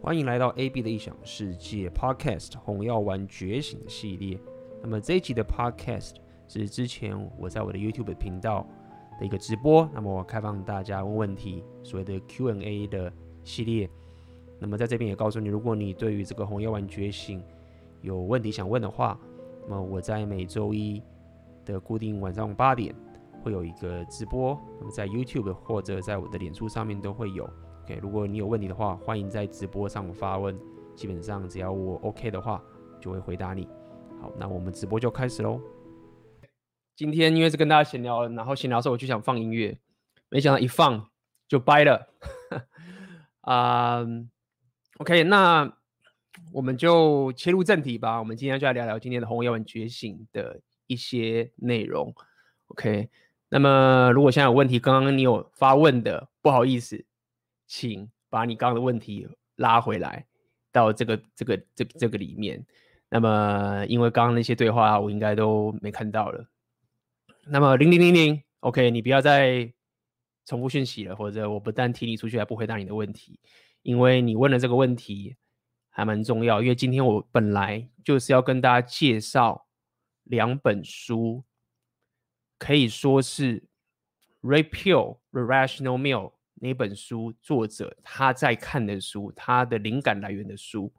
欢迎来到 AB 的异想世界 Podcast《红药丸觉醒》系列。那么这一集的 Podcast 是之前我在我的 YouTube 频道的一个直播，那么我开放大家问问题，所谓的 Q&A 的系列。那么在这边也告诉你，如果你对于这个《红药丸觉醒》有问题想问的话，那么我在每周一的固定晚上八点会有一个直播，那么在 YouTube 或者在我的脸书上面都会有。OK，如果你有问题的话，欢迎在直播上发问。基本上只要我 OK 的话，就会回答你。好，那我们直播就开始喽。今天因为是跟大家闲聊，然后闲聊的时候我就想放音乐，没想到一放就掰了。啊、，OK，那我们就切入正题吧。我们今天就来聊聊今天的红药丸觉醒的一些内容。OK，那么如果现在有问题，刚刚你有发问的，不好意思。请把你刚刚的问题拉回来到这个这个这这个里面。那么，因为刚刚那些对话我应该都没看到了。那么，零零零零，OK，你不要再重复讯息了，或者我不但踢你出去，还不回答你的问题，因为你问的这个问题还蛮重要。因为今天我本来就是要跟大家介绍两本书，可以说是 Repeal The Rational Meal。那本书作者他在看的书，他的灵感来源的书，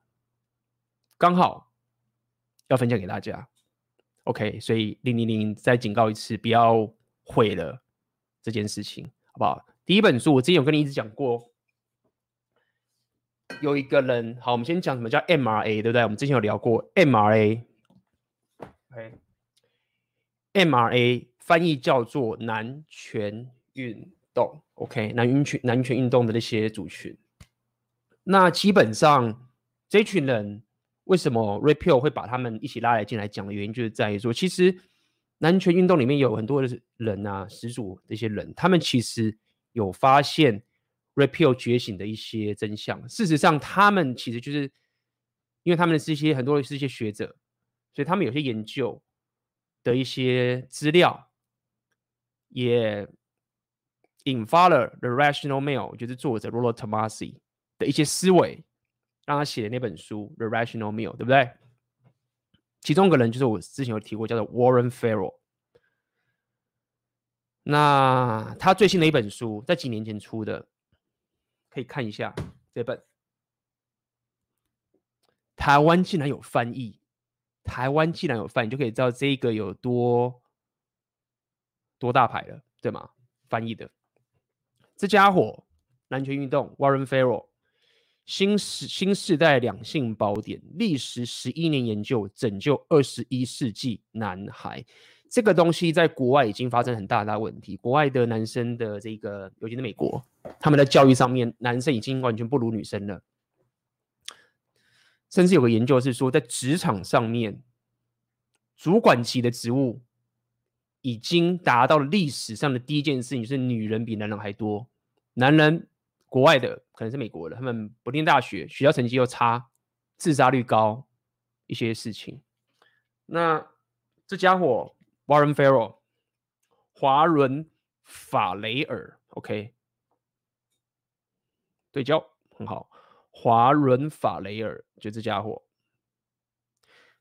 刚好要分享给大家。OK，所以零零零再警告一次，不要毁了这件事情，好不好？第一本书我之前有跟你一直讲过，有一个人，好，我们先讲什么叫 MRA，对不对？我们之前有聊过 MRA。OK，MRA 翻译叫做男权运动。OK，男权男权运动的那些族群，那基本上这群人为什么 Repeal 会把他们一起拉来进来讲的原因，就是在于说，其实男权运动里面有很多的人啊，始祖这些人，他们其实有发现 Repeal 觉醒的一些真相。事实上，他们其实就是因为他们是一些很多的是一些学者，所以他们有些研究的一些资料也。引发了 The Rational Male，就是作者 Rollo Tomasi 的一些思维，让他写的那本书 The Rational Male，对不对？其中一个人就是我之前有提过，叫做 Warren Farrell。那他最新的一本书，在几年前出的，可以看一下这本。台湾竟然有翻译，台湾竟然有翻译，就可以知道这个有多多大牌了，对吗？翻译的。这家伙，男权运动，Warren Farrell，新时新时代两性宝典，历时十一年研究，拯救二十一世纪男孩。这个东西在国外已经发生很大大问题，国外的男生的这个，尤其是美国，他们的教育上面，男生已经完全不如女生了。甚至有个研究是说，在职场上面，主管级的职务。已经达到了历史上的第一件事情，就是女人比男人还多。男人，国外的可能是美国的，他们不念大学，学校成绩又差，自杀率高，一些事情。那这家伙 Warren Farrell，华伦法雷尔，OK，对焦很好。华伦法雷尔就这家伙，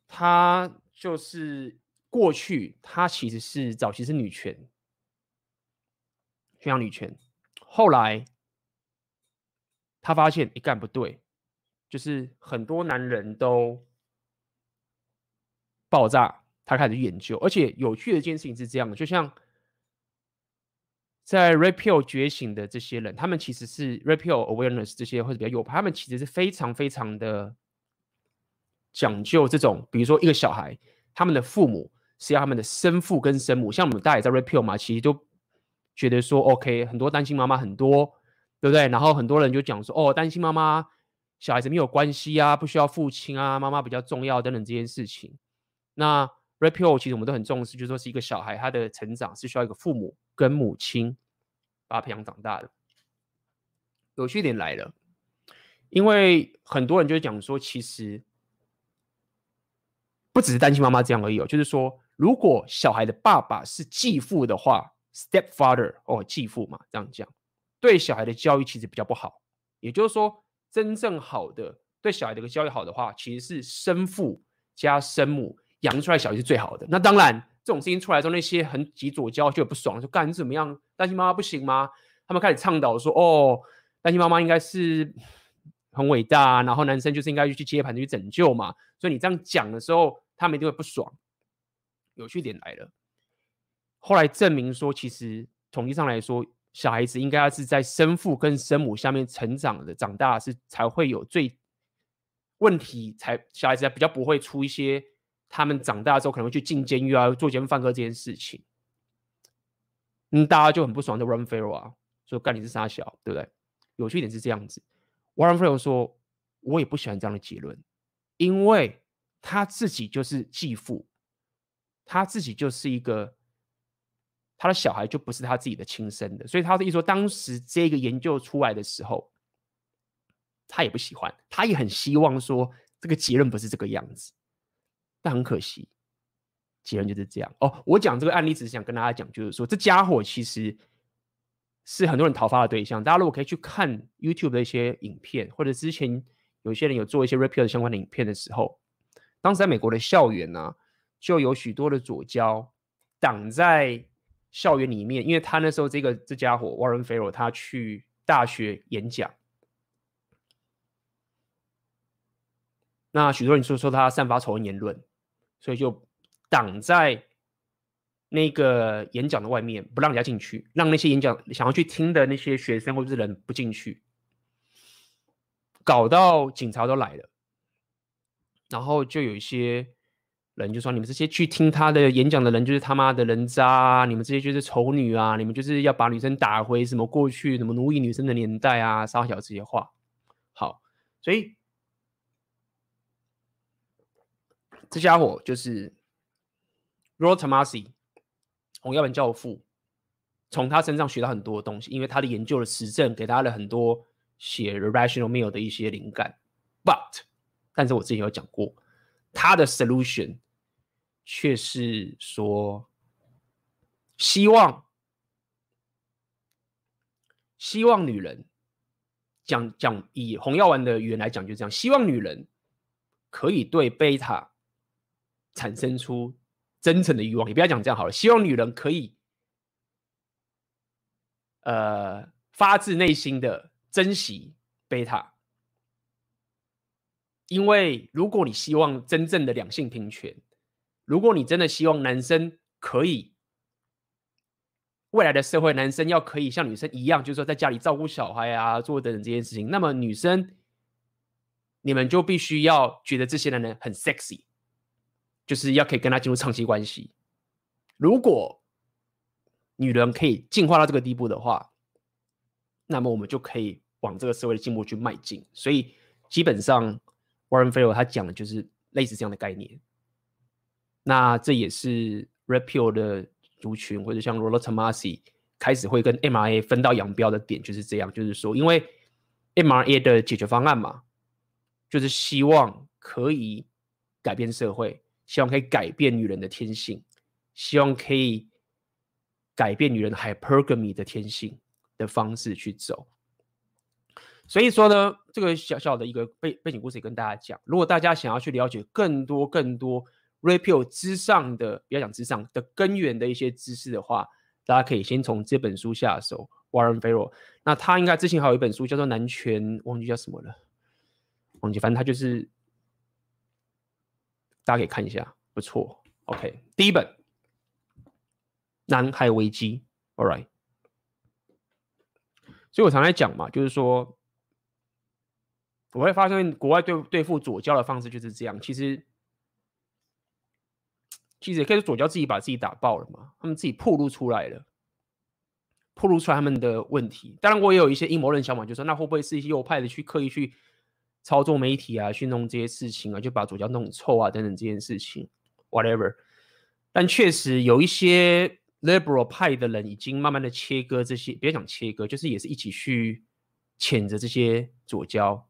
他就是。过去他其实是早期是女权，宣扬女权。后来他发现一干不对，就是很多男人都爆炸，他开始研究。而且有趣的一件事情是这样的，就像在 Red Pill 觉醒的这些人，他们其实是 Red Pill Awareness 这些或者比较右派，他们其实是非常非常的讲究这种，比如说一个小孩，他们的父母。是他们的生父跟生母，像我们大家也在 Red Pill 嘛，其实都觉得说 OK，很多单亲妈妈很多，对不对？然后很多人就讲说，哦，单亲妈妈小孩子没有关系啊，不需要父亲啊，妈妈比较重要等等这件事情。那 Red Pill 其实我们都很重视，就是说是一个小孩他的成长是需要一个父母跟母亲把他培养长大的。有趣点来了，因为很多人就讲说，其实不只是单亲妈妈这样而已哦，就是说。如果小孩的爸爸是继父的话，stepfather 哦，继父嘛，这样讲，对小孩的教育其实比较不好。也就是说，真正好的对小孩的一个教育好的话，其实是生父加生母养出来小孩是最好的。那当然，这种事情出来之后，那些很极左教就很不爽，说干你怎么样？担心妈妈不行吗？他们开始倡导说，哦，担心妈妈应该是很伟大，然后男生就是应该去接盘去拯救嘛。所以你这样讲的时候，他们一定会不爽。有趣点来了，后来证明说，其实统计上来说，小孩子应该要是在生父跟生母下面成长的，长大是才会有最问题，才小孩子才比较不会出一些他们长大之后可能会去进监狱啊、做奸犯科这件事情。嗯，大家就很不爽的 Warren Farrell 啊，说干你是杀小，对不对？有趣点是这样子，Warren Farrell 说，我也不喜欢这样的结论，因为他自己就是继父。他自己就是一个，他的小孩就不是他自己的亲生的，所以他的意思说，当时这个研究出来的时候，他也不喜欢，他也很希望说这个结论不是这个样子，但很可惜，结论就是这样。哦，我讲这个案例只是想跟大家讲，就是说这家伙其实是很多人讨伐的对象。大家如果可以去看 YouTube 的一些影片，或者之前有些人有做一些 Repeal 相关的影片的时候，当时在美国的校园呢、就有许多的左胶挡在校园里面，因为他那时候这个这家伙 Warren Farrell 他去大学演讲，那许多人说说他散发仇恨言论，所以就挡在那个演讲的外面，不让人家进去，让那些演讲想要去听的那些学生或者是人不进去，搞到警察都来了，然后就有一些。人就说，你们这些去听他的演讲的人就是他妈的人渣！你们这些就是丑女啊！你们就是要把女生打回什么过去什么奴役女生的年代啊！撒小这些话，好，所以这家伙就是 r o t a m a s i 红药丸教父，从他身上学到很多东西，因为他的研究的实证给他了很多写 Rational Meal 的一些灵感。But，但是我之前有讲过，他的 solution。却是说，希望希望女人讲讲以红药丸的语言来讲，就这样，希望女人可以对贝塔产生出真诚的欲望。你不要讲这样好了，希望女人可以呃发自内心的珍惜贝塔，因为如果你希望真正的两性平权。如果你真的希望男生可以未来的社会，男生要可以像女生一样，就是说在家里照顾小孩啊，做等等这件事情，那么女生你们就必须要觉得这些男人很 sexy，就是要可以跟他进入长期关系。如果女人可以进化到这个地步的话，那么我们就可以往这个社会的进步去迈进。所以基本上，Warren Farrell 他讲的就是类似这样的概念。那这也是 Red Pill 的族群，或者像 Rollo Tomassi 开始会跟 MRA 分道扬镳的点就是这样，就是说，因为 MRA 的解决方案嘛，就是希望可以改变社会，希望可以改变女人的天性，希望可以改变女人 hypergamy 的天性的方式去走。所以说呢，这个小小的一个背背景故事也跟大家讲，如果大家想要去了解更多更多。Repeal 之上的，不要讲之上的根源的一些知识的话，大家可以先从这本书下手。Warren Farrell，那他应该之前还有一本书叫做《男权》，忘记叫什么了，忘记，反正他就是，大家可以看一下，不错。OK，第一本《男孩危机》，All right。所以我常来讲嘛，就是说，我会发现国外对对付左胶的方式就是这样，其实。其实也可以说左胶自己把自己打爆了嘛，他们自己暴露出来了，暴露出来他们的问题。当然，我也有一些阴谋论想法，就说那会不会是一些右派的去刻意去操作媒体啊，去弄这些事情啊，就把左胶弄臭啊等等这件事情，whatever。但确实有一些 liberal 派的人已经慢慢的切割这些，别讲切割，就是也是一起去谴责这些左胶，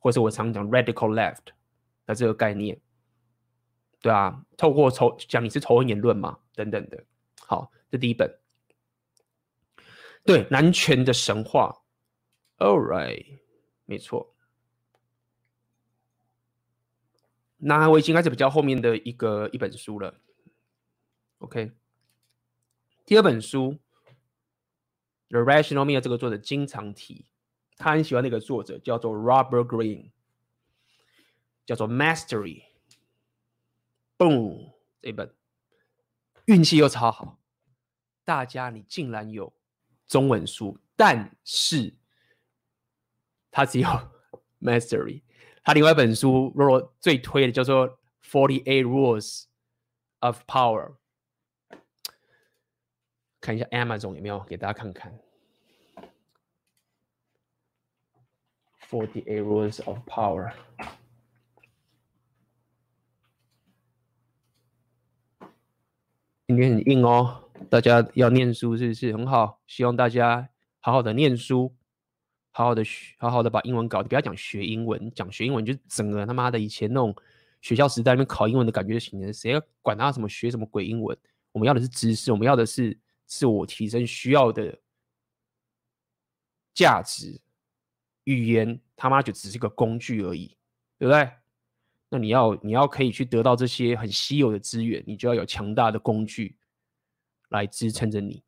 或者我常讲 radical left 的这个概念。对啊，透过仇讲你是仇恨言论嘛，等等的。好，这第一本，对男权的神话。All right，没错。那我已经开始比较后面的一个一本书了。OK，第二本书《The Rational Me》这个作者经常提，他很喜欢那个作者叫做 Robert Green，叫做 Mastery。Boom，这本运气又超好，大家你竟然有中文书，但是它只有 Mastery。他另外一本书，若若最推的叫做《Forty Eight Rules of Power》，看一下 Amazon 有没有给大家看看《Forty Eight Rules of Power》。今天很硬哦，大家要念书是不是很好？希望大家好好的念书。好好的学，好好的把英文搞，不要讲学英文，讲学英文就整个他妈的以前那种学校时代里面考英文的感觉就行了。谁要管他什么学什么鬼英文？我们要的是知识，我们要的是自我提升需要的价值。语言他妈就只是个工具而已，对不对？你要你要可以去得到这些很稀有的资源，你就要有强大的工具来支撑着你。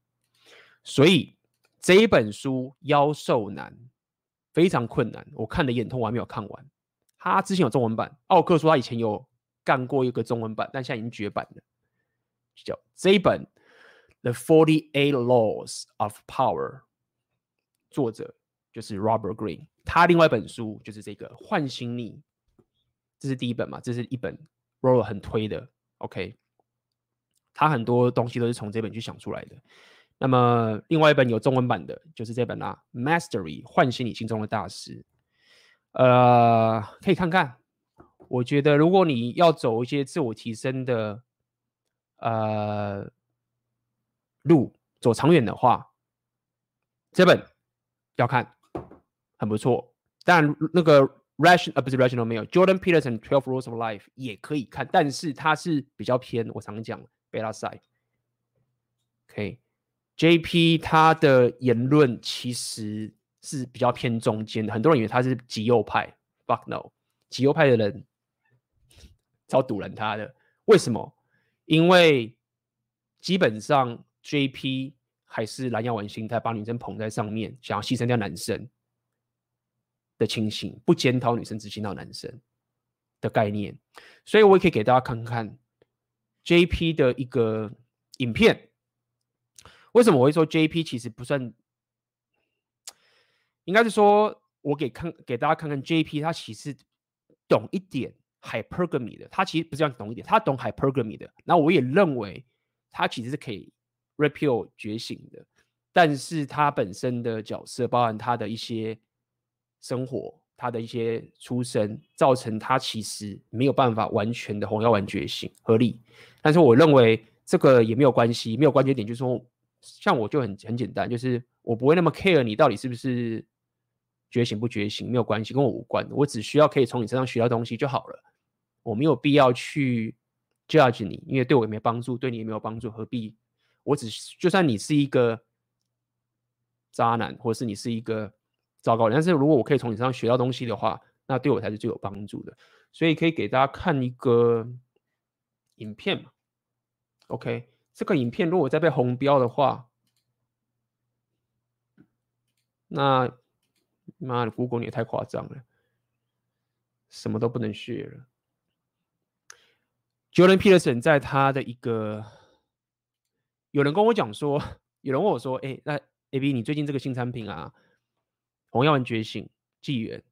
所以这一本书妖兽男。非常困难，我看的眼痛，我还没有看完。他之前有中文版，奥克说他以前有干过一个中文版，但现在已经绝版了。叫这一本《The Forty Eight Laws of Power》，作者就是 Robert Green。他另外一本书就是这个《唤醒你》，这是第一本嘛？这是一本 Robert 很推的。OK，他很多东西都是从这本去想出来的。那么，另外一本有中文版的，就是这本啦，《Mastery》唤醒你心中的大师。呃，可以看看。我觉得，如果你要走一些自我提升的呃路，走长远的话，这本要看，很不错。但那个 Rational 不是 Rational 没有 Jordan Peterson Twelve Rules of Life 也可以看，但是它是比较偏我常讲 Beta Side。OK。J.P. 他的言论其实是比较偏中间的，很多人以为他是极右派，Fuck no，极右派的人超堵人他的。为什么？因为基本上 J.P. 还是蓝药丸心态，把女生捧在上面，想要牺牲掉男生的情形，不检讨女生，只检讨男生的概念。所以我也可以给大家看看 J.P. 的一个影片。为什么我会说 JP 其实不算？应该是说，我给看给大家看看 JP，他其实懂一点 hypergamy 的。他其实不是这样懂一点，他懂 hypergamy 的。那我也认为他其实是可以 Red Pill 觉醒的，但是他本身的角色，包含他的一些生活，他的一些出身，造成他其实没有办法完全的红药丸觉醒合理。但是我认为这个也没有关系，没有关键点就是说。像我就很很简单，就是我不会那么 care 你到底是不是觉醒不觉醒，没有关系，跟我无关。我只需要可以从你身上学到东西就好了。我没有必要去 judge 你，因为对我也没帮助，对你也没有帮助，何必？我只就算你是一个渣男，或是你是一个糟糕，但是如果我可以从你身上学到东西的话，那对我才是最有帮助的。所以可以给大家看一个影片嘛，OK。这个影片如果再被红标的话，那妈的，Google 你也太夸张了，什么都不能学了。Jordan Peterson 在他的一个，有人跟我讲说，有人问我说，哎，那 AB 你最近这个新产品啊，红药丸觉醒纪元，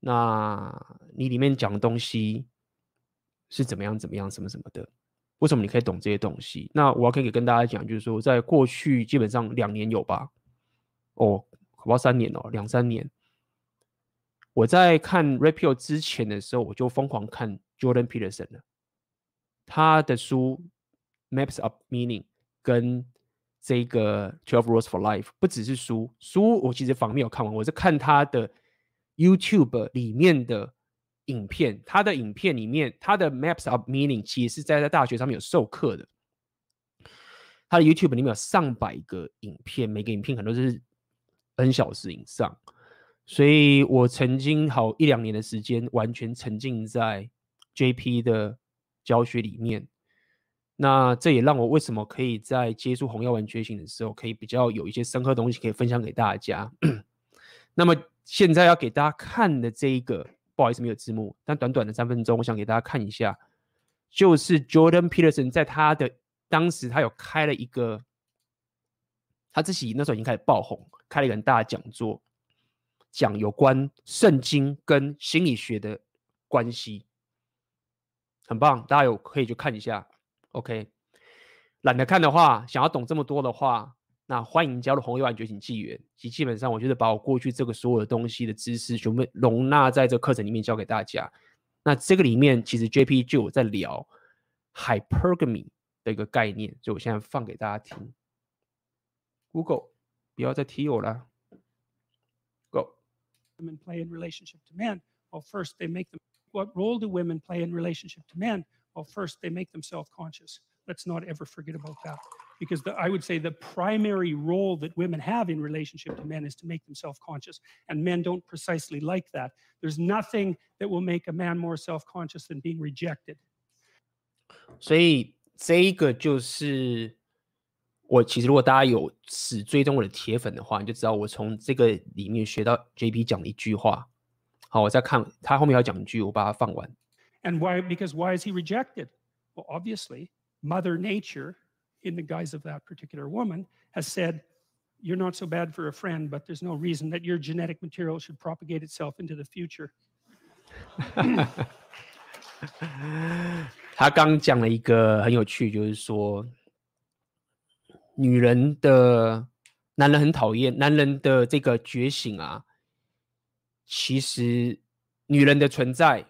那你里面讲的东西是怎么样怎么样什么什么的？为什么你可以懂这些东西？那我可以跟大家讲，就是说，在过去基本上两年有吧，哦，恐怕三年哦，两三年。我在看 REPEL 之前的时候，我就疯狂看 Jordan Peterson 了，他的书 Maps of Meaning 跟这个 Twelve Rules for Life 不只是书，书我其实反而没有看完，我是看他的 YouTube 里面的。影片，他的影片里面，他的 Maps of Meaning 其实是在在大学上面有授课的。他的 YouTube 里面有上百个影片，每个影片可能都是 N 小时以上。所以我曾经好一两年的时间，完全沉浸在 JP 的教学里面。那这也让我为什么可以在接触红药丸觉醒的时候，可以比较有一些深刻的东西可以分享给大家。那么现在要给大家看的这一个，不好意思没有字幕，但短短的三分钟，我想给大家看一下，就是 Jordan Peterson 在他的当时他有开了一个，他自己那时候已经开始爆红，开了一个很大的讲座，讲有关圣经跟心理学的关系，很棒，大家有可以去看一下。OK，懒得看的话，想要懂这么多的话，那欢迎加入红药丸觉醒纪元。其基本上，我就是把我过去这个所有的东西的知识全部容纳在这课程里面教给大家。那这个里面其实 JP 就有在聊 Hypergamy 的一个概念，所以我现在放给大家听。Google，不要再提我了。Go。Women play in relationship to men. Well, first they make them. What role do women play in relationship to men? Well, first, they make them self-conscious. Let's not ever forget about that. Because the, I would say the primary role that women have in relationship to men is to make them self-conscious. And men don't precisely like that. There's nothing that will make a man more self-conscious than being rejected. 所以这一个就是我其实如果大家有只追踪我的铁粉的话，你就知道我从这个里面学到 JP 讲的一句话。好，我再看他后面要讲一句，我把它放完。 And why? Because why is he rejected? Well, obviously, Mother Nature, in the guise of that particular woman, has said, You're not so bad for a friend, but there's no reason that your genetic material should propagate itself into the future. 他刚讲了一个很有趣，就是说，女人的男人很讨厌，男人的这个觉醒啊，其实女人的存在。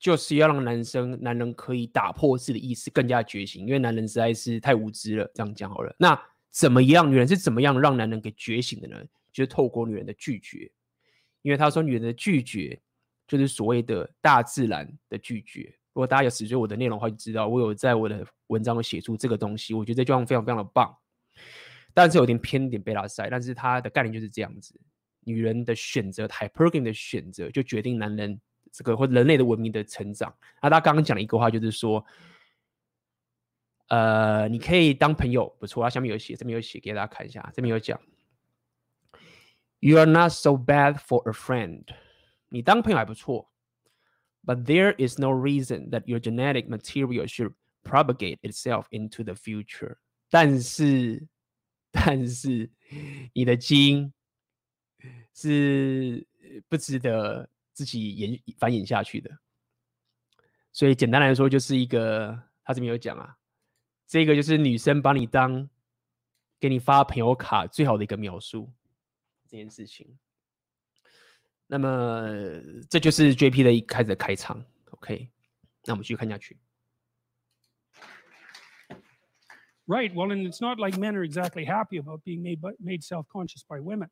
就是要让男生、男人可以打破自己的意识，更加觉醒。因为男人实在是太无知了。这样讲好了。那怎么样？女人是怎么样让男人给觉醒的呢？就是透过女人的拒绝。因为他说，女人的拒绝就是所谓的大自然的拒绝。如果大家有死追我的内容的话，就知道我有在我的文章中写出这个东西。我觉得这句话非常非常的棒，但是有点偏点贝拉塞。但是它的概念就是这样子：女人的选择，Hypergamy 的选择，就决定男人。这个或人类的文明的成长，那他刚刚讲了一个话，就是说，呃，你可以当朋友，不错，他下面有写，这边有写，给大家看一下，这边有讲，You are not so bad for a friend，你当朋友还不错，But there is no reason that your genetic material should propagate itself into the future，但是，但是你的基因是不值得。自己延繁衍下去的，所以简单来说，就是一个他这边有讲啊，这个就是女生把你当给你发朋友卡最好的一个描述这件事情。那么这就是 JP 的一开始的开场，OK，那我们继续看下去。Right, well, and it's not like men are exactly happy about being made made self-conscious by women.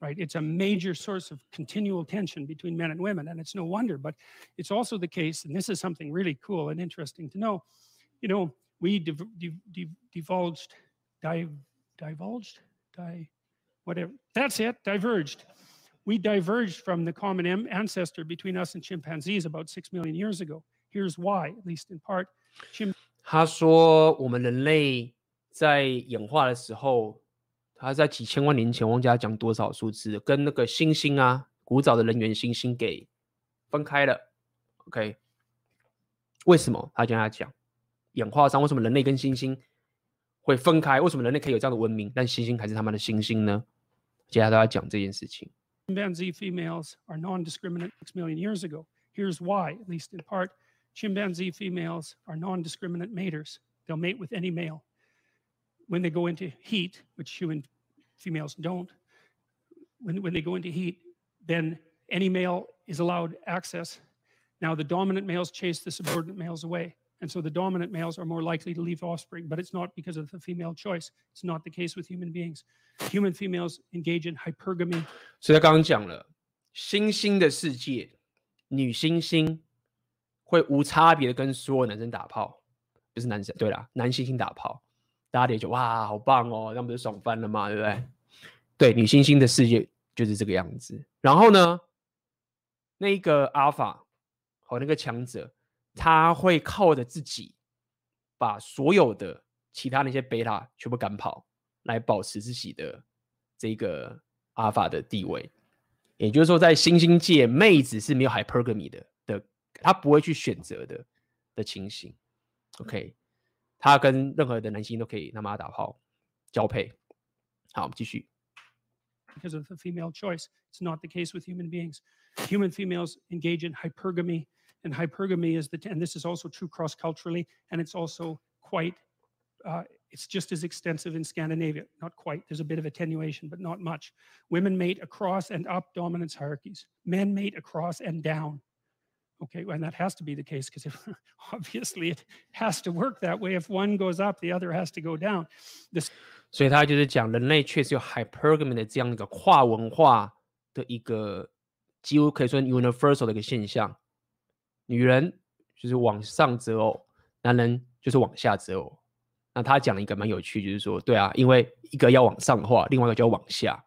right? It's a major source of continual tension between men and women, and it's no wonder. But it's also the case, and this is something really cool and interesting to know. You know, we div div div divulged, div divulged, di, whatever. That's it. Diverged. We diverged from the common ancestor between us and chimpanzees about six million years ago. Here's why, at least in part. Chim 他说，我们人类在演化的时候。 他在几千万年前，忘记他讲多少数字，跟那个猩猩啊，古早的人猿猩猩给分开了。OK，为什么？他跟他讲，演化上为什么人类跟猩猩会分开？为什么人类可以有这样的文明，但猩猩还是他们的猩猩呢？接下来都要讲这件事情。Chimpanzee females are non-discriminate six million years ago. Here's why, at least in part. Chimpanzee females are non-discriminant maters. They'll mate with any male. when they go into heat, which human females don't, when, when they go into heat, then any male is allowed access. Now, the dominant males chase the subordinate males away. And so the dominant males are more likely to leave offspring, but it's not because of the female choice. It's not the case with human beings. Human females engage in hypergamy. 所以他刚刚讲了，猩猩的世界，女猩猩会无差别的跟所有男生打炮，不是男生，对啦，男猩猩打炮。大家也觉得哇，好棒哦，那不是爽翻了吗？对不对？ 对，女猩猩的世界就是这个样子。然后呢，那个阿法和那个强者，他会靠着自己把所有的其他那些贝塔全部赶跑，来保持自己的这个阿法的地位。也就是说，在星星界，妹子是没有 hypergamy 的的，她不会去选择的的情形。OK，她跟任何的男性都可以他妈打炮交配。好，我们继续。Because of the female choice, it's not the case with human beings. Human females engage in hypergamy, and hypergamy is the, and this is also true cross culturally, and it's also quite, uh, it's just as extensive in Scandinavia. Not quite, there's a bit of attenuation, but not much. Women mate across and up dominance hierarchies, men mate across and down. Okay, and that has to be the case because obviously it has to work that way. If one goes up, the other has to go down. This 所以他就是讲人类确实有 hypergamy 的这样一个跨文化的一个几乎可以说 universal 的一个现象。女人就是往上择偶，男人就是往下择偶。那他讲了一个蛮有趣，就是说，对啊，因为一个要往上的话，另外一个就要往下，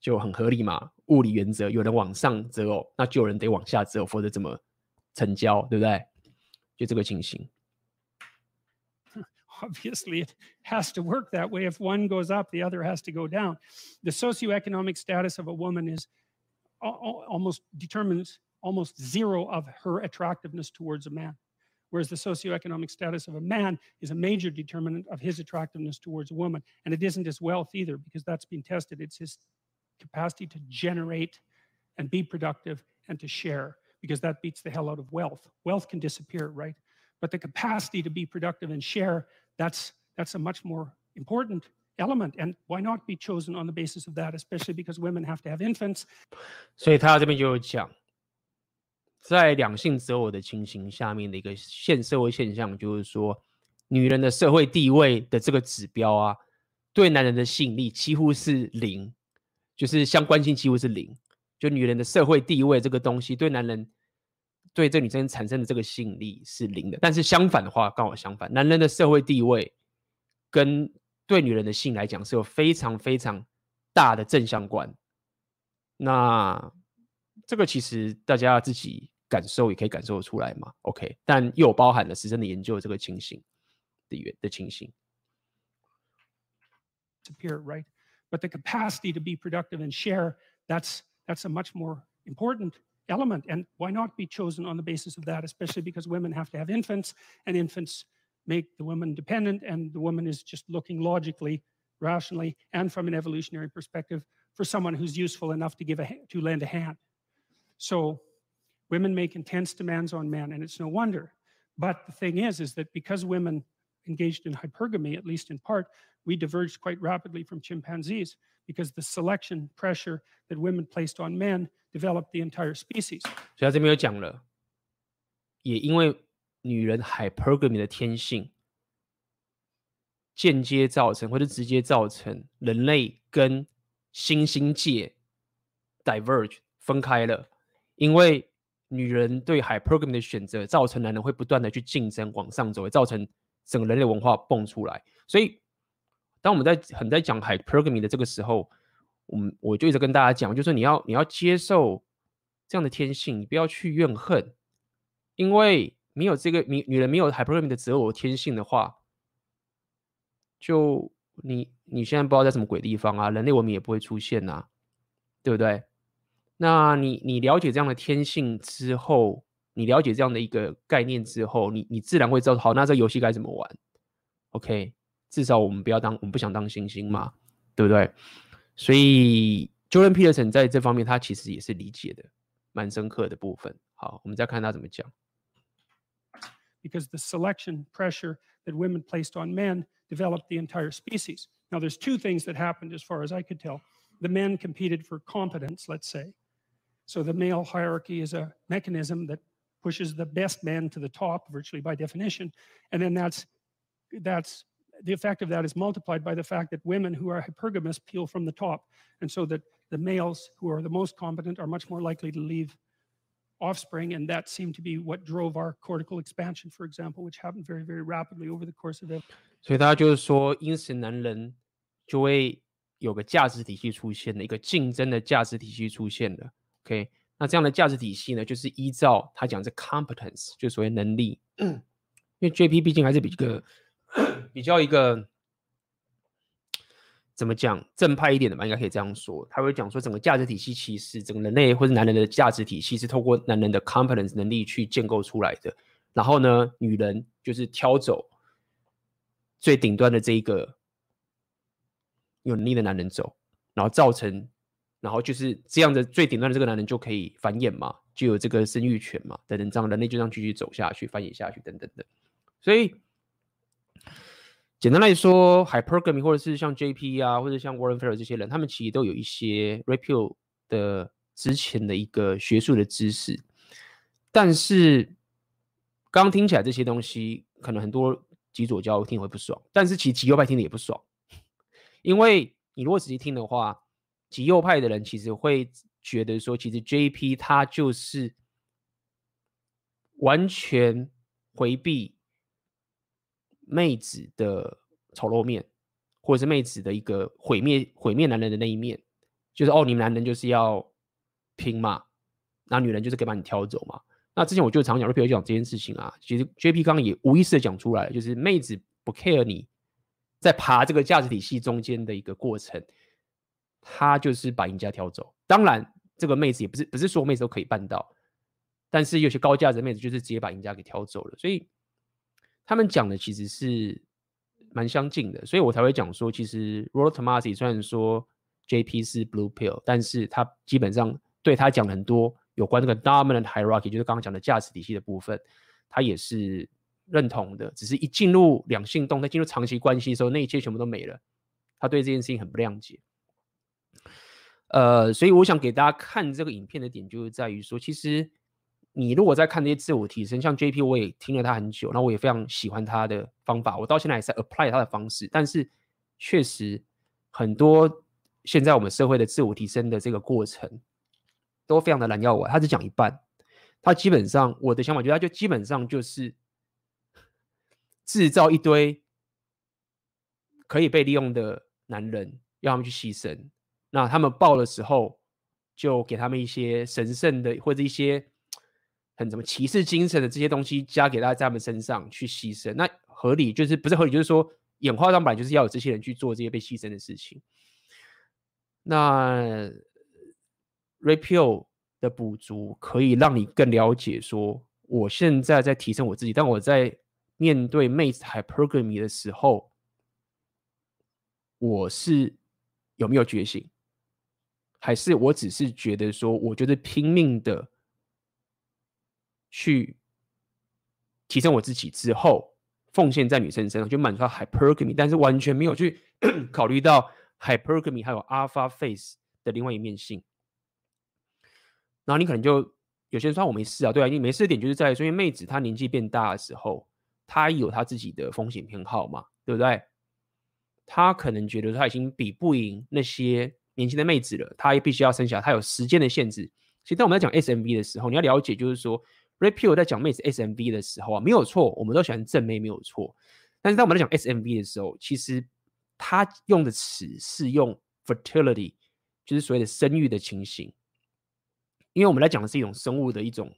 就很合理嘛。物理原则，有人往上择偶，那就有人得往下择偶，否则怎么成交，对不对？就这个情形。obviously it has to work that way. If one goes up, the other has to go down. The socioeconomic status of a woman is almost determines almost zero of her attractiveness towards a man. Whereas the socioeconomic status of a man is a major determinant of his attractiveness towards a woman. And it isn't his wealth either, because that's been tested. It's his capacity to generate and be productive and to share, because that beats the hell out of wealth. Wealth can disappear, right? But the capacity to be productive and share that's that's a much more important element and why not be chosen on the basis of that especially because women have to have infants 所以他这边就有讲在两性择偶的情形下面的一个现社会现象就是说女人的社会地位的这个指标啊对男人的吸引力几乎是零 就是相关性几乎是零就女人的社会地位这个东西对男人对这女生产生的这个吸引力是零的，但是相反的话，刚好相反，男人的社会地位跟对女人的性来讲是有非常非常大的正相关。那这个其实大家自己感受也可以感受得出来嘛，OK？但又包含了实证的研究这个情形的原的情形。Appear right, but the capacity to be productive and share that's that's a much more important. element. And why not be chosen on the basis of that, especially because women have to have infants and infants make the woman dependent and the woman is just looking logically, rationally, and from an evolutionary perspective for someone who's useful enough to give a to lend a hand. So women make intense demands on men, and it's no wonder. But the thing is, is that because women engaged in hypergamy, at least in part, we diverged quite rapidly from chimpanzees because the selection pressure that women placed on men developed the entire species. 所以他这边有讲了，也因为女人 hypergamy 的天性，间接造成或者直接造成人类跟新兴界 diverge 分开了，因为女人对 hypergamy 的选择，造成男人会不断的去竞争往上走，会造成 整个人类文化蹦出来。所以，当我们在很在讲 hypergamy 的这个时候，我们我就一直跟大家讲，就是你要你要接受这样的天性，你不要去怨恨，因为没有这个女女人没有 hypergamy 的择偶天性的话，就你你现在不知道在什么鬼地方啊，人类文明也不会出现呐、啊，对不对？那你你了解这样的天性之后，你了解这样的一个概念之后，你你自然会知道，好，那这个游戏该怎么玩？OK，至少我们不要当我们不想当猩猩嘛，对不对？所以，Jordan Peterson 在这方面，他其实也是理解的蛮深刻的部分。好，我们再看他怎么讲。Because the selection pressure that women placed on men developed the entire species. Now, there's two things that happened as far as I could tell. The men competed for competence, let's say. So the male hierarchy is a mechanism that pushes the best men to the top, virtually by definition. And then that's that's the effect of that is multiplied by the fact that women who are hypergamous peel from the top. And so that the males who are the most competent are much more likely to leave offspring. And that seemed to be what drove our cortical expansion, for example, which happened very, very rapidly over the course of it. 所以他就是说，因此男人就会有个价值体系出现了，一个竞争的价值体系出现了。OK， 那这样的价值体系呢，就是依照他讲这 competence，就所谓能力。嗯，因为 JP 毕竟还是比个比较一个怎么讲正派一点的吧，应该可以这样说。他会讲说，整个价值体系其实整个人类或者男人的价值体系是透过男人的 competence 能力去建构出来的。然后呢，女人就是挑走最顶端的这一个有能力的男人走，然后造成。然后就是这样的最顶端的这个男人就可以繁衍嘛，就有这个生育权嘛，等等，这样人类就这样继续走下去，繁衍下去，等等的。所以简单来说，hypergamy 或者是像 JP 啊，或者像 Warrenfer 这些人，他们其实都有一些 Red 的之前的一个学术的知识。但是刚刚听起来这些东西，可能很多极左教听会不爽，但是其实极右派听的也不爽，因为你如果仔细听的话。极右派的人其实会觉得说，其实 JP 他就是完全回避妹子的丑陋面，或者是妹子的一个毁灭毁灭男人的那一面，就是哦，你们男人就是要拼嘛，那女人就是可以把你挑走嘛。那之前我就常讲，就比如讲这件事情啊，其实 JP 刚刚也无意识的讲出来，就是妹子不 care 你在爬这个价值体系中间的一个过程。他就是把赢家挑走，当然这个妹子也不是不是说妹子都可以办到，但是有些高价值的妹子就是直接把赢家给挑走了，所以他们讲的其实是蛮相近的，所以我才会讲说，其实 Rollo Tomassi 虽然说 JP 是 Blue Pill，但是他基本上对他讲很多有关这个 Dominant Hierarchy，就是刚刚讲的价值体系的部分，他也是认同的，只是一进入两性动态，进入长期关系的时候，那一切全部都没了，他对这件事情很不谅解。呃，所以我想给大家看这个影片的点，就是在于说，其实你如果在看这些自我提升，像 JP，我也听了他很久，那我也非常喜欢他的方法，我到现在也在 apply 他的方式。但是确实很多现在我们社会的自我提升的这个过程都非常的难要我，他只讲一半，他基本上我的想法就是，他就基本上就是制造一堆可以被利用的男人，要他们去牺牲。那他们报的时候，就给他们一些神圣的或者一些很什么骑士精神的这些东西加给他在他们身上去牺牲。那合理就是不是合理，就是说演化上本来就是要有这些人去做这些被牺牲的事情。那 Red Pill 的补足可以让你更了解说，我现在在提升我自己，但我在面对妹子 Hypergamy 的时候，我是有没有觉醒？还是我只是觉得说，我觉得拼命的去提升我自己之后，奉献在女生身上，就满足 hypergamy，但是完全没有去 考虑到 hypergamy 还有 alpha face 的另外一面性。然后你可能就有些人说我没事啊，对啊，你没事的点就是在说，因为妹子她年纪变大的时候，她有她自己的风险偏好嘛，对不对？她可能觉得她已经比不赢那些。年轻的妹子了，她也必须要生小孩，她有时间的限制。其实当我们在讲 SMV 的时候，你要了解，就是说 r e p e a l 在讲妹子 SMV 的时候啊，没有错，我们都喜欢正妹，没有错。但是当我们在讲 SMV 的时候，其实他用的词是用 fertility，就是所谓的生育的情形。因为我们来讲的是一种生物的一种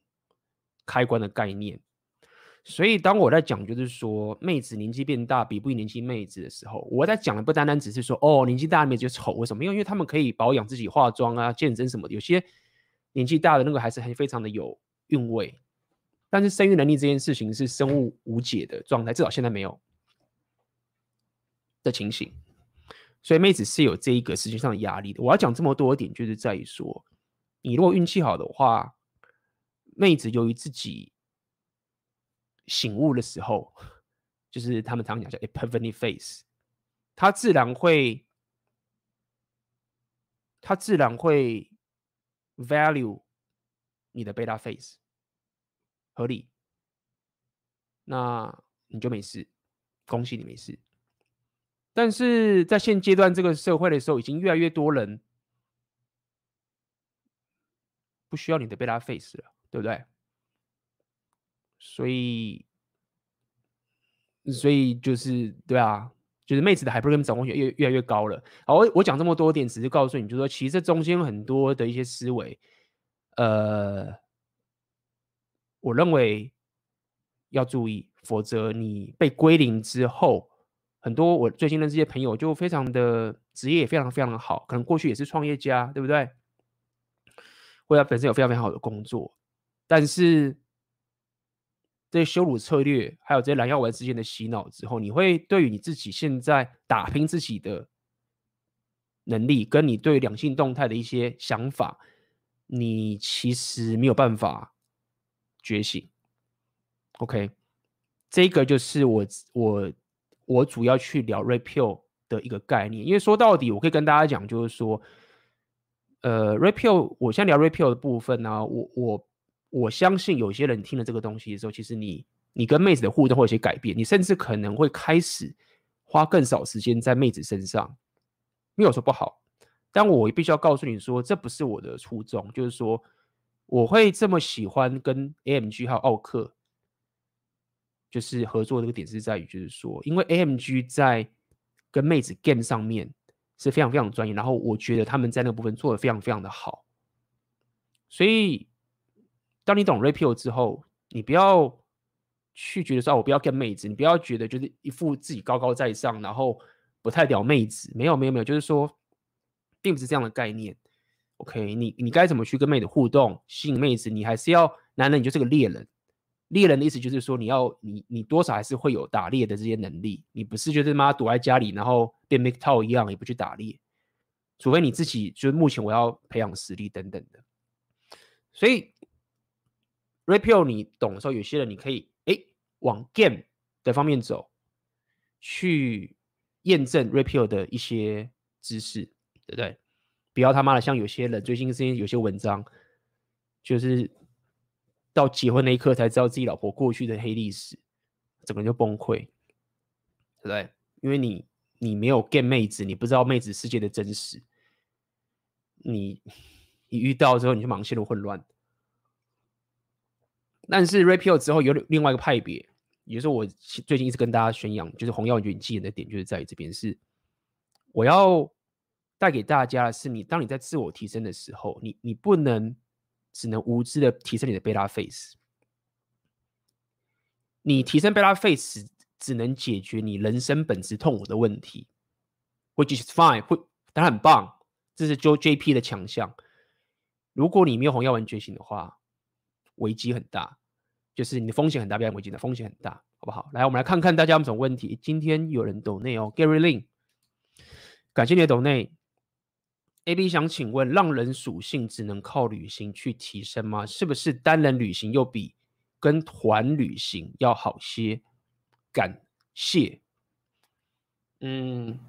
开关的概念。所以，当我在讲就是说妹子年纪变大比不赢年轻妹子的时候，我在讲的不单单只是说哦，年纪大的妹子就丑为什么？因为因为他们可以保养自己、化妆啊、健身什么的。有些年纪大的那个还是很非常的有韵味。但是生育能力这件事情是生物无解的状态，至少现在没有的情形。所以妹子是有这一个实际上的压力的。我要讲这么多点，就是在于说，你如果运气好的话，妹子由于自己。醒悟的时候，就是他们常讲叫 epiphany f a c e 他自然会，他自然会 value 你的 beta phase，合理，那你就没事，恭喜你没事。但是在现阶段这个社会的时候，已经越来越多人不需要你的 beta phase 了，对不对？所以，所以就是对啊，就是妹子的 hyper 跟掌控权越越来越高了。好，我我讲这么多点，只是告诉你，就是说，其实这中间很多的一些思维，呃，我认为要注意，否则你被归零之后，很多我最近的这些朋友就非常的职业也非常非常的好，可能过去也是创业家，对不对？或者本身有非常非常好的工作，但是这些羞辱策略，还有这些蓝药丸之间的洗脑之后，你会对于你自己现在打拼自己的能力，跟你对两性动态的一些想法，你其实没有办法觉醒。OK，这个就是我我我主要去聊 Red Pill 的一个概念，因为说到底，我可以跟大家讲，就是说。呃，Red Pill，我先聊 Red Pill 的部分呢、啊。我我我相信有些人听了这个东西的时候，其实你你跟妹子的互动会有些改变，你甚至可能会开始花更少时间在妹子身上。没有说不好，但我必须要告诉你说，这不是我的初衷。就是说，我会这么喜欢跟 AMG 还有奥克就是合作的这个点是在于，就是说，因为 AMG 在跟妹子 game 上面。是非常非常专业，然后我觉得他们在那个部分做的非常非常的好，所以当你懂 Red Pill 之后，你不要去觉得说，我不要跟妹子，你不要觉得就是一副自己高高在上，然后不太屌妹子，没有没有没有，就是说，并不是这样的概念。OK，你你该怎么去跟妹子互动，吸引妹子，你还是要男人，你就是个猎人。猎人的意思就是说，你要你你多少还是会有打猎的这些能力，你不是就是妈躲在家里，然后变 MGTOW 一样也不去打猎，除非你自己就是目前我要培养实力等等的。所以 REPEL 你懂的时候，有些人你可以哎往 Game 的方面走，去验证 REPEL 的一些知识，对不对？不要他妈的像有些人最近之间有些文章就是。到结婚那一刻才知道自己老婆过去的黑历史，整个人就崩溃，对不对？因为你你没有 game 妹子，你不知道妹子世界的真实，你你遇到之后你就马上陷入混乱。但是 Red Pill 之后有另外一个派别，也就是我最近一直跟大家宣扬，就是红药丸觉醒的点，就是在于这边是我要带给大家的是你，当你在自我提升的时候，你你不能。只能无知的提升你的贝拉 face，你提升贝拉 face 只能解决你人生本质痛苦的问题，which is fine，会当然很棒，这是 Jo JP 的强项。如果你没有红药丸觉醒的话，危机很大，就是你的风险很大，不要危机的风险很大，好不好？来，我们来看看大家有什么问题。今天有人抖内哦，Gary Lin，感谢你的抖内。AB 想请问，浪人属性只能靠旅行去提升吗？是不是单人旅行又比跟团旅行要好些？感谢。嗯，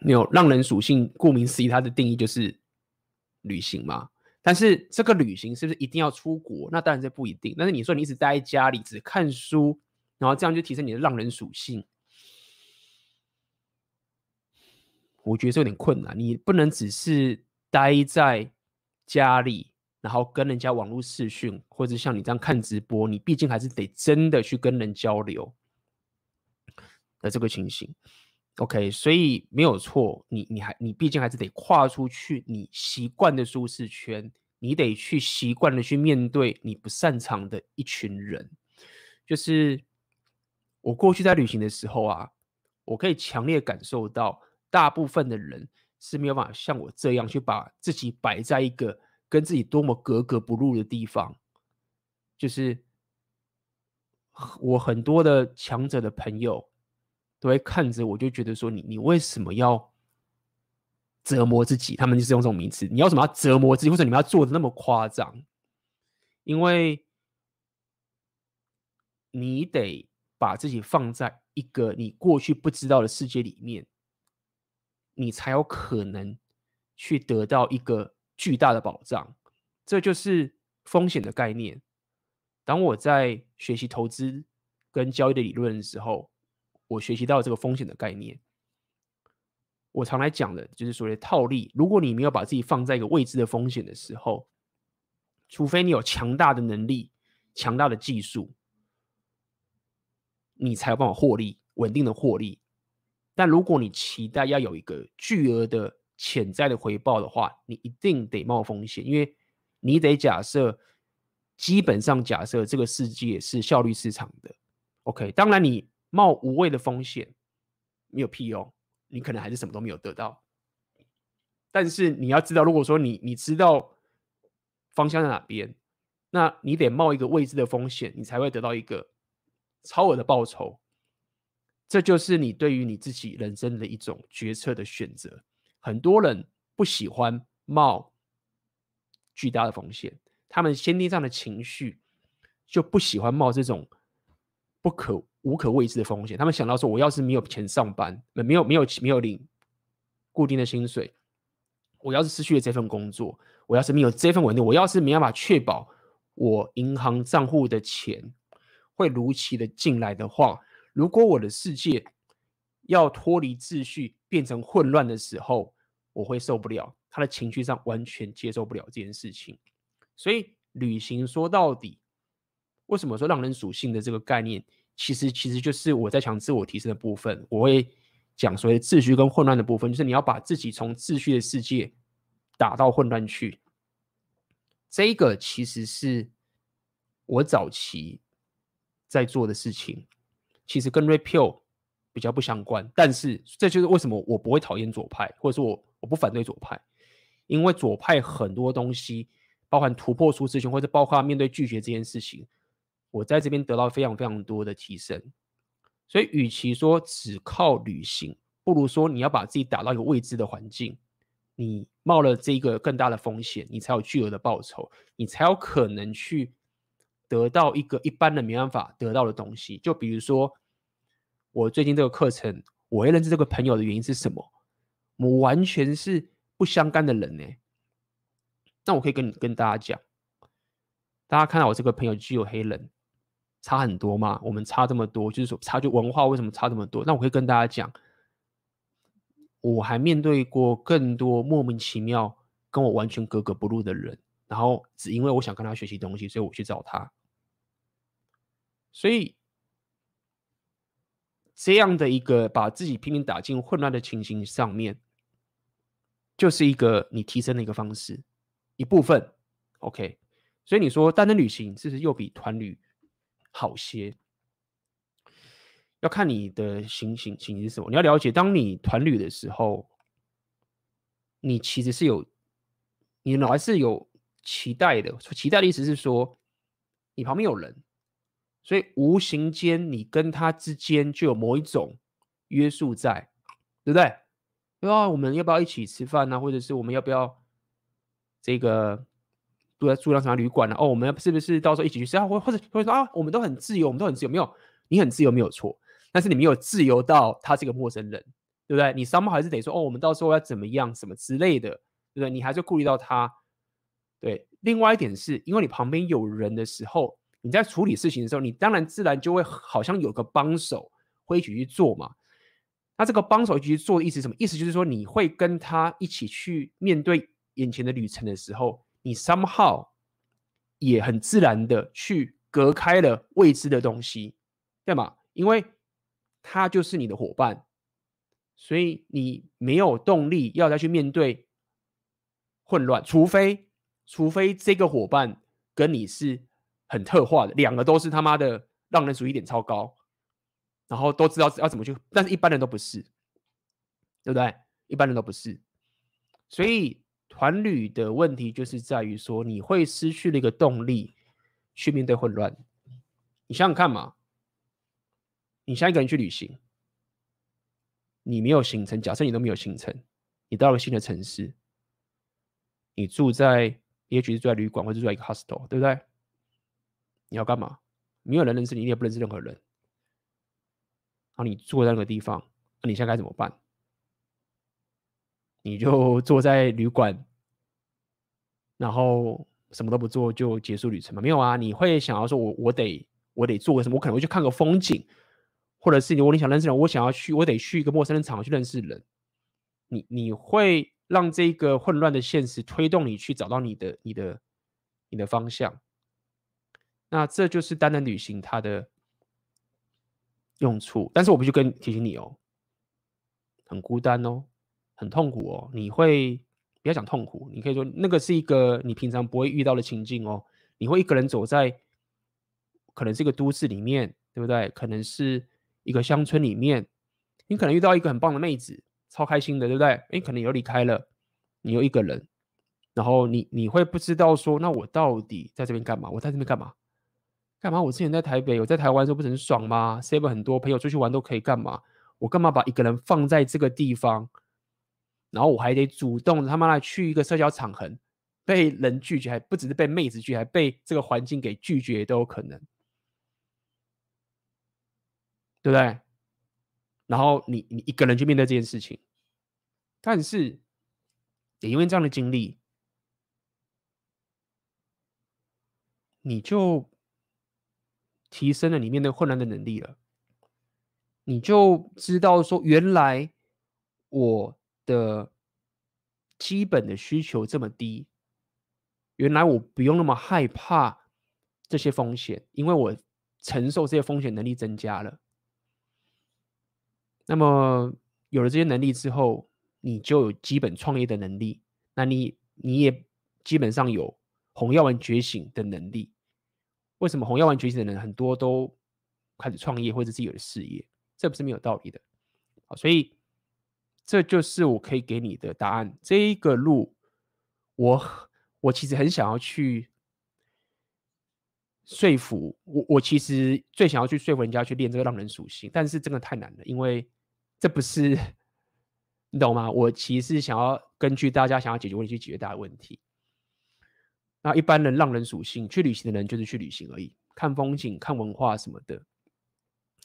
有浪人属性，顾名思义，它的定义就是旅行嘛。但是这个旅行是不是一定要出国？那当然这不一定。但是你说你一直待在家里，只看书，然后这样就提升你的浪人属性。我觉得这有点困难，你不能只是待在家里，然后跟人家网络视讯，或者像你这样看直播，你毕竟还是得真的去跟人交流的这个情形。OK，所以没有错，你你还你毕竟还是得跨出去你习惯的舒适圈，你得去习惯的去面对你不擅长的一群人。就是我过去在旅行的时候啊，我可以强烈感受到。大部分的人是没有办法像我这样去把自己摆在一个跟自己多么格格不入的地方，就是我很多的强者的朋友都会看着我，就觉得说你你为什么要折磨自己？他们就是用这种名词，你要什么要折磨自己，或者你们要做的那么夸张？因为你得把自己放在一个你过去不知道的世界里面。你才有可能去得到一个巨大的保障，这就是风险的概念。当我在学习投资跟交易的理论的时候，我学习到这个风险的概念。我常来讲的就是所谓套利。如果你没有把自己放在一个未知的风险的时候，除非你有强大的能力、强大的技术，你才有办法获利，稳定的获利。但如果你期待要有一个巨额的潜在的回报的话，你一定得冒风险，因为你得假设，基本上假设这个世界是效率市场的。OK，当然你冒无谓的风险没有屁用，你可能还是什么都没有得到。但是你要知道，如果说你你知道方向在哪边，那你得冒一个未知的风险，你才会得到一个超额的报酬。这就是你对于你自己人生的一种决策的选择。很多人不喜欢冒巨大的风险，他们先天上的情绪就不喜欢冒这种不可无可未知的风险。他们想到说，我要是没有钱上班，没有没有没有领固定的薪水，我要是失去了这份工作，我要是没有这份稳定，我要是没办法确保我银行账户的钱会如期的进来的话。如果我的世界要脱离秩序变成混乱的时候，我会受不了。他的情绪上完全接受不了这件事情。所以旅行说到底，为什么说让人属性的这个概念，其实其实就是我在讲自我提升的部分。我会讲所谓秩序跟混乱的部分，就是你要把自己从秩序的世界打到混乱去。这个其实是我早期在做的事情。其实跟 repeal 比较不相关，但是这就是为什么我不会讨厌左派，或者说我我不反对左派，因为左派很多东西，包含突破舒适圈，或者包括面对拒绝这件事情，我在这边得到非常非常多的提升。所以，与其说只靠旅行，不如说你要把自己打到一个未知的环境，你冒了这个更大的风险，你才有巨额的报酬，你才有可能去。得到一个一般人没办法得到的东西，就比如说我最近这个课程，我会认识这个朋友的原因是什么？我完全是不相干的人呢。那我可以跟你跟大家讲，大家看到我这个朋友具有黑人，差很多嘛？我们差这么多，就是说差距文化为什么差这么多？那我可以跟大家讲，我还面对过更多莫名其妙跟我完全格格不入的人。然后只因为我想跟他学习东西，所以我去找他。所以这样的一个把自己拼命打进混乱的情形上面，就是一个你提升的一个方式，一部分。OK，所以你说单人旅行是不是又比团旅好些？要看你的心情情形是什么。你要了解，当你团旅的时候，你其实是有，你脑还是有。期待的，期待的意思是说，你旁边有人，所以无形间你跟他之间就有某一种约束在，对不对？对啊，我们要不要一起吃饭呢？或者是我们要不要这个住在住到什么旅馆呢？哦，我们是不是到时候一起去吃啊？或或者或者说啊，我们都很自由，我们都很自由，没有，你很自由没有错，但是你没有自由到他是个陌生人，对不对？你双方还是得说哦，我们到时候要怎么样，什么之类的，对不对？你还是顾虑到他。对，另外一点是因为你旁边有人的时候，你在处理事情的时候，你当然自然就会好像有个帮手会一起去做嘛。那这个帮手一起去做的意思什么？意思就是说你会跟他一起去面对眼前的旅程的时候，你 somehow 也很自然的去隔开了未知的东西，对吗？因为他就是你的伙伴，所以你没有动力要再去面对混乱，除非。除非这个伙伴跟你是很特化的，两个都是他妈的让人主义点超高，然后都知道要怎么去，但是一般人都不是，对不对？一般人都不是，所以团旅的问题就是在于说，你会失去了一个动力去面对混乱。你想想看嘛，你现在一个人去旅行，你没有行程，假设你都没有行程，你到了新的城市，你住在。也许是住在旅馆，或者住在一个 hostel，对不对？你要干嘛？没有人认识你，你也不认识任何人。然后你坐在那个地方，那你现在该怎么办？你就坐在旅馆，然后什么都不做就结束旅程吗？没有啊，你会想要说我，我得我得做个什么？我可能会去看个风景，或者是你，如果你想认识人，我想要去，我得去一个陌生的场合去认识人。你你会。让这个混乱的现实推动你去找到你的、你的、你的方向。那这就是单人旅行它的用处。但是我必须跟提醒你哦，很孤单哦。很痛苦哦。你会不要讲痛苦，你可以说那个是一个你平常不会遇到的情境哦。你会一个人走在可能是一个都市里面，对不对？可能是一个乡村里面，你可能遇到一个很棒的妹子，超开心的，对不对？哎，可能又离开了，你又一个人，然后你你会不知道说，那我到底在这边干嘛？我在这边干嘛？干嘛？我之前在台北，我在台湾的时候不是很爽吗？Seven 很多朋友出去玩都可以干嘛？我干嘛把一个人放在这个地方？然后我还得主动他妈的去一个社交场合，被人拒绝，还不只是被妹子拒绝，还被这个环境给拒绝都有可能，对不对？然后你你一个人去面对这件事情，但是也因为这样的经历，你就。提升了你面对困难的能力了，你就知道说，原来我的基本的需求这么低，原来我不用那么害怕这些风险，因为我承受这些风险能力增加了。那么有了这些能力之后，你就有基本创业的能力，那你你也基本上有红药丸觉醒的能力。为什么红药丸觉醒的人很多都开始创业或者自己有的事业？这不是没有道理的。好，所以这就是我可以给你的答案。这一个路，我我其实很想要去说服我，我其实最想要去说服人家去练这个浪人属性，但是真的太难了，因为这不是你懂吗？我其实想要根据大家想要解决问题去解决大家的问题。那一般人浪人属性去旅行的人就是去旅行而已，看风景、看文化什么的，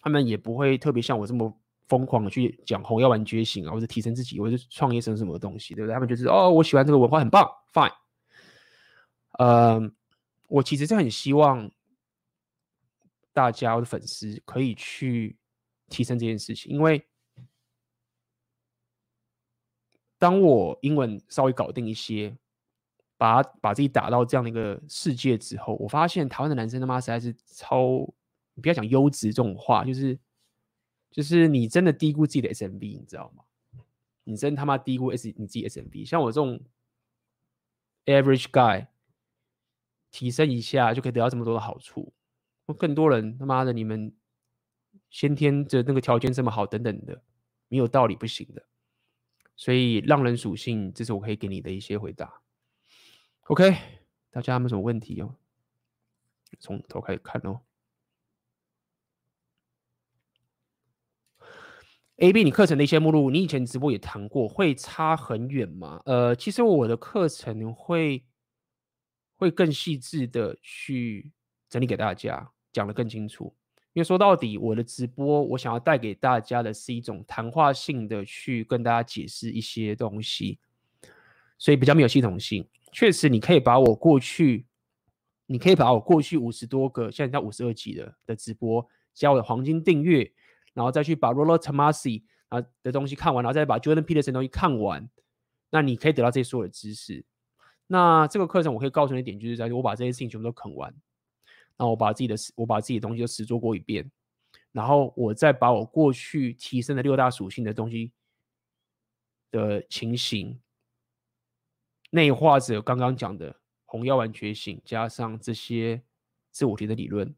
他们也不会特别像我这么疯狂的去讲红药丸觉醒啊，或者提升自己，或者创业什么什么东西，对不对？他们就是哦，我喜欢这个文化，很棒，fine。呃，我其实是很希望大家的粉丝可以去提升这件事情，因为当我英文稍微搞定一些。把把自己打到这样的一个世界之后，我发现台湾的男生他妈实在是超，你不要讲优质这种话，就是就是你真的低估自己的 SMV，你知道吗？你真他妈低估 S 你自己 SMV，像我这种 average guy，提升一下就可以得到这么多的好处，更多人他妈的你们先天的那个条件这么好等等的，没有道理不行的。所以浪人属性，这是我可以给你的一些回答。OK，大家有没有什么问题哦？从头开始看哦。AB，你课程的一些目录，你以前直播也谈过，会差很远吗？呃，其实我的课程会会更细致的去整理给大家，讲得更清楚。因为说到底，我的直播我想要带给大家的是一种谈话性的去跟大家解释一些东西，所以比较没有系统性。确实，你可以把我过去，你可以把我过去五十多个，现在到五十二集的的直播，加我的黄金订阅，然后再去把 Rollo Tomasi 啊的东西看完，然后再把 Jordan Peterson 的东西看完，那你可以得到这些所有的知识。那这个课程我可以告诉你一点，就是在我把这些事情全部都啃完，然后我把自己的我把自己的东西都实做过一遍，然后我再把我过去提升的六大属性的东西的情形。内化着刚刚讲的红药丸觉醒，加上这些自我提的理论，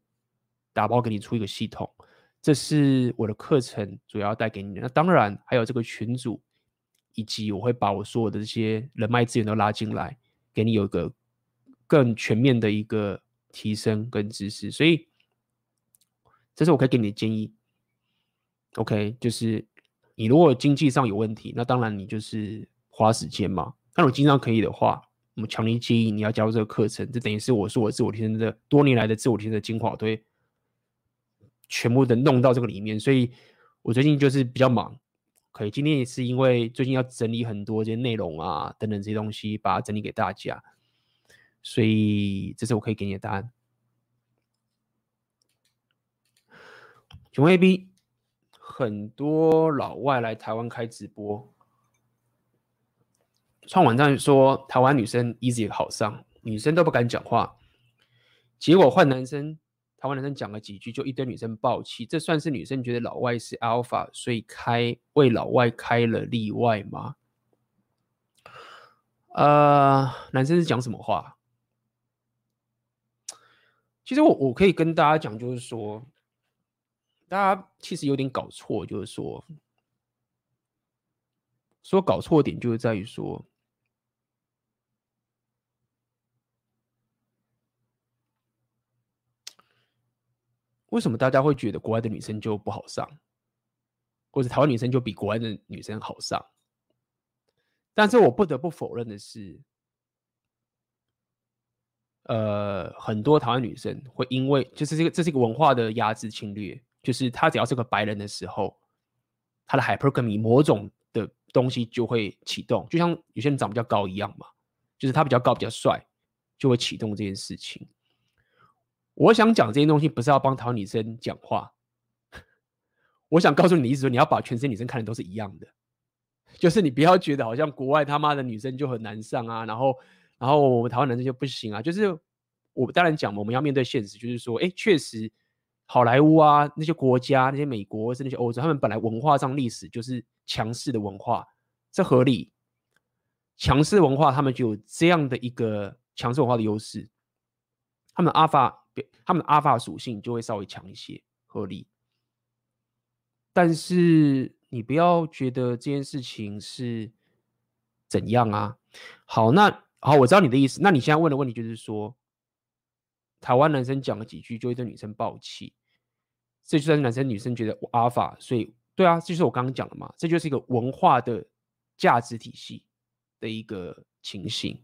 打包给你出一个系统。这是我的课程主要带给你。那当然还有这个群组，以及我会把我所有的这些人脉资源都拉进来，给你有一个更全面的一个提升跟知识。所以，这是我可以给你的建议。OK，就是你如果经济上有问题，那当然你就是花时间嘛。那如果经常可以的话，我强烈建议你要加入这个课程。这等于是我说我自我提升的多年来的自我提升的精华，都会全部的弄到这个里面。所以我最近就是比较忙，可以今天也是因为最近要整理很多这些内容啊等等这些东西，把它整理给大家。所以这是我可以给你的答案。请问 AB，很多老外来台湾开直播。创网站说台湾女生 easy 好上，女生都不敢讲话，结果换男生，台湾男生讲了几句，就一堆女生爆气。这算是女生觉得老外是 alpha，所以开为老外开了例外吗？呃，男生是讲什么话？其实我我可以跟大家讲，就是说，大家其实有点搞错，就是说，说搞错点就是在于说，为什么大家会觉得国外的女生就不好上，或者台湾女生就比国外的女生好上？但是我不得不否认的是。呃，很多台湾女生会因为就是这个，这是一个文化的压制侵略，就是她只要是个白人的时候，她的 hypergamy 某种的东西就会启动，就像有些人长比较高一样嘛，就是他比较高比较帅，就会启动这件事情。我想讲这些东西不是要帮台湾女生讲话，我想告诉你的意思说，你要把全世界女生看的都是一样的，就是你不要觉得好像国外他妈的女生就很难上啊，然后。然后我们台湾男生就不行啊，就是我当然讲嘛，我们要面对现实，就是说，哎，确实，好莱坞啊，那些国家，那些美国是那些欧洲，他们本来文化上历史就是强势的文化，这合理。强势文化，他们就有这样的一个强势文化的优势，他们阿法，他们的阿法属性就会稍微强一些，合理。但是你不要觉得这件事情是怎样啊？好，那。好，我知道你的意思。那你现在问的问题就是说，台湾男生讲了几句就会对女生爆气，这就算是男生女生觉得我阿法，所以对啊，这就是我刚刚讲的嘛，这就是一个文化的价值体系的一个情形。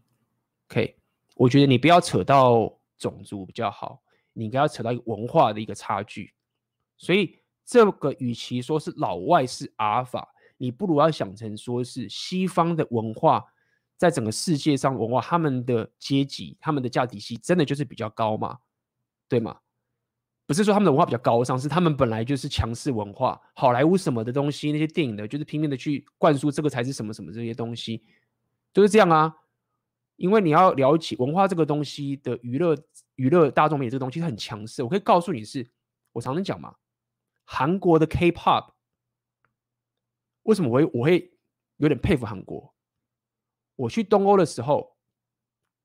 OK，我觉得你不要扯到种族比较好，你应该要扯到一个文化的一个差距。所以这个与其说是老外是阿尔法，你不如要想成说是西方的文化。在整个世界上文化，他们的阶级、他们的价值体系真的就是比较高嘛？对吗？不是说他们的文化比较高尚，是他们本来就是强势文化，好莱坞什么的东西，那些电影的，就是拼命的去灌输这个才是什么什么这些东西，就是这样啊。因为你要了解文化这个东西的娱乐、娱乐大众媒体这个东西很强势。我可以告诉你是，我常常讲嘛，韩国的 K-pop，为什么我会我会有点佩服韩国？我去东欧的时候，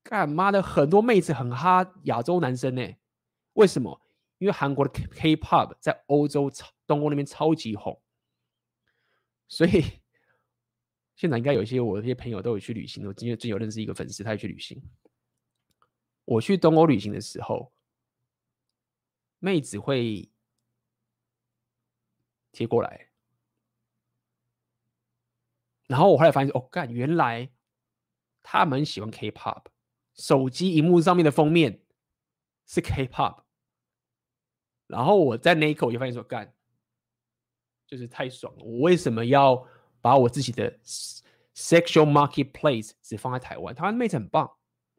干妈的很多妹子很哈亚洲男生呢？为什么？因为韩国的 K-pop 在欧洲东欧那边超级红，所以现在应该有一些我的一些朋友都有去旅行。我今天最近有认识一个粉丝，他也去旅行。我去东欧旅行的时候，妹子会贴过来，然后我后来发现，哦，干，原来。他们喜欢 K-pop，手机荧幕上面的封面是 K-pop，然后我在那一刻我就发现说，干，就是太爽了。我为什么要把我自己的 sexual marketplace 只放在台湾？台湾妹子很棒，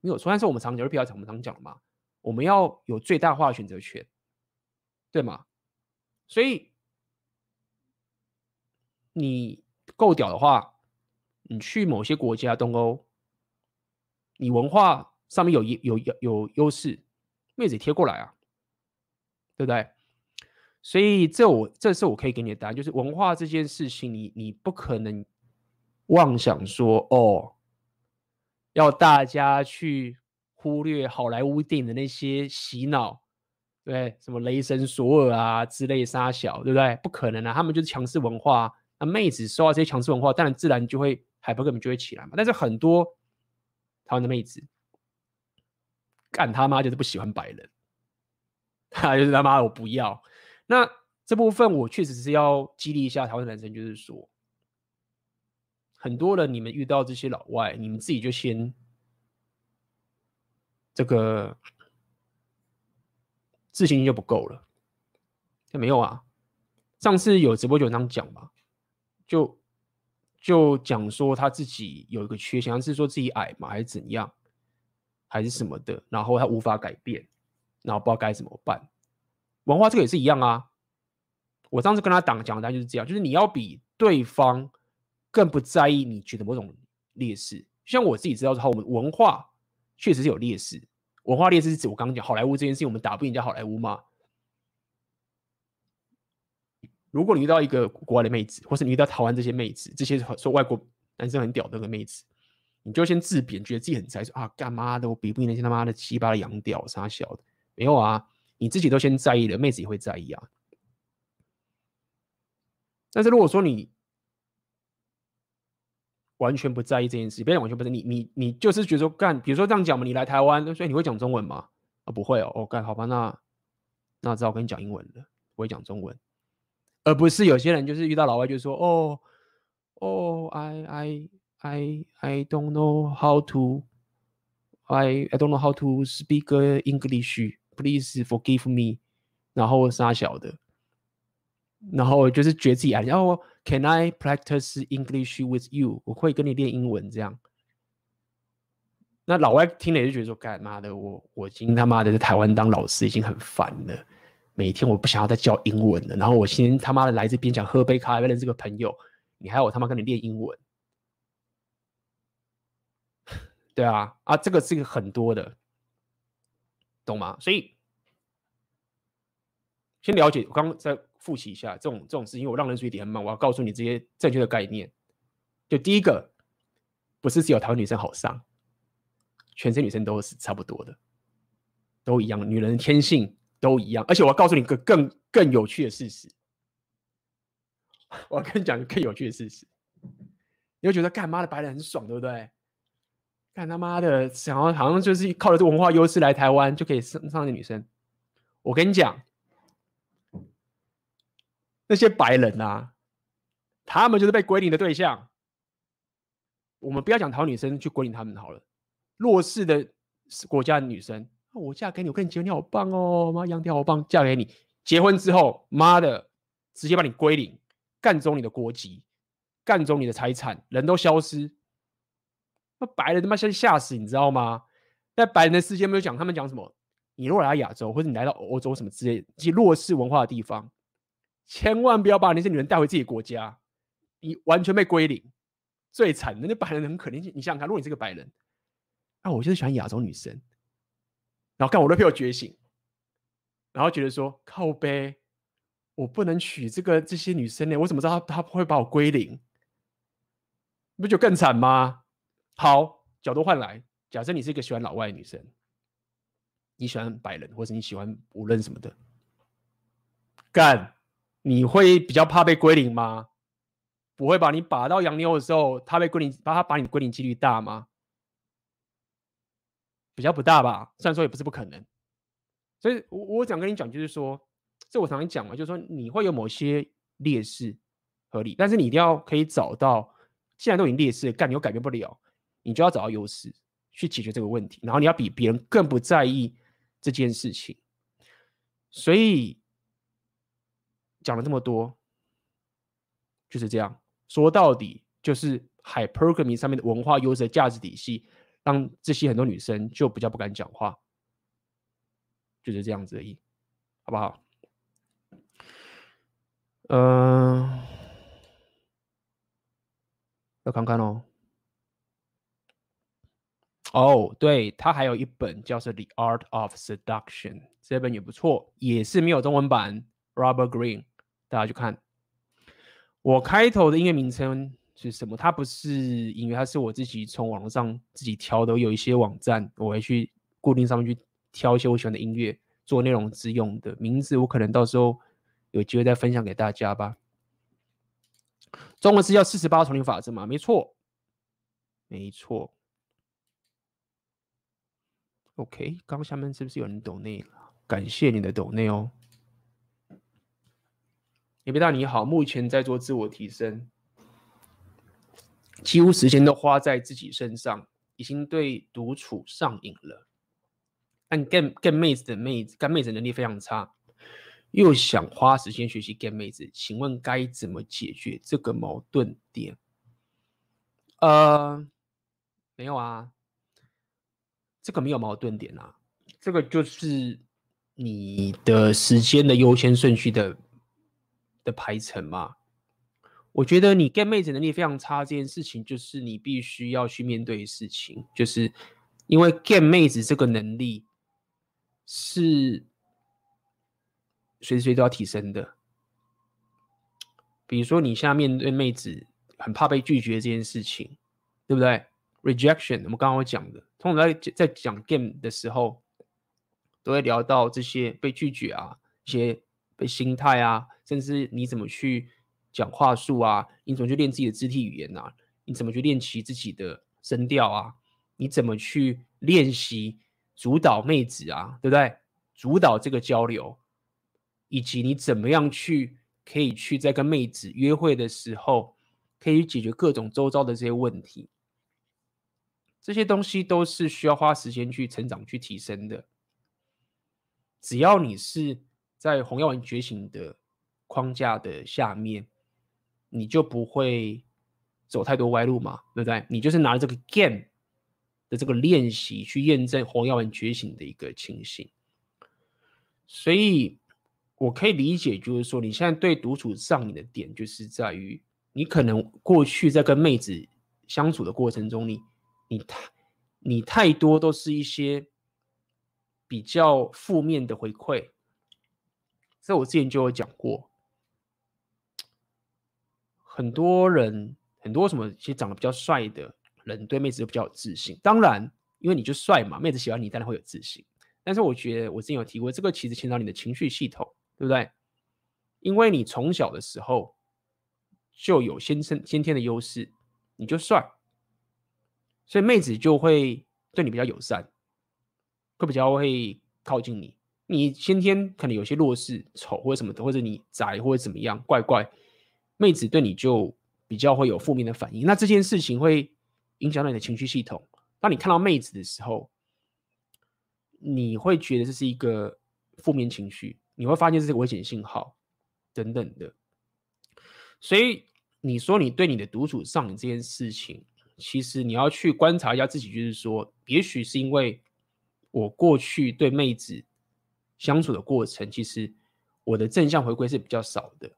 没有错。但是我们常讲，就比较常我们常讲嘛，我们要有最大化的选择权，对吗？所以你够屌的话，你去某些国家，东欧。你文化上面有有有有优势，妹子贴过来啊，对不对？所以这我这是我可以给你的答案，就是文化这件事情你，你不可能妄想说哦，要大家去忽略好莱坞电影的那些洗脑，对，什么雷神索尔啊之类杀小，对不对？不可能啊，他们就是强势文化，那妹子受到这些强势文化，当然自然就会海博根本就会起来嘛。但是很多。台湾的妹子，干他妈就是不喜欢白人，他 就是他妈我不要。那这部分我确实是要激励一下台湾男生，就是说，很多人你们遇到这些老外，你们自己就先这个自信心就不够了。没有啊，上次有直播就这样讲嘛，就。就讲说他自己有一个缺陷，是说自己矮嘛，还是怎样，还是什么的，然后他无法改变，然后不知道该怎么办。文化这个也是一样啊。我上次跟他讲讲的就是这样，就是你要比对方更不在意你觉得某种劣势。像我自己知道之后，我们文化确实是有劣势。文化劣势是指我刚刚讲好莱坞这件事情，我们打不赢人家好莱坞嘛。如果你遇到一个国外的妹子，或是你遇到台湾这些妹子，这些说外国男生很屌的那个妹子，你就先自贬，觉得自己很在意，说啊，干嘛的，我比不赢那些他妈的鸡巴的洋屌，啥小的，没有啊，你自己都先在意了，妹子也会在意啊。但是如果说你完全不在意这件事，别人完全不在意，你你你就是觉得说干，比如说这样讲嘛，你来台湾，所以你会讲中文吗？啊，不会哦，哦干，好吧，那那只好跟你讲英文了，不会讲中文，而不是有些人就是遇到老外就说，哦哦，I I。I I don't know how to I I don't know how to speak English. Please forgive me. 然后杀小的，然后就是觉得自己啊，然后 Can I practice English with you？我会跟你练英文这样。那老外听了也就觉得说，干妈的，我我已经他妈的在台湾当老师已经很烦了，每天我不想要再教英文了。然后我先他妈的来这边想喝杯咖啡认识个朋友，你还要我他妈跟你练英文？对啊，啊，这个是一个很多的，懂吗？所以先了解，我刚刚再复习一下这种这种事情，因为我让人注意点很慢，我要告诉你这些正确的概念。就第一个，不是只有台湾女生好上，全身女生都是差不多的，都一样，女人天性都一样。而且我要告诉你一个更更有趣的事实，我要跟你讲个更有趣的事实，你会觉得干妈的白人很爽，对不对？看他妈的，想要好像就是靠着这文化优势来台湾就可以上上的女生，我跟你讲，那些白人啊，他们就是被归零的对象。我们不要讲讨女生去归零他们好了，弱势的国家的女生，我嫁给你，我跟你结婚，你好棒哦，妈洋条好棒，嫁给你，结婚之后，妈的，直接把你归零，干走你的国籍，干走你的财产，人都消失。那白人他妈先吓死，你知道吗？在白人的世界没有讲，他们讲什么？你如果来到亚洲，或者你来到欧洲什么之类的，这些弱势文化的地方，千万不要把那些女人带回自己国家，你完全被归零。最惨的那白人很可怜，你想想看，如果你是个白人，啊，我就是喜欢亚洲女生，然后看我都被我觉醒，然后觉得说靠呗，我不能娶这个这些女生呢，我怎么知道他他会把我归零？不就更惨吗？好，角度换来，假设你是一个喜欢老外的女生，你喜欢白人，或者你喜欢无论什么的，干，你会比较怕被归零吗？不会把你把到洋妞的时候，他被归零，把他把你归零几率大吗？比较不大吧，虽然说也不是不可能。所以我我想跟你讲，就是说，这我常常讲嘛，就是说你会有某些劣势合理，但是你一定要可以找到，既然都已经劣势，干你又改变不了。你就要找到优势去解决这个问题，然后你要比别人更不在意这件事情。所以讲了这么多，就是这样说到底，就是 hypergamy 上面的文化优势的价值体系，让这些很多女生就比较不敢讲话，就是这样子而已，好不好？嗯、要看看哦。哦对，他还有一本叫做《The Art of Seduction》，这本也不错，也是没有中文版。Robert Green，大家去看。我开头的音乐名称是什么？它不是音乐，它是我自己从网络上自己挑的。有一些网站，我会去固定上面去挑一些我喜欢的音乐做内容之用的名字，我可能到时候有机会再分享给大家吧。中文是叫四十八丛林法则吗？没错，没错。OK，刚下面是不是有人抖内了？感谢你的抖内哦。李贝大你好，目前在做自我提升，几乎时间都花在自己身上，已经对独处上瘾了。但 get get 妹子的妹子，干妹子能力非常差，又想花时间学习 get 妹子，请问该怎么解决这个矛盾点？呃，没有啊。这个没有矛盾点啊，这个就是你的时间的优先顺序的的排程嘛。我觉得你 get 妹子能力非常差这件事情，就是你必须要去面对事情，就是因为 get 妹子这个能力是随时随地都要提升的。比如说你现在面对妹子很怕被拒绝这件事情，对不对 rejection，我们刚刚讲的，通常在在讲 game 的时候，都会聊到这些被拒绝啊，一些被心态啊，甚至你怎么去讲话术啊，你怎么去练自己的肢体语言啊，你怎么去练习自己的声调啊，你怎么去练习主导妹子啊，对不对？主导这个交流，以及你怎么样去可以去在跟妹子约会的时候，可以解决各种周遭的这些问题。这些东西都是需要花时间去成长、去提升的。只要你是在红药丸觉醒的框架的下面，你就不会走太多歪路嘛，对不对？你就是拿着这个 game 的这个练习去验证红药丸觉醒的一个情形。所以，我可以理解，就是说，你现在对独处上瘾的点，就是在于你可能过去在跟妹子相处的过程中，你。你太你太多都是一些比较负面的回馈，这我之前就有讲过，很多人很多什么，其实长得比较帅的人对妹子都比较有自信。当然，因为你就帅嘛，妹子喜欢你，当然会有自信。但是我觉得我之前有提过，这个其实牵到你的情绪系统，对不对？因为你从小的时候就有先生先天的优势，你就帅。所以妹子就会对你比较友善，会比较会靠近你。你先天可能有些弱势、丑或者什么的，或者你宅或者怎么样，怪怪，妹子对你就比较会有负面的反应。那这件事情会影响到你的情绪系统。当你看到妹子的时候，你会觉得这是一个负面情绪，你会发现这是危险信号等等的。所以你说你对你的独处上瘾这件事情。其实你要去观察一下自己，就是说，也许是因为我过去对妹子相处的过程，其实我的正向回馈是比较少的。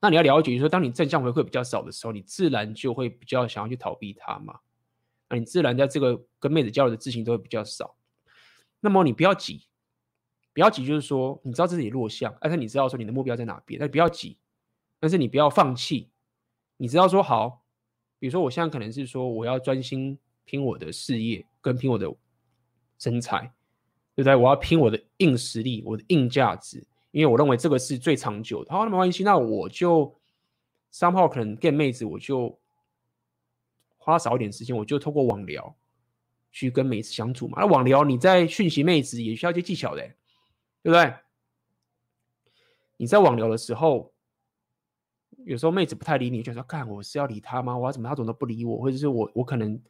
那你要了解，就是说，当你正向回馈比较少的时候，你自然就会比较想要去逃避她嘛。那你自然在这个跟妹子交流的自信都会比较少。那么你不要急，不要急，就是说，你知道自己弱项，但是你知道说你的目标在哪边，那不要急，但是你不要放弃。你知道说好。比如说，我现在可能是说，我要专心拼我的事业，跟拼我的身材，对不对？我要拼我的硬实力，我的硬价值，因为我认为这个是最长久的。好，那没关系，那我就三号可能 get 妹子，我就花少一点时间，我就透过网聊去跟妹子相处嘛。那网聊你在讯息妹子也需要一些技巧的，对不对？你在网聊的时候。有时候妹子不太理你，就说：“看我是要理她吗？我要怎么她总都不理我，或者是我我可能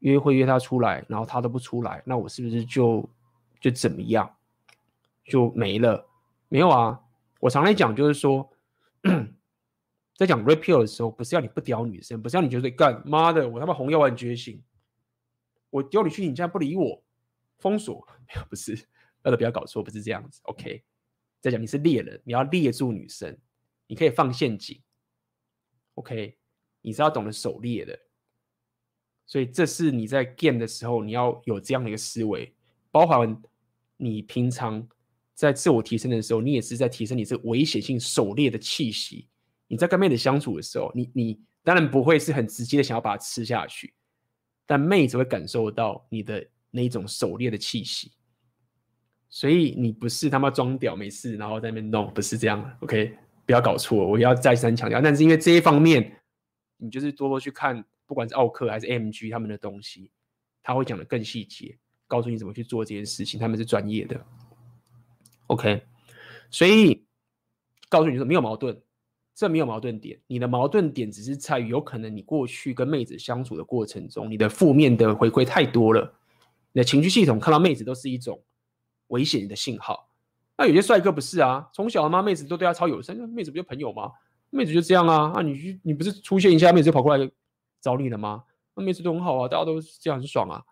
约会约她出来，然后她都不出来，那我是不是就就怎么样就没了？没有啊！我常来讲就是说，在讲 Red Pill 的时候，不是要你不屌女生，不是要你觉得干妈的，我他妈红药丸觉醒，我丢你去，你家不理我，封锁，不是，大 家不要搞错，不是这样子。OK，再讲你是猎人，你要猎住女生。”你可以放陷阱，OK？你是要懂得狩猎的，所以这是你在 game 的时候你要有这样的一个思维，包含你平常在自我提升的时候，你也是在提升你这危险性狩猎的气息。你在跟妹子相处的时候，你你当然不会是很直接的想要把它吃下去，但妹子会感受到你的那种狩猎的气息，所以你不是他妈装屌没事，然后在那边弄，不是这样的，OK？不要搞错，我要再三强调。但是因为这一方面，你就是多多去看，不管是奥克还是 MG 他们的东西，他会讲得更细节，告诉你怎么去做这件事情，他们是专业的。OK，所以告诉你说没有矛盾，这没有矛盾点。你的矛盾点只是在于，有可能你过去跟妹子相处的过程中，你的负面的回馈太多了，你的情绪系统看到妹子都是一种危险的信号。那有些帅哥不是啊，从小他妈妹子都对他超友善，那妹子不就朋友吗？妹子就这样啊，啊你你不是出现一下妹子就跑过来找你了吗？那妹子都很好啊，大家都这样很爽啊。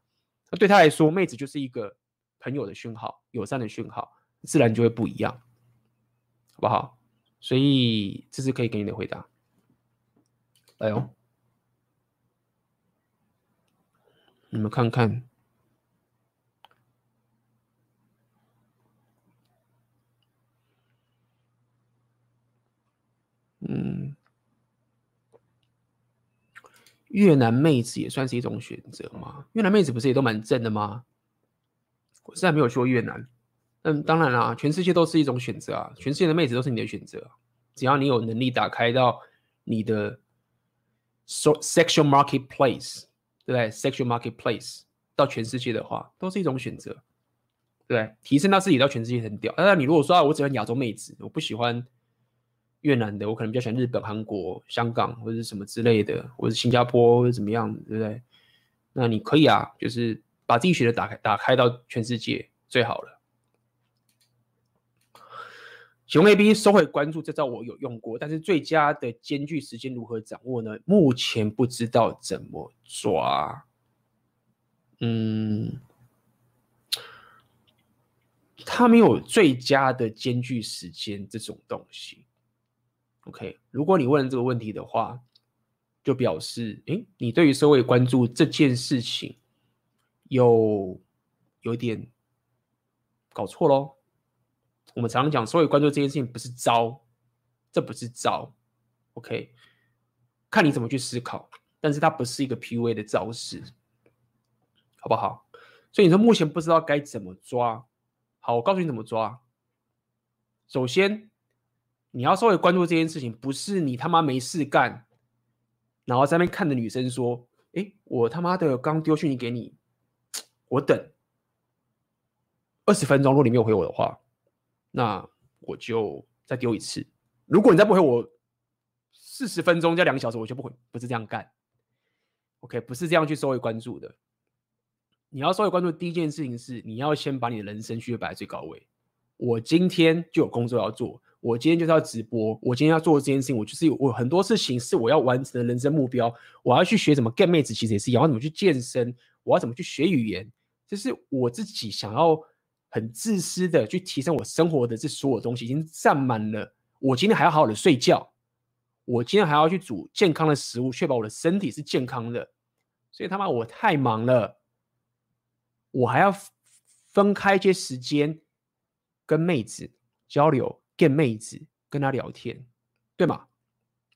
那对他来说，妹子就是一个朋友的讯号，友善的讯号，自然就会不一样，好不好？所以这是可以给你的回答。来哟，你们看看。嗯越南妹子也算是一种选择吗？越南妹子不是也都蛮正的吗？我现在没有去过越南，嗯，当然啦，全世界都是一种选择啊，全世界的妹子都是你的选择，只要你有能力打开到你的 so sexual marketplace，对不对？sexual marketplace 到全世界的话，都是一种选择，对，提升到自己到全世界很屌。但是你如果说啊，我喜欢亚洲妹子，我不喜欢越南的，我可能比较喜欢日本、韩国、香港或者什么之类的，或者新加坡或者怎么样，对不对？那你可以啊，就是。把自己学的打开，打开到全世界最好了。熊 A B 收回关注这招我有用过，但是最佳的间距时间如何掌握呢？目前不知道怎么抓。嗯，他没有最佳的间距时间这种东西。OK，如果你问了这个问题的话，就表示，诶，你对于社会关注这件事情。有有点搞错喽。我们常常讲，社会关注这件事情不是招，这不是招，OK？看你怎么去思考，但是它不是一个 PUA 的招式，好不好？所以你说目前不知道该怎么抓，好，我告诉你怎么抓。首先，你要稍微关注这件事情，不是你他妈没事干，然后在那边看着女生说：“诶，我他妈的刚丢讯息给你。”我等二十分钟，如果你没有回我的话，那我就再丢一次。如果你再不回我四十分钟加两个小时，我就不回。不是这样干，OK？不是这样去稍微关注的。你要稍微关注，第一件事情是你要先把你的人生序摆在最高位。我今天就有工作要做，我今天就是要直播，我今天要做这件事情，我就是有我很多事情是我要完成的人生目标。我要去学怎么 get 妹子，其实也是一样。我要怎么去健身，我要怎么去学语言。就是我自己想要很自私的去提升我生活的这所有东西，已经占满了。我今天还要好好的睡觉，我今天还要去煮健康的食物，确保我的身体是健康的。所以他妈我太忙了，我还要分开一些时间跟妹子交流，跟妹子跟她聊天，对吗？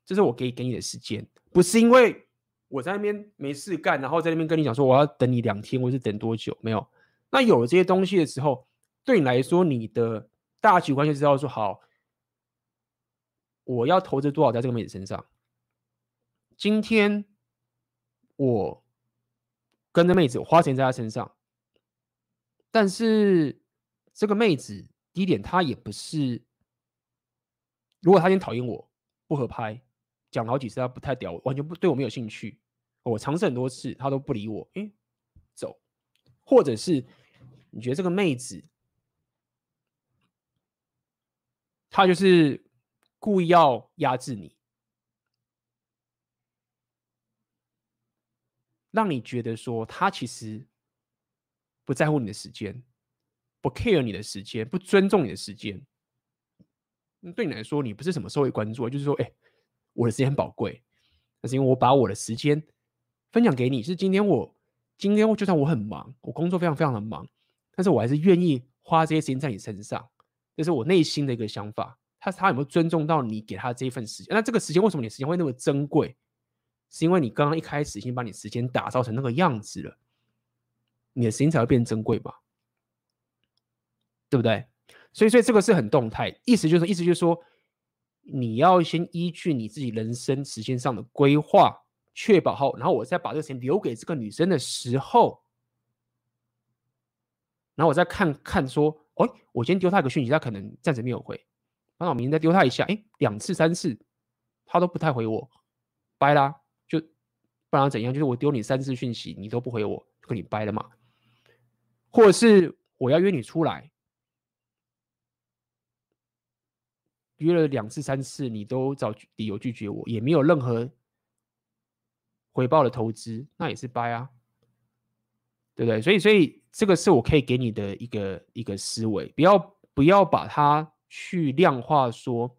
这是我给给你的时间，不是因为。我在那边没事干，然后在那边跟你讲说我要等你两天，或是等多久？没有。那有了这些东西的时候，对你来说，你的大局观就知道说好，我要投资多少在这个妹子身上。今天我跟着妹子，我花钱在她身上，但是这个妹子第一点，她也不是，如果他今天讨厌我，不合拍。讲好几次，他不太屌我，完全不对我没有兴趣。我尝试很多次，他都不理我。诶，走，或者是你觉得这个妹子，她就是故意要压制你，让你觉得说她其实不在乎你的时间，不 care 你的时间，不尊重你的时间。对你来说，你不是什么社会关注，就是说，哎。我的时间很宝贵，那是因为我把我的时间分享给你。是今天我，今天就算我很忙，我工作非常非常的忙，但是我还是愿意花这些时间在你身上，这是我内心的一个想法。他他有没有尊重到你给他这一份时间？那这个时间为什么你时间会那么珍贵？是因为你刚刚一开始已经把你时间打造成那个样子了，你的时间才会变珍贵吧？对不对？所以，所以这个是很动态，意思就是，意思就是说。你要先依据你自己人生时间上的规划，确保好，然后我再把这个时间留给这个女生的时候，然后我再看看说，哎，我今天丢她一个讯息，她可能暂时没有回，然后我明天再丢她一下，哎，两次三次，她都不太回我，掰啦，就不然怎样？就是我丢你三次讯息，你都不回我，跟你掰了嘛，或者是我要约你出来。约了两次三次，你都找理由拒绝我，也没有任何回报的投资，那也是掰啊，对不对？所以，所以这个是我可以给你的一个一个思维，不要不要把它去量化说，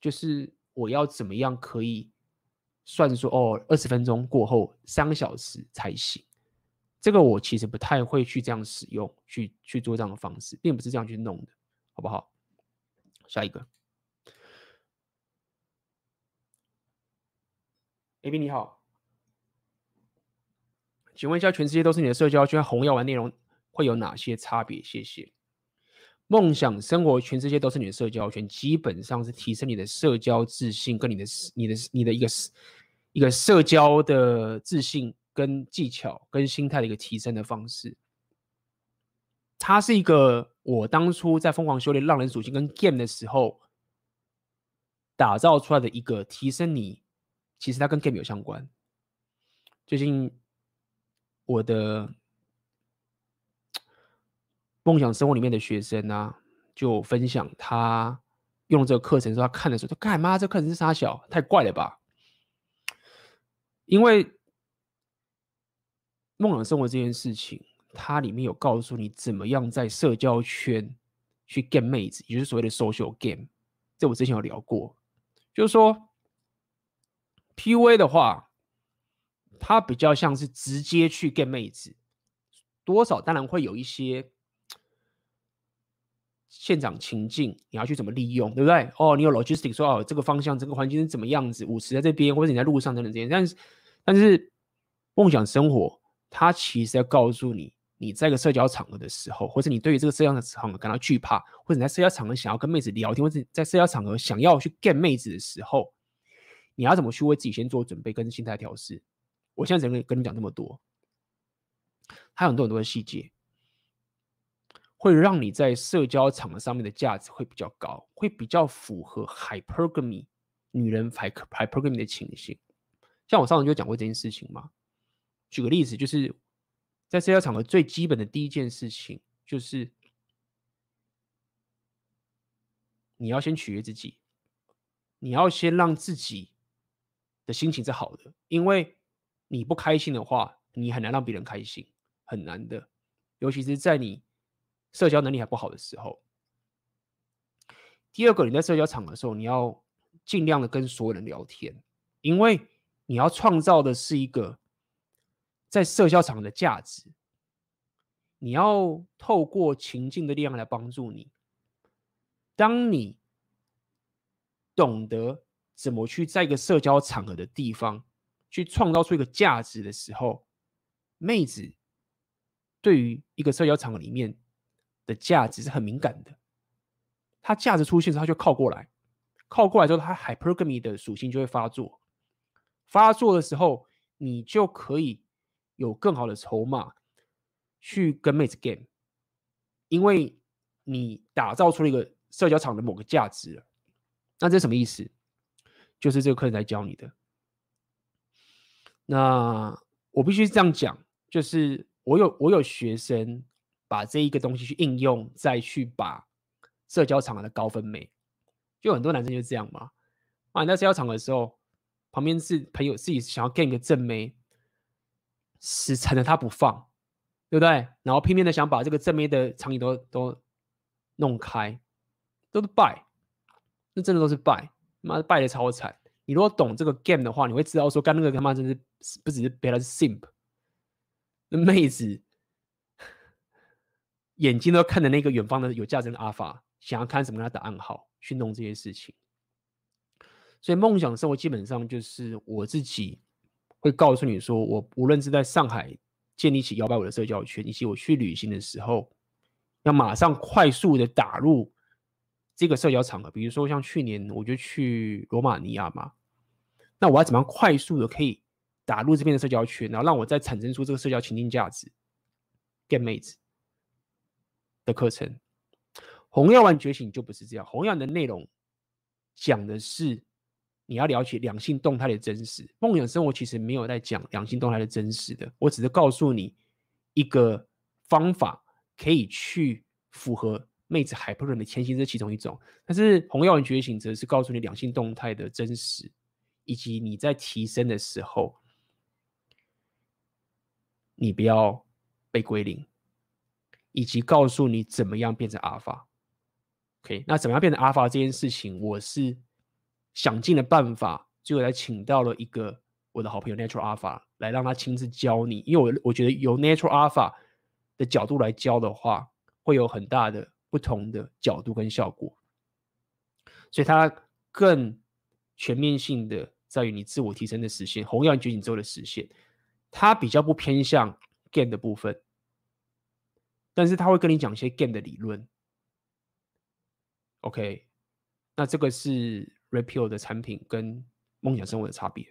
就是我要怎么样可以算说哦，二十分钟过后三个小时才行，这个我其实不太会去这样使用，去去做这样的方式，并不是这样去弄的，好不好？下一个，A B 你好，请问一下，全世界都是你的社交圈，红药丸内容会有哪些差别？谢谢。梦想生活，全世界都是你的社交圈，基本上是提升你的社交自信，跟你的、你的、你的一个一个社交的自信跟技巧跟心态的一个提升的方式。它是一个我当初在疯狂修炼浪人属性跟 game 的时候打造出来的一个提升你，其实它跟 game 有相关。最近我的。梦想生活里面的学生啊，就分享他用这个课程说，他看的时候，他干嘛？这课程是啥小？太怪了吧！因为梦想生活这件事情，它里面有告诉你怎么样在社交圈去 get 妹子，也就是所谓的 social game。这我之前有聊过，就是说 PUA 的话，它比较像是直接去 get 妹子，多少当然会有一些。现场情境，你要去怎么利用，对不对？哦，你有 logistic 说哦，这个方向、这个环境是怎么样子？舞池在这边，或者你在路上等等这些。但是，但是梦想生活，它其实要告诉你，你在一个社交场合的时候，或者你对于这个社交场合感到惧怕，或者你在社交场合想要跟妹子聊天，或者在社交场合想要去 get 妹子的时候，你要怎么去为自己先做准备跟心态调试？我现在只能跟你讲这么多，还有很多很多的细节。会让你在社交场合上面的价值会比较高，会比较符合 hypergamy 女人 hypergamy 的情形。像我上次就讲过这件事情嘛。举个例子，就是在社交场合最基本的第一件事情，就是你要先取悦自己，你要先让自己的心情是好的，因为你不开心的话，你很难让别人开心，很难的，尤其是在你。社交能力还不好的时候，第二个，你在社交场的时候，你要尽量的跟所有人聊天，因为你要创造的是一个在社交场的价值。你要透过情境的力量来帮助你。当你懂得怎么去在一个社交场合的地方去创造出一个价值的时候，妹子对于一个社交场合里面。的价值是很敏感的，它价值出现时，它就靠过来，靠过来之后，它 hypergamy 的属性就会发作。发作的时候，你就可以有更好的筹码去跟妹子 game，因为你打造出了一个社交场的某个价值了。那这什么意思？就是这个课程在教你的。那我必须这样讲，就是我有我有学生。把这一个东西去应用，再去把社交场的高分妹，就很多男生就这样嘛。啊，你在社交场的时候，旁边是朋友，自己想要 get 一个正妹，死缠着他不放，对不对？然后拼命的想把这个正面的场景都都弄开，都是败，那真的都是败，妈的败的超惨。你如果懂这个 game 的话，你会知道说，干那个他妈真是不只是别人是 simp，那妹子。眼睛都看着那个远方的有价值的阿法，想要看什么样的暗号去弄这些事情。所以梦想生活基本上就是我自己会告诉你说，我无论是在上海建立起摇摆我的社交圈，以及我去旅行的时候，要马上快速的打入这个社交场合。比如说像去年我就去罗马尼亚嘛，那我要怎么样快速的可以打入这边的社交圈，然后让我再产生出这个社交情境价值，get 妹子。的课程，红药丸觉醒就不是这样。红药丸的内容讲的是你要了解两性动态的真实。梦想生活其实没有在讲两性动态的真实的，我只是告诉你一个方法，可以去符合妹子 hyper 的前行，这其中一种。但是红药丸觉醒则是告诉你两性动态的真实，以及你在提升的时候，你不要被归零。以及告诉你怎么样变成阿尔法，OK？那怎么样变成阿尔法这件事情，我是想尽了办法，最后来请到了一个我的好朋友 Natural Alpha 来让他亲自教你，因为我我觉得由 Natural Alpha 的角度来教的话，会有很大的不同的角度跟效果，所以他更全面性的在于你自我提升的实现，红药丸觉醒之后的实现，它比较不偏向 gain 的部分，但是他会跟你讲一些 gain 的理论。OK，那这个是 Repeal 的产品跟梦想生活的差别。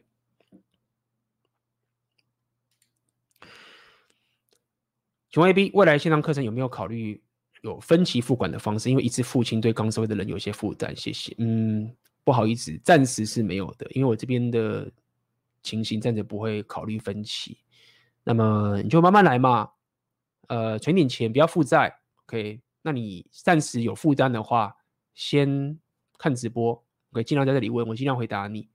请问 AB，未来线上课程有没有考虑有分期付款的方式？因为一次付清对刚收会的人有些负担。谢谢。嗯，不好意思，暂时是没有的，因为我这边的情形暂时不会考虑分期。那么你就慢慢来嘛，呃，存点钱，不要负债。OK，那你暂时有负担的话。先看直播，可以尽量在这里问，我尽量回答你。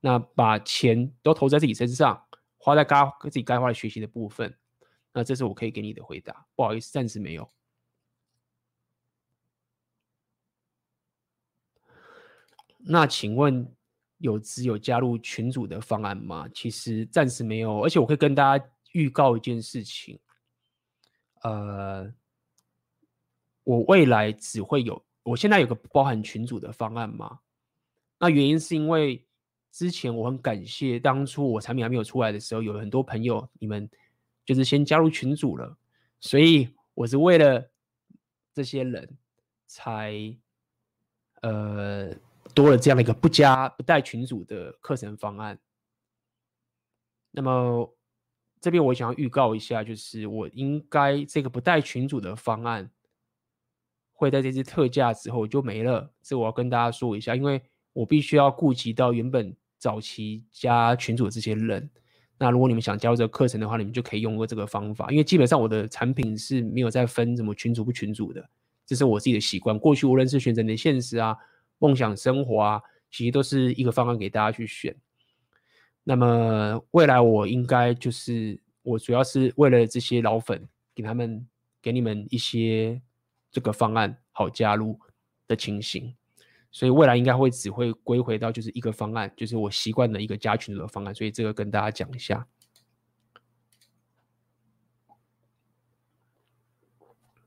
那把钱都投在自己身上，花在该自己该花的学习的部分，那这是我可以给你的回答。不好意思，暂时没有。那请问有只有加入群组的方案吗？其实暂时没有，而且我可以跟大家预告一件事情，呃，我未来只会有。我现在有个包含群组的方案吗？那原因是因为之前我很感谢当初我产品还没有出来的时候，有很多朋友你们就是先加入群组了，所以我是为了这些人才呃多了这样的一个不加不带群组的课程方案。那么这边我想要预告一下，就是我应该这个不带群组的方案。会在这次特价之后就没了，这我要跟大家说一下，因为我必须要顾及到原本早期加群组的这些人。那如果你们想加入这个课程的话，你们就可以用过这个方法，因为基本上我的产品是没有再分什么群组不群组的，这是我自己的习惯。过去无论是选择你的现实啊、梦想生活啊，其实都是一个方案给大家去选。那么未来我应该就是我主要是为了这些老粉，给他们给你们一些。这个方案好加入的情形，所以未来应该会只会归回到就是一个方案，就是我习惯的一个加群组的方案，所以这个跟大家讲一下。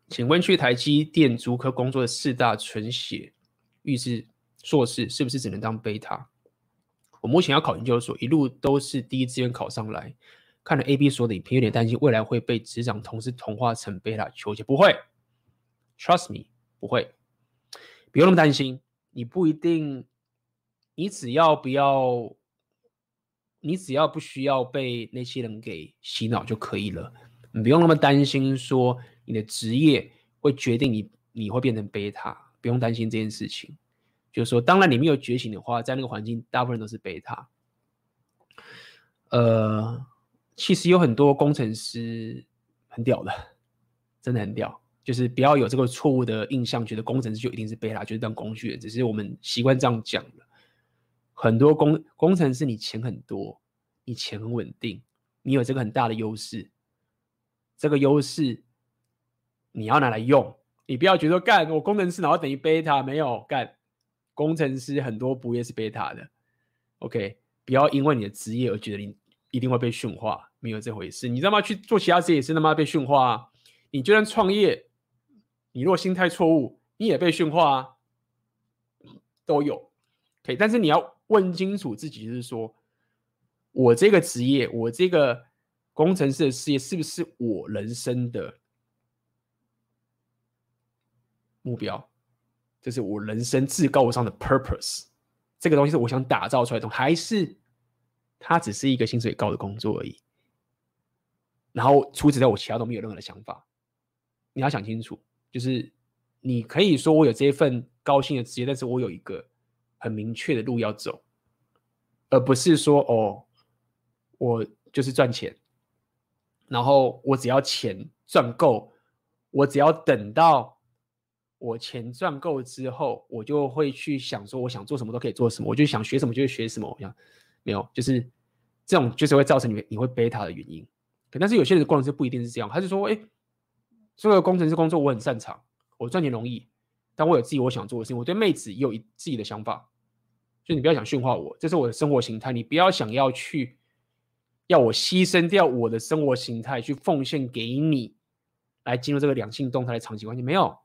请问去台积电竹科工作的四大纯血预制硕士是不是只能当贝塔？我目前要考研究所，一路都是第一志愿考上来，看了 AB 所的影片，有点担心未来会被职场同事同化成贝塔求解，不会。Trust me，不会，不用那么担心。你不一定，你只要不要，你只要不需要被那些人给洗脑就可以了。你不用那么担心，说你的职业会决定你你会变成贝塔，不用担心这件事情。就是说，当然你没有觉醒的话，在那个环境，大部分都是贝塔。呃，其实有很多工程师很屌的，真的很屌。就是不要有这个错误的印象，觉得工程师就一定是贝塔，就是当工具人。只是我们习惯这样讲的。很多工工程师，你钱很多，你钱很稳定，你有这个很大的优势。这个优势你要拿来用，你不要觉得干我工程师然后等于贝塔，没有干。工程师很多不也是贝塔的。OK，不要因为你的职业而觉得你一定会被驯化，没有这回事。你知道吗？去做其他职业也是他妈被驯化啊。你就算创业。你若心态错误，你也被驯化啊，都有，可以，但是你要问清楚自己，就是说，我这个职业，我这个工程师的事业，是不是我人生的目标？这是我人生至高无上的 purpose。这个东西是我想打造出来的，还是它只是一个薪水高的工作而已？然后除此之外，我其他都没有任何的想法。你要想清楚。就是你可以说我有这一份高薪的职业，但是我有一个很明确的路要走，而不是说哦，我就是赚钱，然后我只要钱赚够，我只要等到我钱赚够之后，我就会去想说我想做什么都可以做什么，我就想学什么就学什么。我想没有，就是这种就是会造成你你会贝塔的原因。但是有些人的工程师不一定是这样，他就说哎。这个工程师工作我很擅长，我赚钱容易，但我有自己我想做的事情。我对妹子也有自己的想法，就你不要想驯化我，这是我的生活形态。你不要想要去要我牺牲掉我的生活形态去奉献给你，来进入这个两性动态的长期关系。没有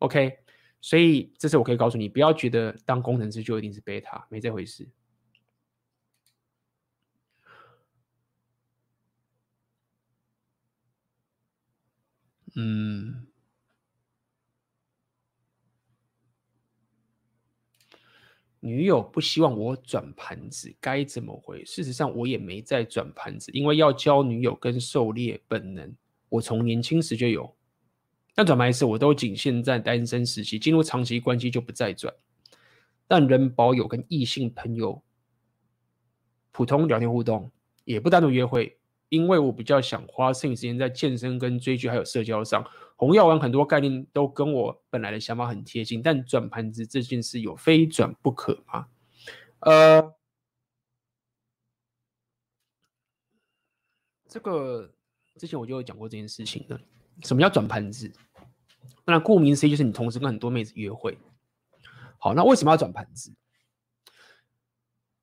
，OK。所以这是我可以告诉你，不要觉得当工程师就一定是贝塔，没这回事。嗯，女友不希望我转盘子，该怎么回？事实上，我也没在转盘子，因为要教女友跟狩猎本能，我从年轻时就有。但转盘子我都仅限在单身时期，进入长期关系就不再转，但仍保有跟异性朋友普通聊天互动，也不单独约会。因为我比较想花剩余时间在健身、跟追剧还有社交上，红药丸很多概念都跟我本来的想法很贴近，但转盘子这件事有非转不可吗？呃，这个之前我就有讲过这件事情了。什么叫转盘子？那顾名思义就是你同时跟很多妹子约会。好，那为什么要转盘子？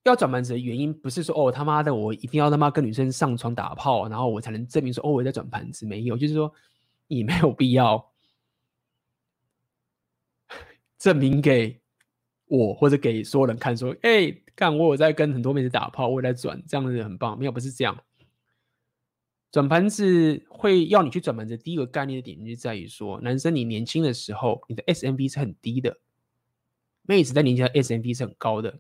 要转盘子的原因不是说哦他妈的我一定要他妈跟女生上床打炮，然后我才能证明说哦我在转盘子，没有，就是说你没有必要 证明给我或者给所有人看说，哎、看我有在跟很多妹子打炮，我也在转，这样子很棒，没有，不是这样。转盘子会要你去转盘子，第一个概念的点就在于说，男生你年轻的时候你的 SMV 是很低的，妹子在年轻的 SMV 是很高的。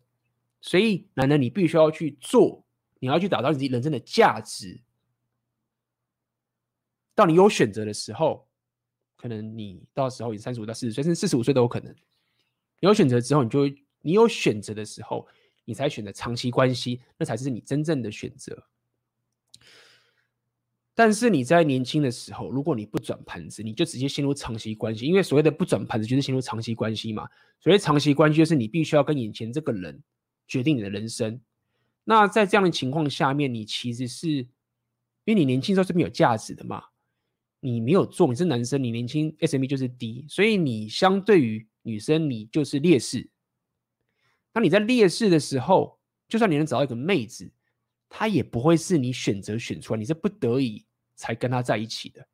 所以，男人，你必须要去做，你要去打造你自己人生的价值。当你有选择的时候，可能你到时候你三十五到四十岁，甚至四十五岁都有可能。有选择之后，你就会，你有选择的时候，你才选择长期关系，那才是你真正的选择。但是你在年轻的时候，如果你不转盘子，你就直接陷入长期关系，因为所谓的不转盘子就是陷入长期关系嘛。所谓长期关系就是你必须要跟眼前这个人。决定你的人生。那在这样的情况下面，你其实是因为你年轻时候是没有价值的嘛？你没有做，你是男生，你年轻 SMV 就是低，所以你相对于女生，你就是劣势。那你在劣势的时候，就算你能找到一个妹子，她也不会是你选择选出来，你是不得已才跟她在一起的。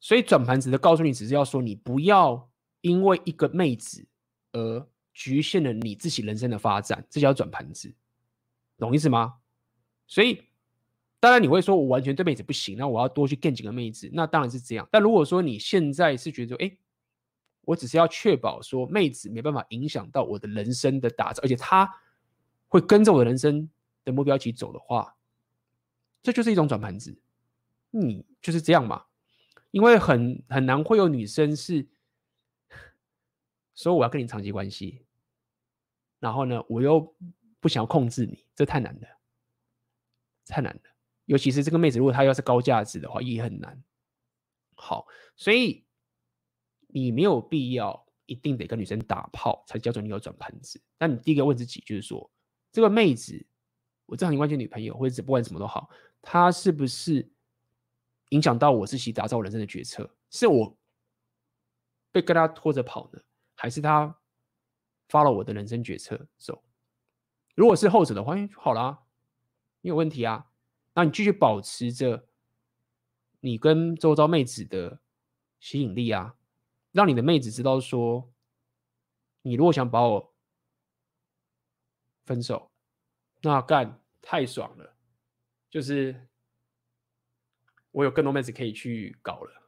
所以转盘子的告诉你，只是要说你不要因为一个妹子而。局限了你自己人生的发展，这叫转盘子，懂意思吗？所以，当然你会说，我完全对妹子不行，那我要多去见几个妹子，那当然是这样。但如果说你现在是觉得说，哎，我只是要确保说妹子没办法影响到我的人生的打造，而且她会跟着我的人生的目标一起走的话，这就是一种转盘子。你就是这样嘛？因为很很难会有女生是 说我要跟你长期关系。然后呢，我又不想要控制你，这太难了，太难了。尤其是这个妹子，如果她要是高价值的话，也很难。好，所以你没有必要一定得跟女生打炮才叫做你有转盘子。那你第一个问自己就是说，这个妹子，我这很关键女朋友，或者不管什么都好，她是不是影响到我自己打造人生的决策？是我被跟她拖着跑呢，还是她？follow 我的人生决策走，如果是后者的话，好啦，你有问题啊。那你继续保持着你跟周遭妹子的吸引力啊，让你的妹子知道说，你如果想把我分手，那干太爽了，就是我有更多妹子可以去搞了，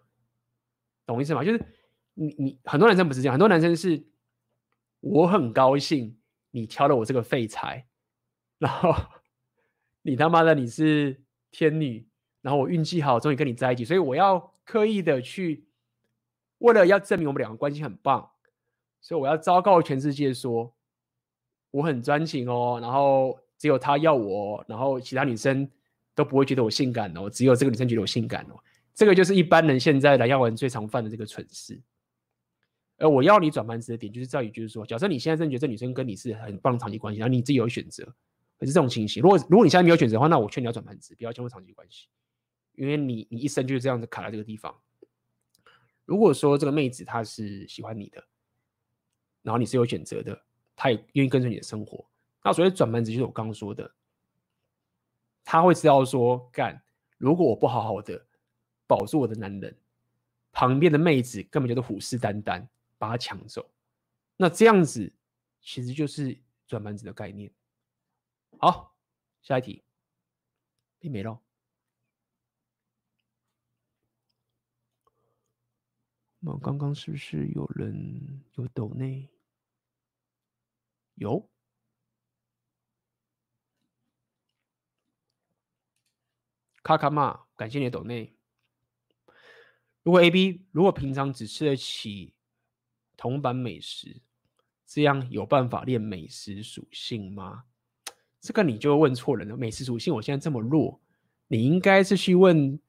懂意思吗？就是你你很多男生不是这样，很多男生是。我很高兴你挑了我这个废材，然后你他妈的你是天女，然后我运气好，终于跟你在一起，所以我要刻意的去，为了要证明我们两个关系很棒，所以我要昭告全世界说我很专情哦，然后只有他要我，然后其他女生都不会觉得我性感哦，只有这个女生觉得我性感哦，这个就是一般人现在来要玩最常犯的这个蠢事。而我要你转盘子的点，就是在于，就是说，假设你现在真的觉得这女生跟你是很棒的长期关系，然后你自己有选择，可是这种情形，如果如果你现在没有选择的话，那我劝你要转盘子，不要进入长期关系，因为你你一生就是这样子卡在这个地方。如果说这个妹子她是喜欢你的，然后你是有选择的，她也愿意跟着你的生活，那所谓转盘子就是我刚刚说的，她会知道说，干，如果我不好好的保住我的男人，旁边的妹子根本就是虎视眈眈。把它抢走，那这样子其实就是转盘子的概念。好，下一题，没了。那刚刚是不是有人有抖内？有。卡卡嘛，感谢你的抖内。如果 AB 如果平常只吃得起铜板美食，这样有办法练美食属性吗？这个你就问错人了。美食属性我现在这么弱，你应该是去问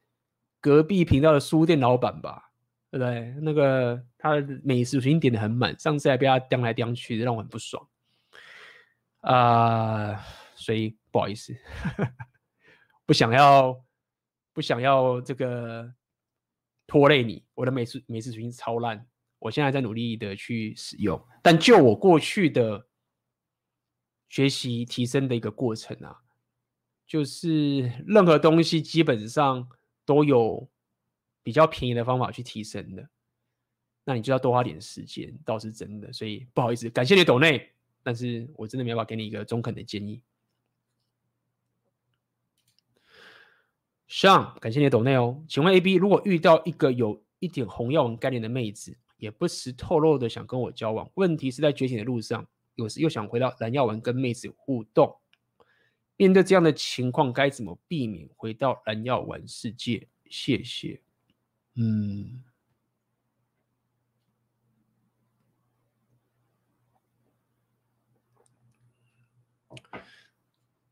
隔壁频道的书店老板吧，对不对？那个他的美食属性点的很满，上次还被他叼来叼去，让我很不爽。啊、所以不好意思，不想要，不想要这个。拖累你，我的美食美食属性超烂，我现在在努力的去使用，但就我过去的学习提升的一个过程啊，就是任何东西基本上都有比较便宜的方法去提升的，那你就要多花点时间，倒是真的，所以不好意思，感谢你抖内，但是我真的没办法给你一个中肯的建议。上，感谢你的抖内哦。请问 AB，如果遇到一个有一点红药丸概念的妹子，也不时透露的想跟我交往，问题是在觉醒的路上，有时又想回到蓝药丸跟妹子互动，面对这样的情况，该怎么避免回到蓝药丸世界？谢谢。嗯，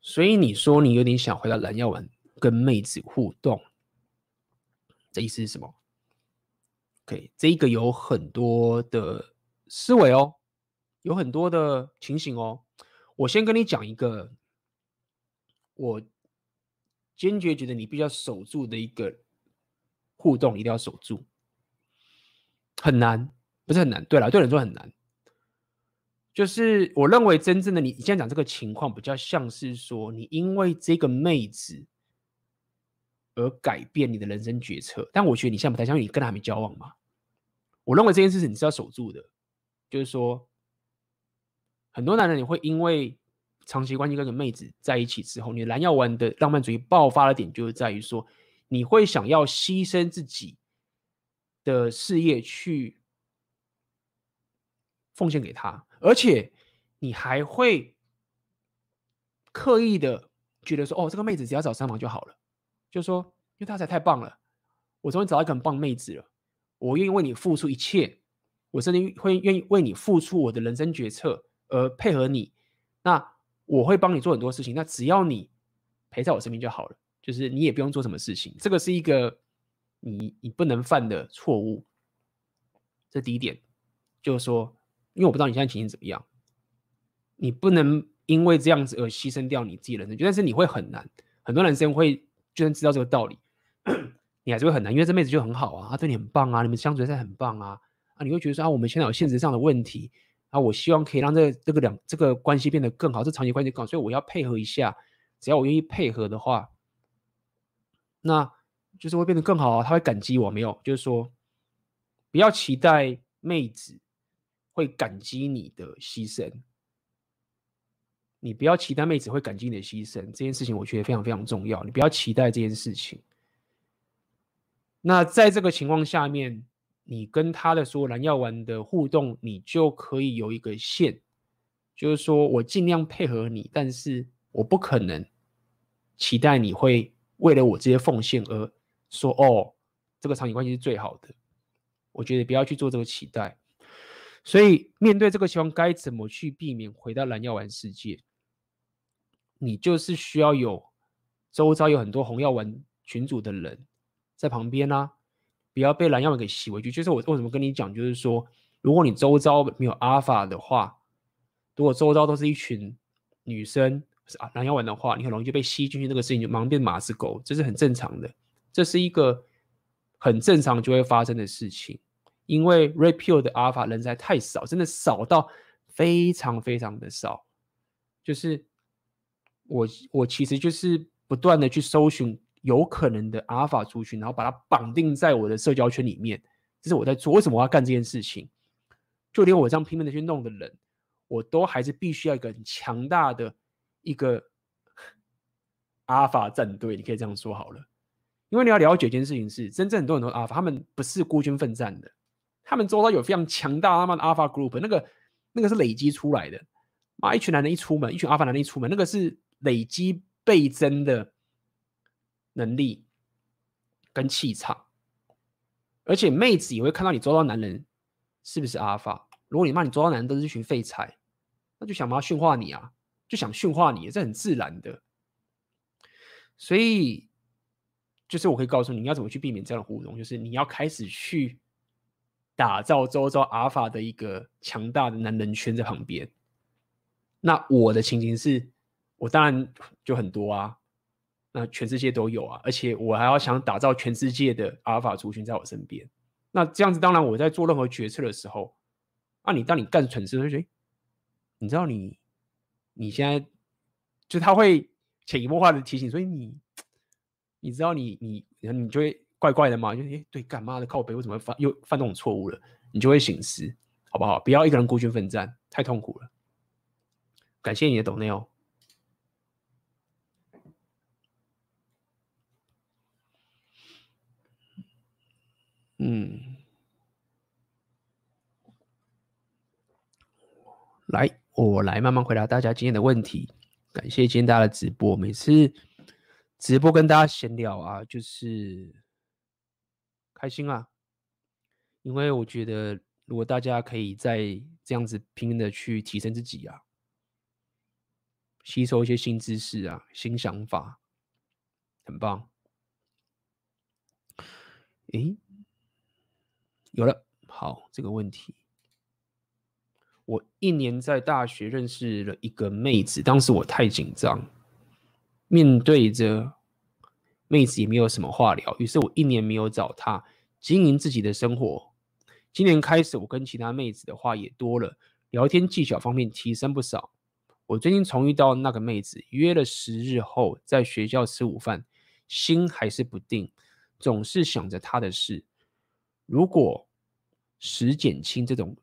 所以你说你有点想回到蓝药丸。跟妹子互动，这意思是什么？OK，这个有很多的思维哦，有很多的情形哦。我先跟你讲一个，我坚决觉得你必须要守住的一个互动，一定要守住。很难，不是很难。对了，对人说很难，就是我认为真正的你，你现在讲这个情况，比较像是说，你因为这个妹子。而改变你的人生决策，但我觉得你现在不太相信，你跟他还没交往嘛？我认为这件事情你是要守住的，就是说，很多男人你会因为长期关系跟个妹子在一起之后，你蓝药丸的浪漫主义爆发的点就是在于说，你会想要牺牲自己的事业去奉献给他，而且你还会刻意的觉得说，哦，这个妹子只要找三房就好了。就说，因为她才太棒了，我终于找到一个很棒妹子了，我愿意为你付出一切，我甚至会愿意为你付出我的人生决策而配合你，那我会帮你做很多事情，那只要你陪在我身边就好了，就是你也不用做什么事情，这个是一个你你不能犯的错误，这第一点，就是说，因为我不知道你现在情形怎么样，你不能因为这样子而牺牲掉你自己人生，但是你会很难，很多男生会。就算知道这个道理，你还是会很难，因为这妹子就很好啊，她对你很棒啊，你们相处在很棒啊，啊，你会觉得说啊，我们现在有现实上的问题啊，我希望可以让这、这个两这个关系变得更好，这长期关系更好，所以我要配合一下，只要我愿意配合的话，那就是会变得更好啊，他会感激我没有？就是说，不要期待妹子会感激你的牺牲。你不要期待妹子会感激你的牺牲，这件事情我觉得非常非常重要。你不要期待这件事情。那在这个情况下面，你跟他的说蓝药丸的互动，你就可以有一个线，就是说我尽量配合你，但是我不可能期待你会为了我这些奉献而说哦，这个场景关系是最好的。我觉得不要去做这个期待。所以面对这个情况，该怎么去避免回到蓝药丸世界？你就是需要有周遭有很多红药丸群组的人在旁边啊，不要被蓝药丸给吸回去。就是我为什么跟你讲，就是说，如果你周遭没有阿尔法的话，如果周遭都是一群女生是啊蓝药丸的话，你很容易就被吸进去，那个事情就忙变马子狗，这是很正常的，这是一个很正常就会发生的事情。因为 Red Pill 的阿尔法人才太少，真的少到非常非常的少，就是。我我其实就是不断的去搜寻有可能的阿尔法族群，然后把它绑定在我的社交圈里面。这是我在做。为什么我要干这件事情？就连我这样拼命的去弄的人，我都还是必须要一个很强大的一个阿尔法战队。你可以这样说好了。因为你要了解一件事情是，真正很多很多阿尔法，他们不是孤军奋战的，他们周遭有非常强大他妈的阿尔法 Group，那个那个是累积出来的。妈，一群男人一出门，一群阿尔法男人一出门，那个是累积倍增的能力跟气场。而且妹子也会看到你周遭男人是不是 Alpha。如果你骂你周遭男人都是一群废柴，那就想把他驯化你啊，就想驯化你，这很自然的。所以，就是我可以告诉你，你要怎么去避免这样的互动，就是你要开始去打造周遭阿尔法的一个强大的男人圈在旁边。那我的情形是，我当然就很多啊，那全世界都有啊，而且我还要想打造全世界的阿尔法族群在我身边。那这样子，当然我在做任何决策的时候，啊，你当你干蠢事，会觉得，你知道你你现在就他会潜移默化的提醒，所以你你知道你你你就会怪怪的嘛，就哎、对，干嘛的靠北，为什么犯又犯这种错误了？你就会醒思，好不好？不要一个人孤军奋战，太痛苦了。感谢你的抖内哦。嗯，来，我来慢慢回答大家今天的问题。感谢今天大家的直播，每次直播跟大家闲聊啊，就是开心啊。因为我觉得，如果大家可以在这样子拼命的去提升自己啊。吸收一些新知识啊，新想法，很棒。诶，有了，好，这个问题。我一年在大学认识了一个妹子，当时我太紧张，面对着妹子也没有什么话聊，于是我一年没有找她，经营自己的生活。今年开始，我跟其他妹子的话也多了，聊天技巧方面提升不少。我最近重遇到那个妹子，约了十日后在学校吃午饭，心还是不定，总是想着她的事。如果使减轻这种，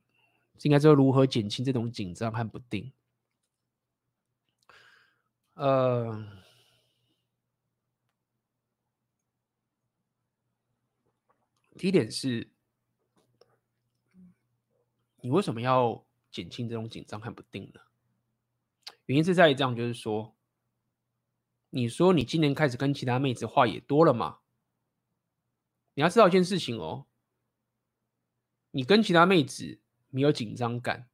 应该说如何减轻这种紧张和不定？呃，第一点是，你为什么要减轻这种紧张和不定呢？原因是在于这样，就是说，你说你今年开始跟其他妹子话也多了嘛？你要知道一件事情哦，你跟其他妹子没有紧张感，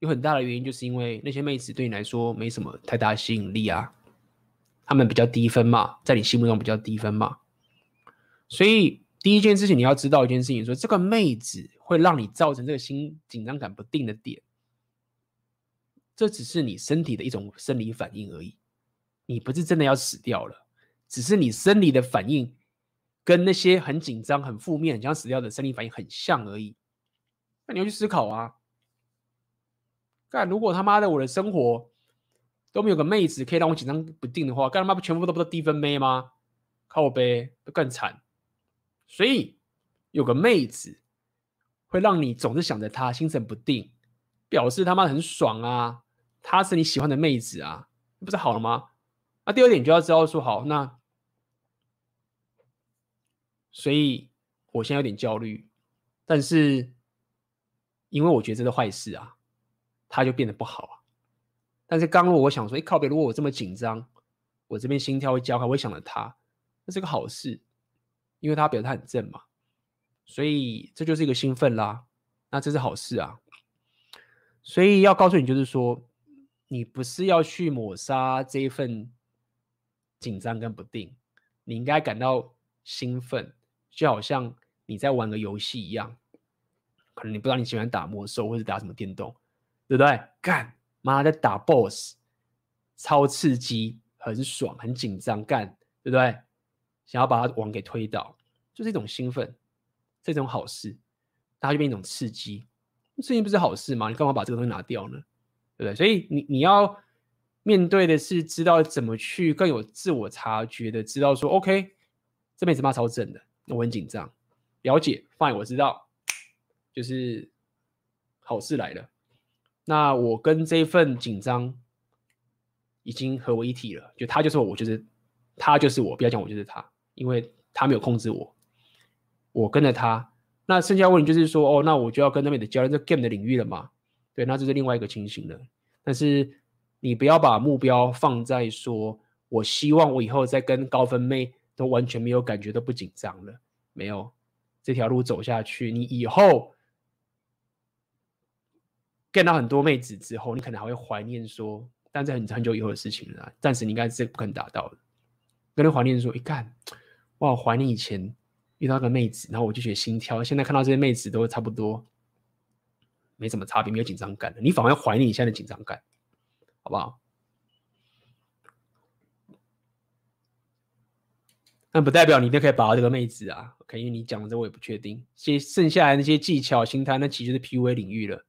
有很大的原因就是因为那些妹子对你来说没什么太大吸引力啊，她们比较低分嘛，在你心目中比较低分嘛。所以第一件事情你要知道一件事情，说这个妹子会让你造成这个心紧张感不定的点。这只是你身体的一种生理反应而已，你不是真的要死掉了，只是你生理的反应跟那些很紧张、很负面、想要死掉的生理反应很像而已。那你要去思考啊，干，如果他妈的我的生活都没有个妹子可以让我紧张不定的话，干他妈不全部都不都低分妹吗？靠我呗，更惨。所以有个妹子会让你总是想着她，心神不定，表示他妈很爽啊。她是你喜欢的妹子啊，不是好了吗？那第二点就要知道说好，那所以我现在有点焦虑，但是因为我觉得这是坏事啊，他就变得不好啊。但是刚刚我想说，哎靠北，如果我这么紧张，我这边心跳会加快，我会想着他，那是个好事，因为他表示他很正嘛，所以这就是一个兴奋啦，那这是好事啊。所以要告诉你，就是说。你不是要去抹杀这一份紧张跟不定，你应该感到兴奋，就好像你在玩个游戏一样。可能你不知道你喜欢打魔兽或者打什么电动，对不对？干，妈在打 BOSS，超刺激，很爽，很紧张，干，对不对？想要把他网给推倒，就是一种兴奋，这种好事，它就变一种刺激。刺激不是好事吗？你干嘛把这个东西拿掉呢？对不对？所以你你要面对的是知道怎么去更有自我察觉的，知道说 OK，这妹子妈超正的，我很紧张。了解，Fine，我知道，就是好事来了。那我跟这份紧张已经合为一体了，就他就是我，我就是他就是我，不要讲我就是他，因为他没有控制我，我跟着他，那剩下问题就是说，哦，那我就要跟那边的教练这 game 的领域了嘛？对，那这是另外一个情形了。但是你不要把目标放在说，我希望我以后再跟高分妹都完全没有感觉，都不紧张了。没有这条路走下去，你以后 get 到很多妹子之后，你可能还会怀念说，但是很很久以后的事情了。暂时你应该是不可能达到的。跟人怀念说，一看，哇，怀念以前。遇到个妹子，然后我就觉得心跳。现在看到这些妹子都差不多，没什么差别，没有紧张感了。你反而怀念你现在的紧张感，好不好？那不代表你就可以把握这个妹子啊。OK，因为你讲的这我也不确定。些剩下来那些技巧、心态，那其实就是 PUA 领域了。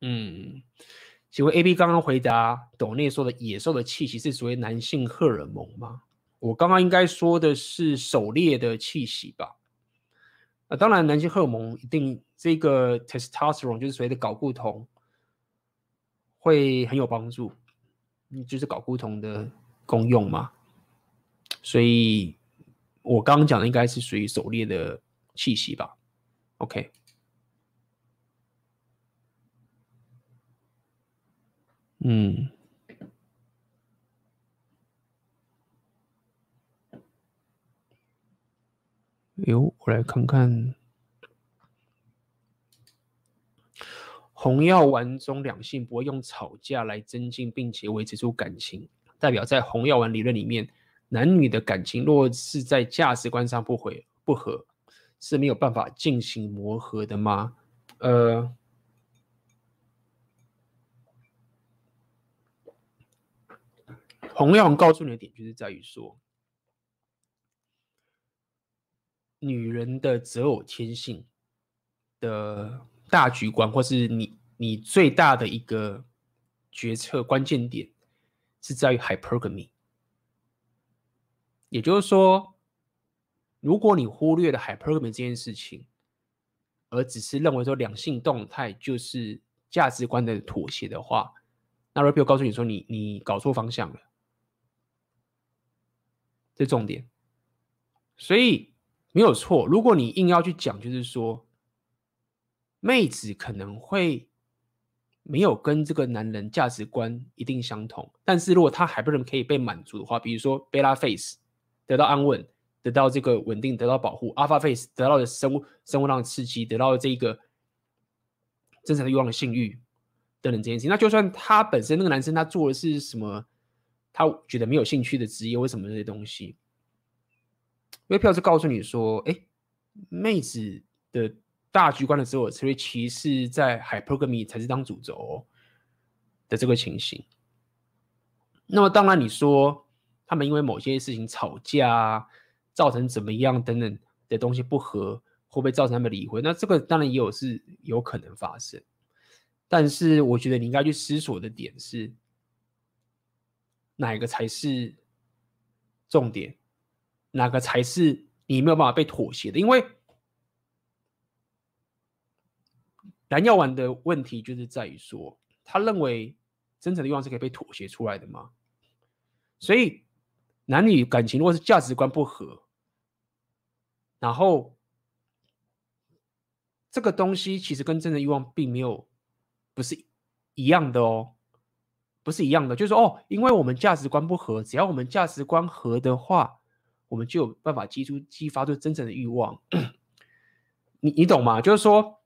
嗯，请问 A B 刚刚回答董内说的野兽的气息是属于男性荷尔蒙吗？我刚刚应该说的是狩猎的气息吧？啊，当然男性荷尔蒙一定这个 testosterone 就是所谓的睾固酮会很有帮助，就是睾固酮的功用嘛。所以我刚刚讲的应该是属于狩猎的气息吧？OK。嗯，哟，我来看看，红药丸中两性不会用吵架来增进并且维持住感情，代表在红药丸理论里面，男女的感情若是在价值观上不回不合，是没有办法进行磨合的吗？呃。红药丸告诉你的点，就是在于说，女人的择偶天性的大局观，或是你你最大的一个决策关键点，是在于 hypergamy。也就是说，如果你忽略了 hypergamy 这件事情，而只是认为说两性动态就是价值观的妥协的话，那 Rapio 告诉你说你，你搞错方向了。这重点，所以没有错。如果你硬要去讲，就是说，妹子可能会没有跟这个男人价值观一定相同，但是如果他还不能可以被满足的话，比如说贝拉 face 得到安稳，得到这个稳定，得到保护；alpha face 得到的生物生物上的刺激，得到这个真诚的欲望的性欲等等这件事情，那就算他本身那个男生他做的是什么？他觉得没有兴趣的职业，为什么这些东西？因为票是告诉你说，哎，妹子的大局观的择偶策略，其实在 hypergamy 才是当主轴的这个情形。那么当然，你说他们因为某些事情吵架，造成怎么样等等的东西不合，会不会造成他们离婚？那这个当然也有是有可能发生。但是我觉得你应该去思索的点是。哪一个才是重点？哪个才是你没有办法被妥协的？因为蓝药丸的问题就是在于说，他认为真正的欲望是可以被妥协出来的吗？所以男女感情如果是价值观不合，然后这个东西其实跟真正的欲望并没有不是一样的哦。不是一样的，就是说哦，因为我们价值观不合，只要我们价值观合的话，我们就有办法激出、激发出真正的欲望。你你懂吗？就是说，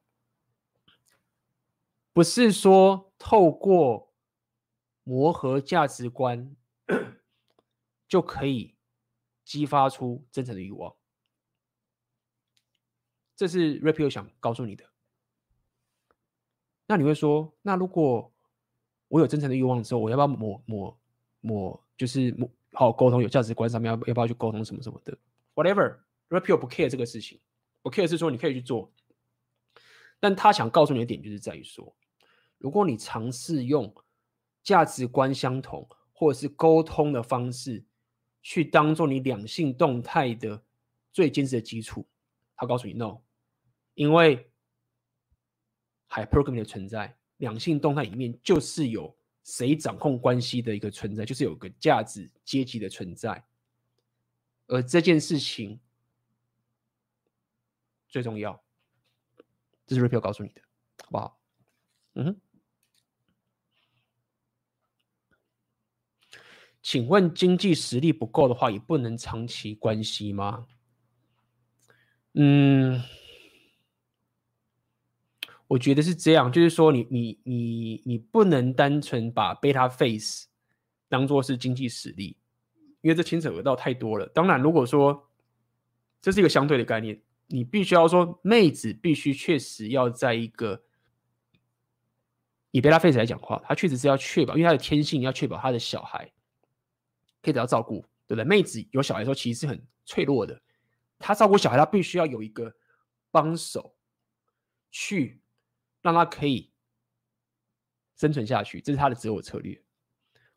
不是说透过磨合价值观就可以激发出真正的欲望。这是 Rapio 想告诉你的。那你会说，那如果？我有真诚的欲望之后，我要不要抹抹抹，就是抹好沟通，有价值观上面要要不要去沟通什么什么的，whatever，Rapio 不 care 这个事情，不 care 是说你可以去做，但他想告诉你的点就是在于说，如果你尝试用价值观相同或者是沟通的方式去当做你两性动态的最坚实的基础，他告诉你 no，因为 hypergamy 的存在。两性动态里面就是有谁掌控关系的一个存在，就是有个价值阶级的存在，而这件事情最重要，这是 Rapio 告诉你的，好不好？嗯。请问经济实力不够的话，也不能长期关系吗？嗯。我觉得是这样，就是说你，你你你不能单纯把 beta face 当做是经济实力，因为这牵扯到太多了。当然，如果说这是一个相对的概念，你必须要说妹子必须确实要在一个以 beta face 来讲话，她确实是要确保，因为她的天性要确保她的小孩可以得到照顾，对不对？妹子有小孩的时候其实是很脆弱的，她照顾小孩，她必须要有一个帮手去。让他可以生存下去，这是他的择偶策略。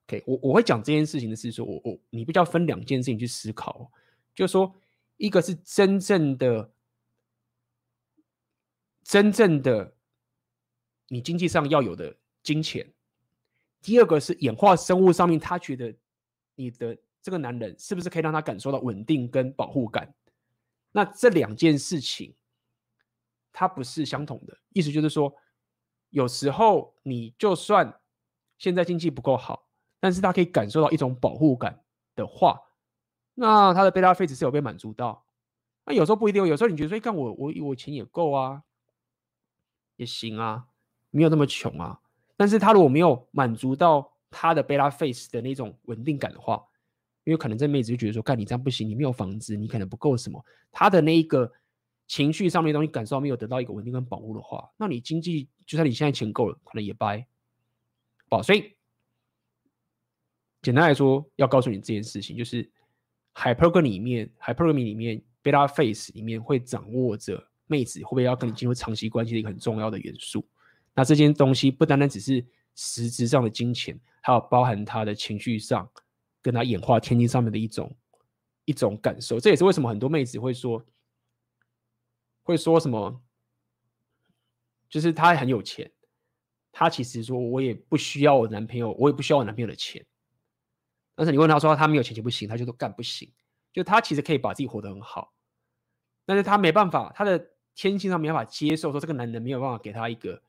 OK，我我会讲这件事情的是说，我我你比较分两件事情去思考，就是说，一个是真正的、真正的你经济上要有的金钱，第二个是演化生物上面，他觉得你的这个男人是不是可以让他感受到稳定跟保护感？那这两件事情。它不是相同的，意思就是说，有时候你就算现在经济不够好，但是他可以感受到一种保护感的话，那他的贝塔 face 是有被满足到。那有时候不一定，有时候你觉得说，看我我我钱也够啊，也行啊，没有那么穷啊。但是他如果没有满足到他的贝拉 face 的那种稳定感的话，因为可能这妹子就觉得说，干你这样不行，你没有房子，你可能不够什么，他的那一个。情绪上面的东西感受没有得到一个稳定跟保护的话，那你经济就算你现在钱够了，可能也掰。好，所以简单来说，要告诉你这件事情，就是 hypergamy 里面，hypergamy 里面，beta face 里面会掌握着妹子会不会要跟你进入长期关系的一个很重要的元素。那这件东西不单单只是实质上的金钱，还有包含他的情绪上，跟他演化天性上面的一种一种感受。这也是为什么很多妹子会说。会说什么？就是他很有钱，他其实说我也不需要我男朋友，我也不需要我男朋友的钱。但是你问他说他没有钱就不行，他就说干不行。就他其实可以把自己活得很好，但是他没办法，他的天性上没办法接受说这个男人没有办法给他一个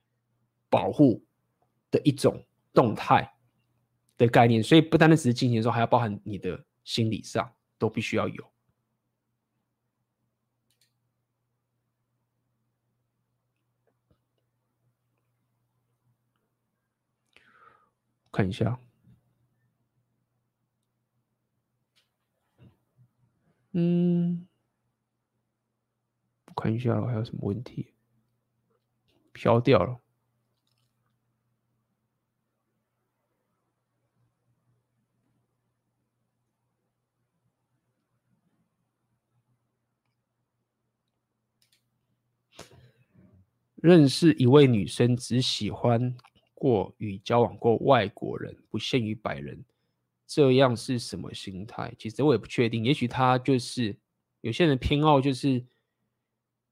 保护的一种动态的概念，所以不单单只是金钱的时候，还要包含你的心理上都必须要有。看一下，嗯，看一下还有什么问题？飘掉了。认识一位女生，只喜欢。过与交往过外国人，不限于白人，这样是什么心态？其实我也不确定。也许他就是有些人偏好，就是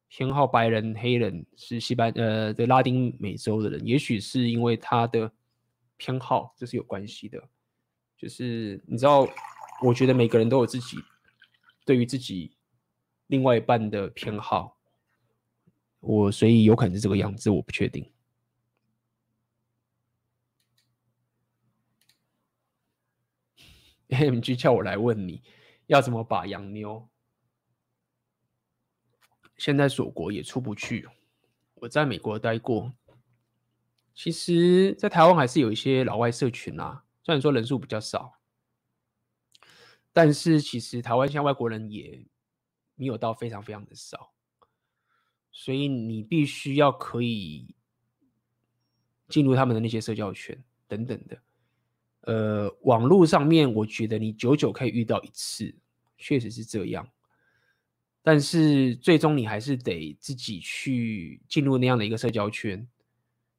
偏好白人、黑人，是西班呃的拉丁美洲的人。也许是因为他的偏好，这是有关系的。就是你知道，我觉得每个人都有自己对于自己另外一半的偏好，我所以有可能是这个样子，我不确定。AMG 叫我来问你要怎么把洋妞，现在锁国也出不去。我在美国待过，其实，在台湾还是有一些老外社群啊，虽然说人数比较少，但是其实台湾现在外国人也没有到非常非常的少，所以你必须要可以进入他们的那些社交圈等等的。呃，网络上面，我觉得你久久可以遇到一次，确实是这样。但是最终你还是得自己去进入那样的一个社交圈，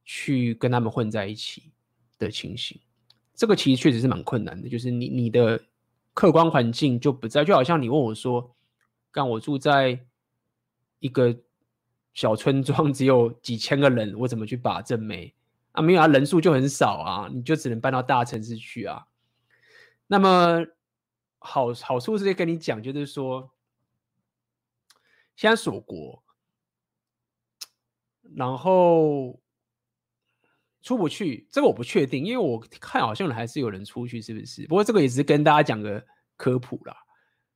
去跟他们混在一起的情形。这个其实确实是蛮困难的，就是你你的客观环境就不在，就好像你问我说，刚我住在一个小村庄，只有几千个人，我怎么去把正妹？啊，没有啊，人数就很少啊，你就只能搬到大城市去啊。那么好好处是跟你讲，就是说，现在锁国，然后出不去，这个我不确定，因为我看好像还是有人出去，是不是？不过这个也是跟大家讲个科普啦。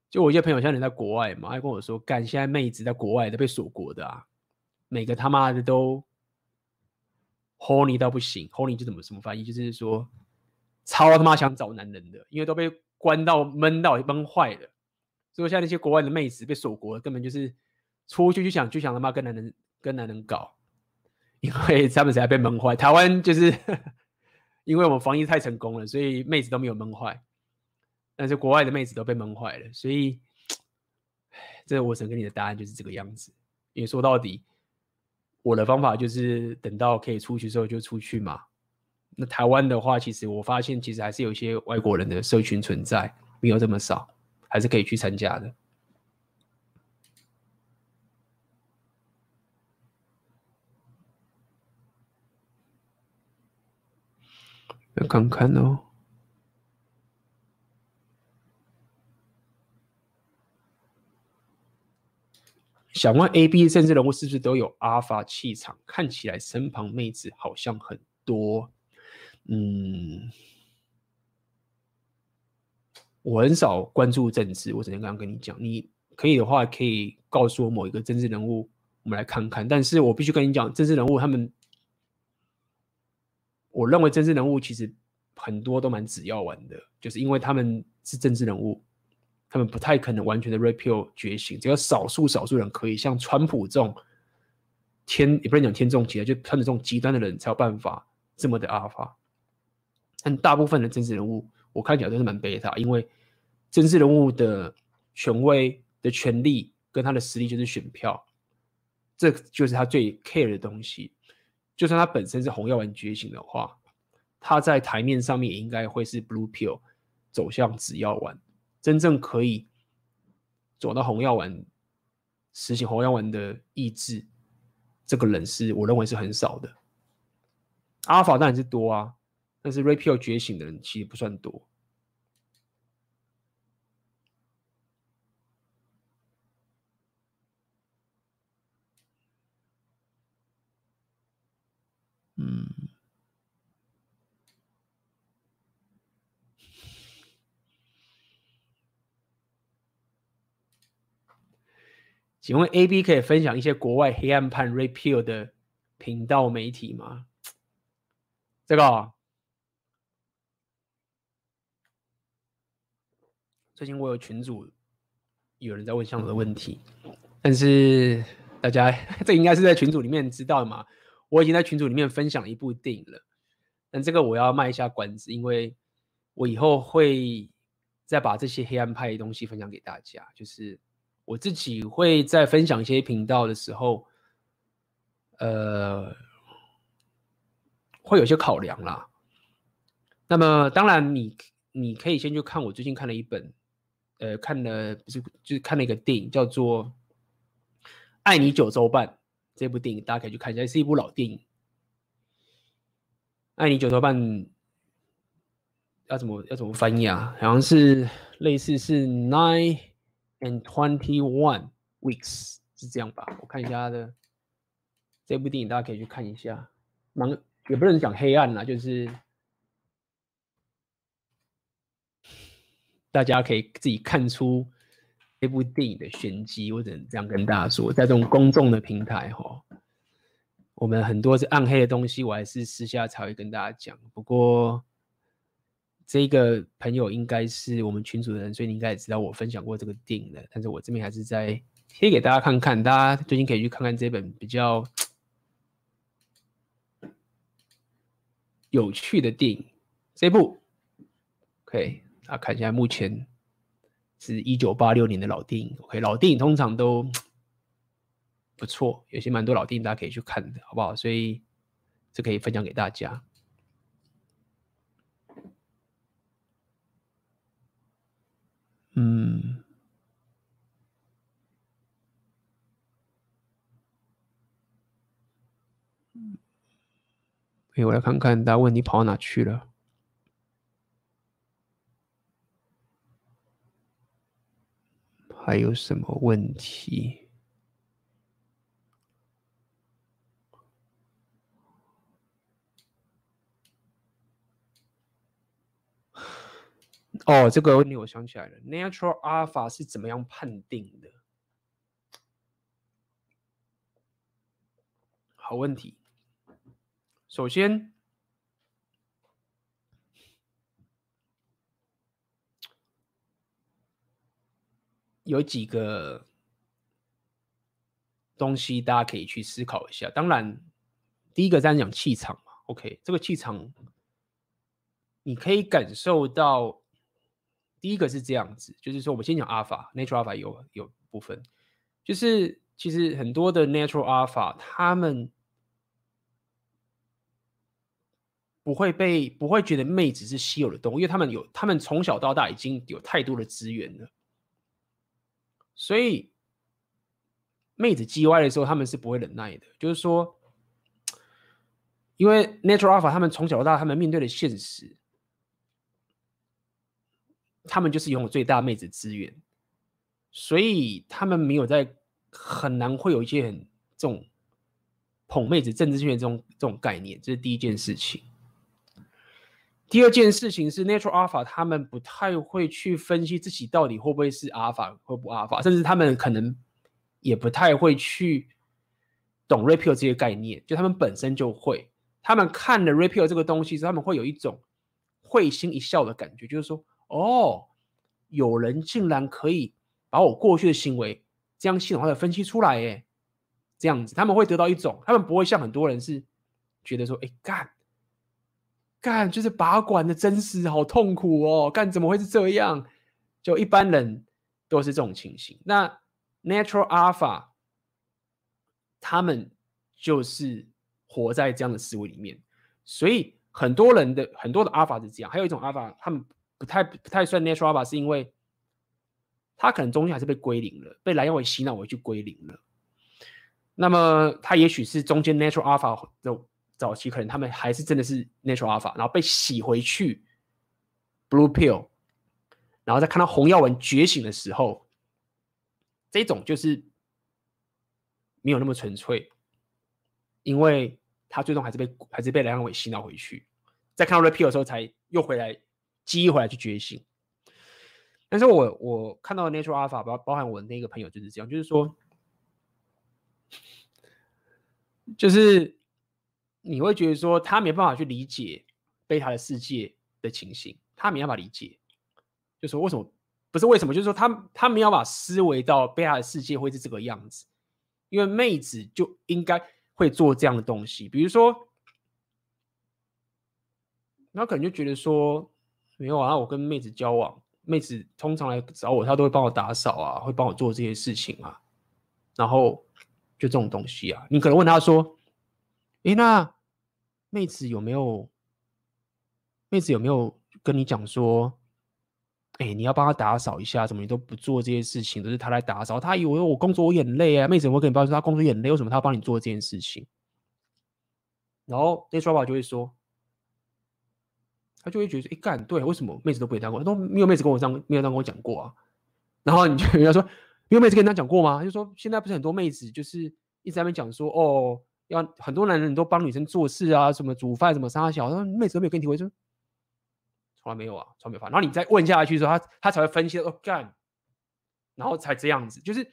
就我一些朋友像你在国外嘛，还跟我说，干现在妹子在国外都被锁国的啊，每个他妈的都 horny 到不行，horny 就怎么什么翻译，就是说超他妈想找男人的，因为都被关到闷到闷坏了，所以像那些国外的妹子被锁国，根本就是出去就想就想他妈跟男人跟男人搞，因为他们才被闷坏。台湾就是 因为我们防疫太成功了，所以妹子都没有闷坏。但是国外的妹子都被闷坏了，所以，这我想给你的答案就是这个样子。因为说到底，我的方法就是等到可以出去之后就出去嘛。那台湾的话，其实我发现其实还是有一些外国人的社群存在，没有这么少，还是可以去参加的。要看看哦。想问 A、B 政治人物是不是都有阿法气场？看起来身旁妹子好像很多。嗯，我很少关注政治，我只能刚刚跟你讲，你可以的话可以告诉我某一个政治人物，我们来看看。但是我必须跟你讲，政治人物他们，我认为政治人物其实很多都蛮只要玩的，就是因为他们是政治人物。他们不太可能完全的 repeal 觉醒，只有少数少数人可以，像川普这种天也不能讲天纵奇，就他们这种极端的人才有办法这么的阿法。但大部分的政治人物，我看起来都是蛮贝塔，因为政治人物的权威的权力跟他的实力就是选票，这就是他最 care 的东西。就算他本身是红药丸觉醒的话，他在台面上面也应该会是 blue pill 走向紫药丸。真正可以走到红药丸实行红药丸的意志，这个人是我认为是很少的。阿尔法当然是多啊，但是 repeal 觉醒的人其实不算多。请问 A B 可以分享一些国外黑暗派 repeal 的频道媒体吗？这个、哦，最近我有群组有人在问相同的问题，但是大家 这应该是在群组里面知道的嘛？我已经在群组里面分享了一部电影了，但这个我要卖一下关子，因为我以后会再把这些黑暗派的东西分享给大家，就是。我自己会在分享一些频道的时候，呃，会有些考量啦。那么，当然你你可以先去看我最近看了一本，呃，看了不是就是看了一个电影，叫做《爱你九州半》这部电影，大家可以去看一下，是一部老电影。《爱你九州半》要怎么要怎么翻译啊？好像是类似是 nine。And twenty one weeks 是这样吧？我看一下他的这部电影，大家可以去看一下。蛮也不能讲黑暗啦，就是大家可以自己看出这部电影的玄机。我只能这样跟大家说，在这种公众的平台哈，我们很多是暗黑的东西，我还是私下才会跟大家讲。不过。这个朋友应该是我们群组的人，所以你应该也知道我分享过这个电影的。但是我这边还是再贴给大家看看，大家最近可以去看看这本比较有趣的电影。这部，OK，大家看一下，目前是一九八六年的老电影。OK，老电影通常都不错，有些蛮多老电影大家可以去看的，好不好？所以这可以分享给大家。嗯，哎，我来看看大家问题跑哪去了。还有什么问题？哦，这个问题我想起来了，Natural Alpha 是怎么样判定的？好问题。首先，有几个东西大家可以去思考一下。当然，第一个在讲气场嘛，OK，这个气场你可以感受到。第一个是这样子，就是说，我们先讲 Alpha，Natural Alpha 有有部分，就是其实很多的 Natural Alpha 他们。不会被不会觉得妹子是稀有的动物，因为他们有他们从小到大已经有太多的资源了，所以妹子叽歪的时候，他们是不会忍耐的。就是说，因为 Natural Alpha 他们从小到大，他们面对的现实，他们就是拥有最大妹子资源，所以他们没有在很难会有一些很这种捧妹子、政治资源这种这种概念，这是第一件事情。第二件事情是，Natural Alpha 他们不太会去分析自己到底会不会是 Alpha 会不 Alpha，甚至他们可能也不太会去懂 Red Pill 这些概念，就他们本身就会，他们看了 Red Pill 这个东西之后，他们会有一种会心一笑的感觉，就是说，哦，有人竟然可以把我过去的行为这样系统化的分析出来，哎，这样子，他们会得到一种，他们不会像很多人是觉得说，哎，干。干就是拔管的真实，好痛苦哦！干怎么会是这样？就一般人都是这种情形。那 Natural Alpha 他们就是活在这样的思维里面，所以很多人的很多的 Alpha 是这样。还有一种 Alpha，他们不太不太算 Natural Alpha，是因为他可能中间还是被归零了，被蓝药丸洗脑回去归零了。那么他也许是中间 Natural Alpha 的。早期可能他们还是真的是 natural alpha，然后被洗回去 blue pill，然后再看到红药丸觉醒的时候，这种就是没有那么纯粹，因为他最终还是被还是被蓝药丸洗脑回去，再看到 repeal 的时候才又回来激回来去觉醒。但是我我看到 natural alpha 包包含我那个朋友就是这样，就是说，就是。你会觉得说他没办法去理解贝塔的世界的情形，他没办法理解，就是说为什么不是为什么？就是说他他没有办法思维到贝塔的世界会是这个样子，因为妹子就应该会做这样的东西，比如说，他可能就觉得说没有啊，我跟妹子交往，妹子通常来找我，她都会帮我打扫啊，会帮我做这些事情啊，然后就这种东西啊，你可能问她说，诶，那。妹子有没有？妹子有没有跟你讲说，哎，你要帮他打扫一下，怎么你都不做这些事情，都是他来打扫。他以为我工作我很累啊。妹子，我跟你抱怨说他工作很累，为什么他要帮你做这件事情？然后那说法就会说，他就会觉得，哎，干对，为什么妹子都不会这样过？他说没有妹子跟我这样，没有这样跟我讲过啊。然后你就 人家说，没有妹子跟他讲过吗？他就说现在不是很多妹子就是一直在那边讲说，哦。要很多男人都帮女生做事啊，什么煮饭，什么杀小，说妹子都没有跟你提过，说从来没有啊，从来没发。然后你再问下去的时候，他他才会分析哦干，然后才这样子。就是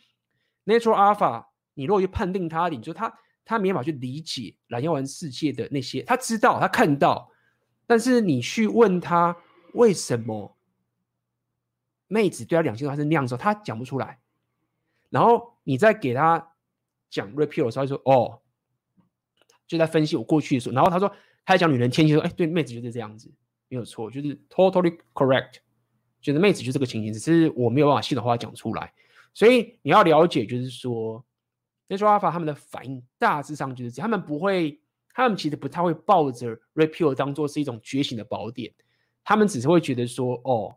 natural alpha，你如果去判定他，你就他他没办法去理解蓝药丸世界的那些，他知道他看到，但是你去问他为什么妹子对他两性还是那样的时候，他讲不出来。然后你再给他讲 repeal 的时候，他说哦。就在分析我过去的时候，然后他说，他在讲女人天性说，哎，对，妹子就是这样子，没有错，就是 totally correct，就是妹子就这个情形，只是我没有办法系统化讲出来。所以你要了解，就是说，Natural Alpha 他们的反应大致上就是这样，他们不会，他们其实不太会抱着 repeal 当做是一种觉醒的宝典，他们只是会觉得说，哦，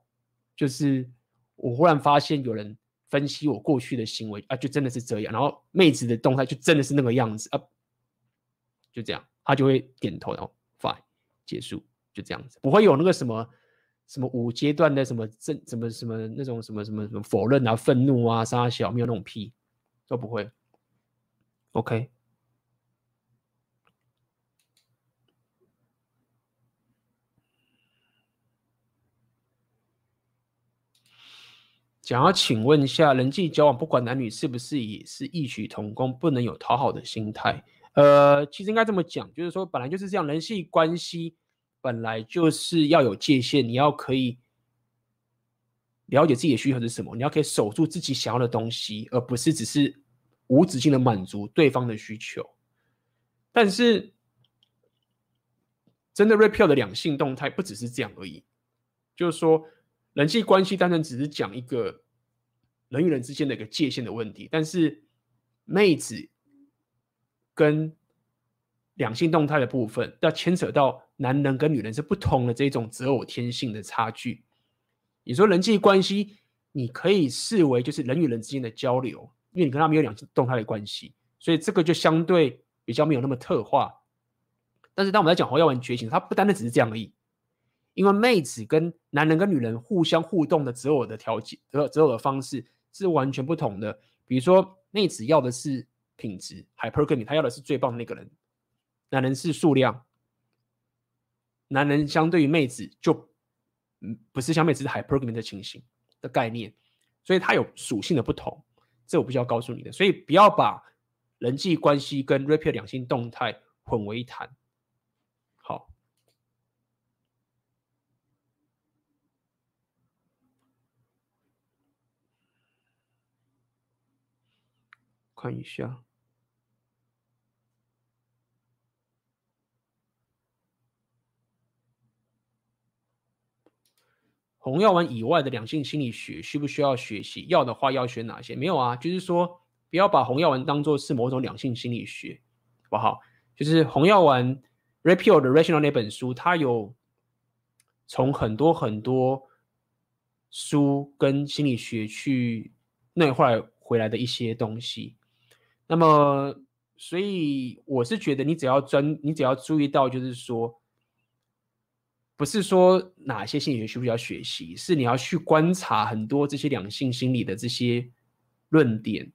就是我忽然发现有人分析我过去的行为啊，就真的是这样，然后妹子的动态就真的是那个样子啊。就这样，他就会点头，然后 fine 结束，就这样子，不会有那个什么什么五阶段的什么正什么什么那种什么什么什么否认啊、愤怒啊、杀小，没有那种屁，都不会。OK。想要请问一下，人际交往不管男女是不是也是异曲同工，不能有讨好的心态？呃，其实应该这么讲，就是说本来就是这样，人际关系本来就是要有界限，你要可以了解自己的需求是什么，你要可以守住自己想要的东西，而不是只是无止境的满足对方的需求。但是真的 r e p e a l 的两性动态不只是这样而已，就是说。人际关系单纯只是讲一个人与人之间的一个界限的问题，但是妹子跟两性动态的部分，要牵扯到男人跟女人是不同的这种择偶天性的差距。你说人际关系，你可以视为就是人与人之间的交流，因为你跟他没有两性动态的关系，所以这个就相对比较没有那么特化。但是当我们在讲红药丸觉醒，它不单单只是这样而已。因为妹子跟男人跟女人互相互动的择偶的条件、择择偶的方式是完全不同的。比如说，妹子要的是品质，hypergamy，她要的是最棒的那个人；男人是数量，男人相对于妹子就嗯不是像妹子是 hypergamy 的情形的概念，所以它有属性的不同。这我必须要告诉你的，所以不要把人际关系跟 Red Pill 两性动态混为一谈。好看一下，红药丸以外的两性心理学需不需要学习？要的话要学哪些？没有啊，就是说不要把红药丸当做是某种两性心理学，好不好？就是红药丸 Repeal 的 Rational 那本书，它有从很多很多书跟心理学去内化回来的一些东西。那么，所以我是觉得，你只要专，你只要注意到，就是说，不是说哪些心理学需不需要学习，是你要去观察很多这些两性心理的这些论点，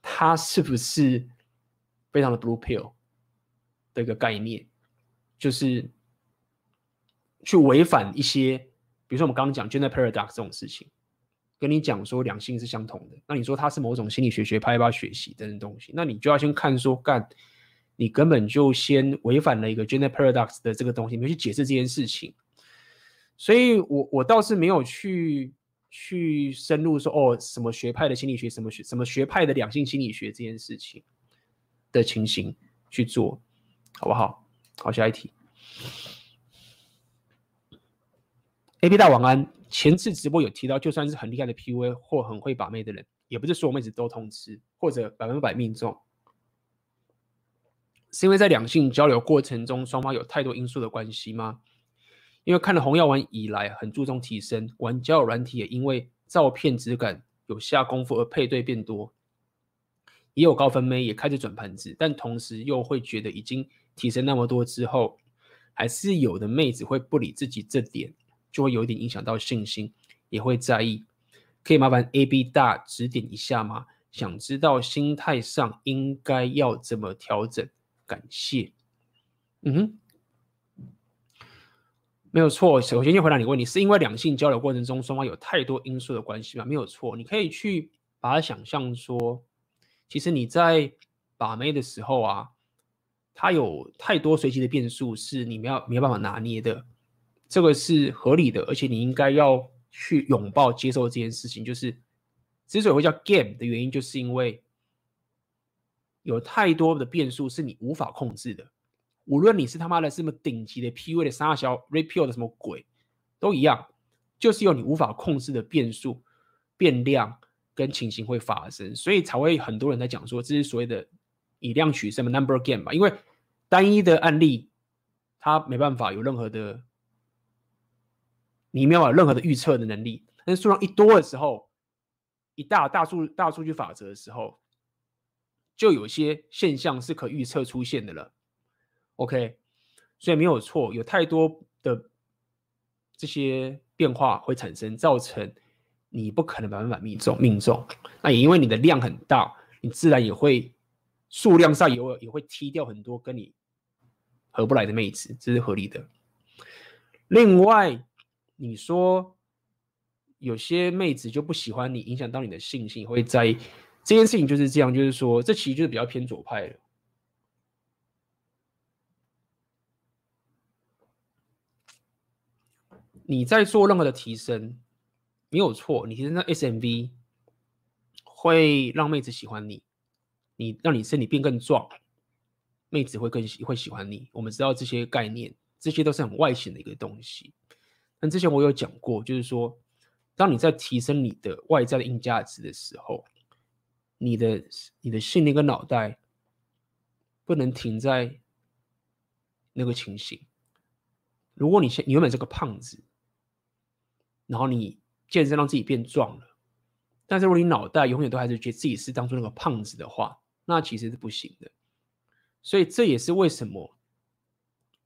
它是不是非常的 blue pill 的一个概念，就是去违反一些，比如说我们刚刚讲 gender paradox 这种事情。跟你讲说两性是相同的，那你说它是某种心理学学派要不要学习等等东西，那你就要先看说干，你根本就先违反了一个 gender paradox 的这个东西，没去解释这件事情。所以我我倒是没有去去深入说哦什么学派的心理学，什么学什么学派的两性心理学这件事情的情形去做，好不好？好，下一题。A、B，大晚安。前次直播有提到，就算是很厉害的 PUA 或很会把妹的人，也不是所有妹子都通吃或者百分百命中，是因为在两性交流过程中，双方有太多因素的关系吗？因为看了红药丸以来，很注重提升，玩交友软体也因为照片质感有下功夫而配对变多，也有高分妹也开始转盘子，但同时又会觉得已经提升那么多之后，还是有的妹子会不理自己这点。就会有一点影响到信心，也会在意。可以麻烦 AB 大指点一下吗？想知道心态上应该要怎么调整？感谢。嗯哼，没有错。首先，就回答你问题，是因为两性交流过程中双方有太多因素的关系吗？没有错。你可以去把它想象说，其实你在把妹的时候啊，它有太多随机的变数，是你没有没有办法拿捏的。这个是合理的，而且你应该要去拥抱、接受这件事情。就是之所以会叫 game 的原因，就是因为有太多的变数是你无法控制的。无论你是他妈的什么顶级的 PUA 的沙小 r e p e a l 的什么鬼，都一样，就是有你无法控制的变数、变量跟情形会发生，所以才会很多人在讲说，这是所谓的以量取胜的 number game 吧。因为单一的案例，它没办法有任何的。你没有任何的预测的能力，但是数量一多的时候，一大大数大数据法则的时候，就有些现象是可预测出现的了。OK，所以没有错，有太多的这些变化会产生，造成你不可能百分百命中命中。那也因为你的量很大，你自然也会数量上也会也会踢掉很多跟你合不来的妹子，这是合理的。另外，你说有些妹子就不喜欢你，影响到你的信心，会在意这件事情就是这样，就是说这其实就是比较偏左派了。你在做任何的提升，没有错。你提升的 SMV 会让妹子喜欢你，你让你身体变更壮，妹子会更喜会喜欢你。我们知道这些概念，这些都是很外显的一个东西。但之前我有讲过，就是说，当你在提升你的外在的硬价值的时候，你的你的信念跟脑袋不能停在那个情形。如果你现你原本是个胖子。然后你健身让自己变壮了，但是如果你脑袋永远都还是觉得自己是当初那个胖子的话，那其实是不行的。所以这也是为什么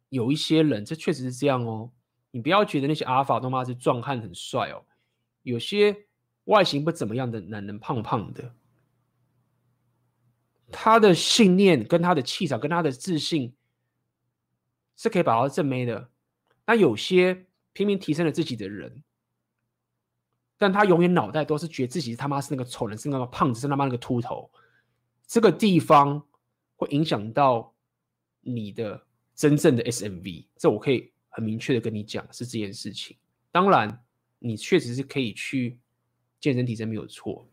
有一些人，这确实是这样哦。你不要觉得那些阿尔法他妈是壮汉很帅哦，有些外形不怎么样的男人胖胖的，他的信念跟他的气场跟他的自信是可以把他正妹的。那有些拼命提升了自己的人。但他永远脑袋都是觉得自己他妈是那个丑人，是那个胖子，是他妈那个秃头。这个地方会影响到你的真正的 SMV，这我可以很明确的跟你讲是这件事情。当然，你确实是可以去健身提升没有错。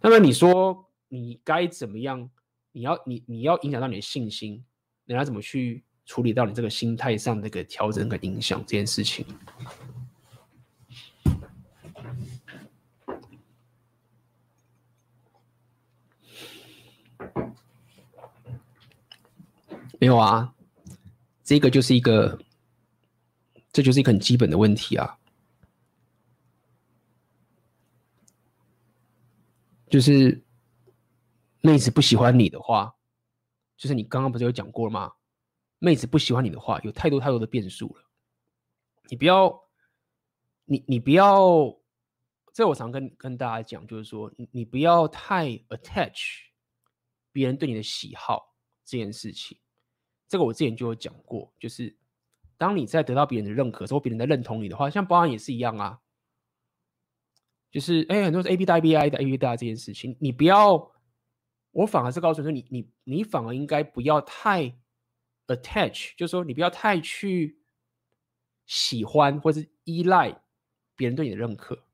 那么你说你该怎么样？你要你你要影响到你的信心，你要怎么去处理到你这个心态上的个调整跟影响这件事情？没有啊，这个就是一个，这就是一个很基本的问题啊，就是妹子不喜欢你的话，就是你刚刚不是有讲过吗？妹子不喜欢你的话，有太多太多的变数了。你不要，你你不要，这我常跟跟大家讲，就是说，你你不要太 attach 别人对你的喜好这件事情。这个我之前就有讲过，就是当你在得到别人的认可，之后别人在认同你的话，像包安也是一样啊。就是哎，很多是 A B 大 A B I 的 A B 大这件事情，你不要，我反而是告诉你说，你你你反而应该不要太 attach，就是说你不要太去喜欢或是依赖别人对你的认可。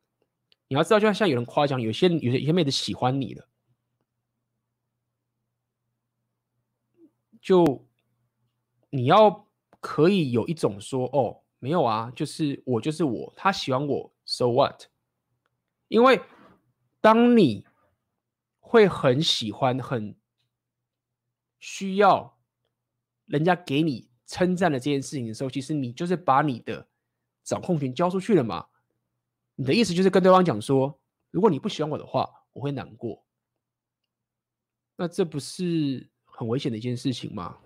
你要知道，就像像有人夸奖，有些有些有些妹子喜欢你了，就。你要可以有一种说哦，没有啊，就是我就是我，他喜欢我，so what？因为当你会很喜欢、很需要人家给你称赞的这件事情的时候，其实你就是把你的掌控权交出去了嘛。你的意思就是跟对方讲说，如果你不喜欢我的话，我会难过。那这不是很危险的一件事情吗？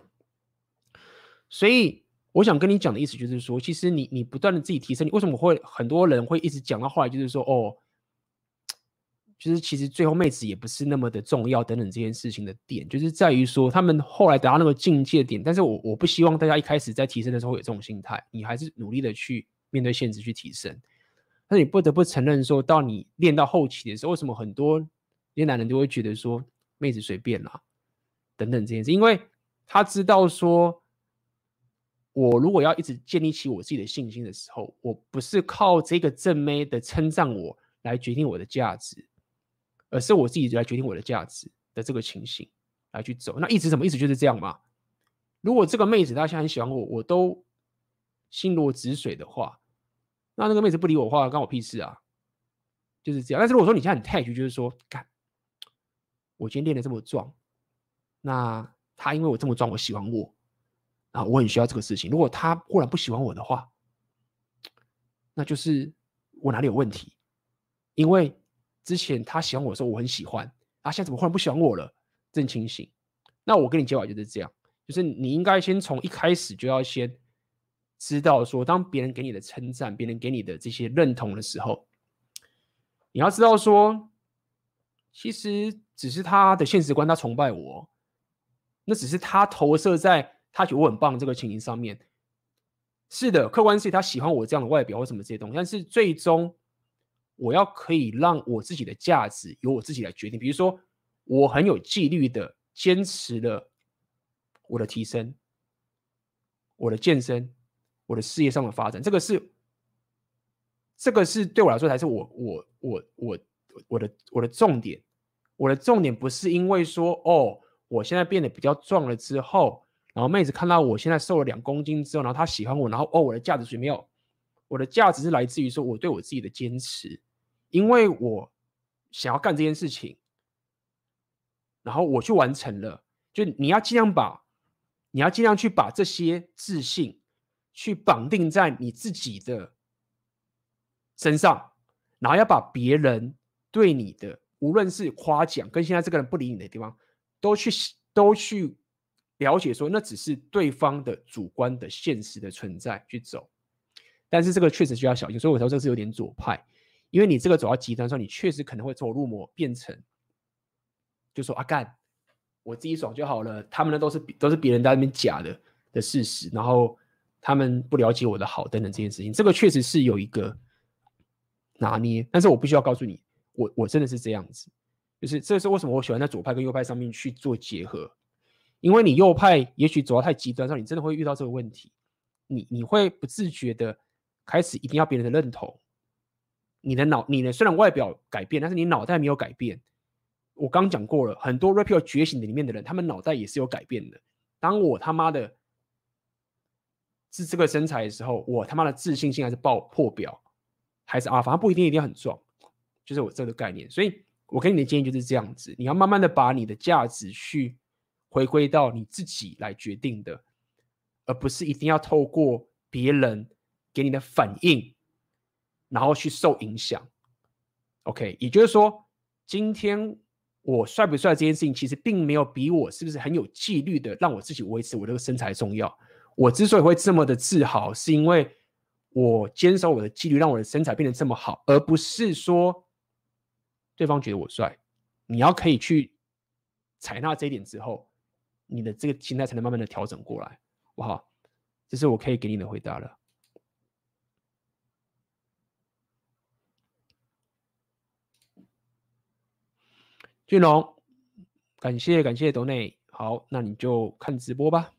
所以我想跟你讲的意思就是说，其实你你不断的自己提升，你为什么会很多人会一直讲到后来就是说，哦，就是其实最后妹子也不是那么的重要等等这件事情的点，就是在于说他们后来达到那个境界点。但是我我不希望大家一开始在提升的时候有这种心态，你还是努力的去面对现实去提升。但你不得不承认说，到你练到后期的时候，为什么很多那些男人都会觉得说妹子随便啦等等这件事，因为他知道说。我如果要一直建立起我自己的信心的时候，我不是靠这个正妹的称赞我来决定我的价值，而是我自己来决定我的价值的这个情形来去走。那一直怎么一直就是这样嘛？如果这个妹子她现在很喜欢我，我都心如止水的话，那那个妹子不理我的话，关我屁事啊！就是这样。但是如果说你现在很 t a 就是说，干，我今天练的这么壮，那她因为我这么壮，我喜欢我。啊，我很需要这个事情。如果他忽然不喜欢我的话，那就是我哪里有问题？因为之前他喜欢我的时候，我很喜欢，啊，现在怎么忽然不喜欢我了？这种情形，那我跟你结果就是这样。就是你应该先从一开始就要先知道说，当别人给你的称赞、别人给你的这些认同的时候，你要知道说，其实只是他的现实观，他崇拜我，那只是他投射在他觉得我很棒这个情形上面。是的，客观是他喜欢我这样的外表或什么这些东西，但是最终我要可以让我自己的价值由我自己来决定。比如说，我很有纪律的坚持了。我的提升，我的健身，我的事业上的发展，这个是，这个是对我来说才是我我我我我的我的重点。我的重点不是因为说哦，我现在变得比较壮了之后，然后妹子看到我现在瘦了两公斤之后，然后她喜欢我，然后哦，我的价值是没有，我的价值是来自于说我对我自己的坚持，因为我想要干这件事情，然后我去完成了，就你要尽量把。你要尽量去把这些自信去绑定在你自己的身上，然后要把别人对你的无论是夸奖跟现在这个人不理你的地方，都去都去了解说，那只是对方的主观的现实的存在去走。但是这个确实需要小心，所以我说这是有点左派，因为你这个走到极端的时候，你确实可能会走入魔，变成就说阿干。我自己爽就好了，他们呢都是都是别人在那边假的的事实，然后他们不了解我的好等等这件事情，这个确实是有一个拿捏，但是我必须要告诉你，我我真的是这样子，就是这是为什么我喜欢在左派跟右派上面去做结合，因为你右派也许走到太极端上，你真的会遇到这个问题，你你会不自觉的开始一定要别人的认同，你的脑你的虽然外表改变，但是你脑袋没有改变。我刚讲过了，很多 rapper 觉醒的里面的人，他们脑袋也是有改变的。当我他妈的是这个身材的时候，我他妈的自信心还是爆破表，还是啊，反正不一定一定要很壮，就是我这个概念。所以我给你的建议就是这样子，你要慢慢的把你的价值去回归到你自己来决定的，而不是一定要透过别人给你的反应，然后去受影响。OK，也就是说，今天。我帅不帅这件事情，其实并没有比我是不是很有纪律的让我自己维持我这个身材重要。我之所以会这么的自豪，是因为我坚守我的纪律，让我的身材变得这么好，而不是说对方觉得我帅。你要可以去采纳这一点之后，你的这个心态才能慢慢的调整过来，好？这是我可以给你的回答了。俊龙，感谢感谢斗内，好，那你就看直播吧。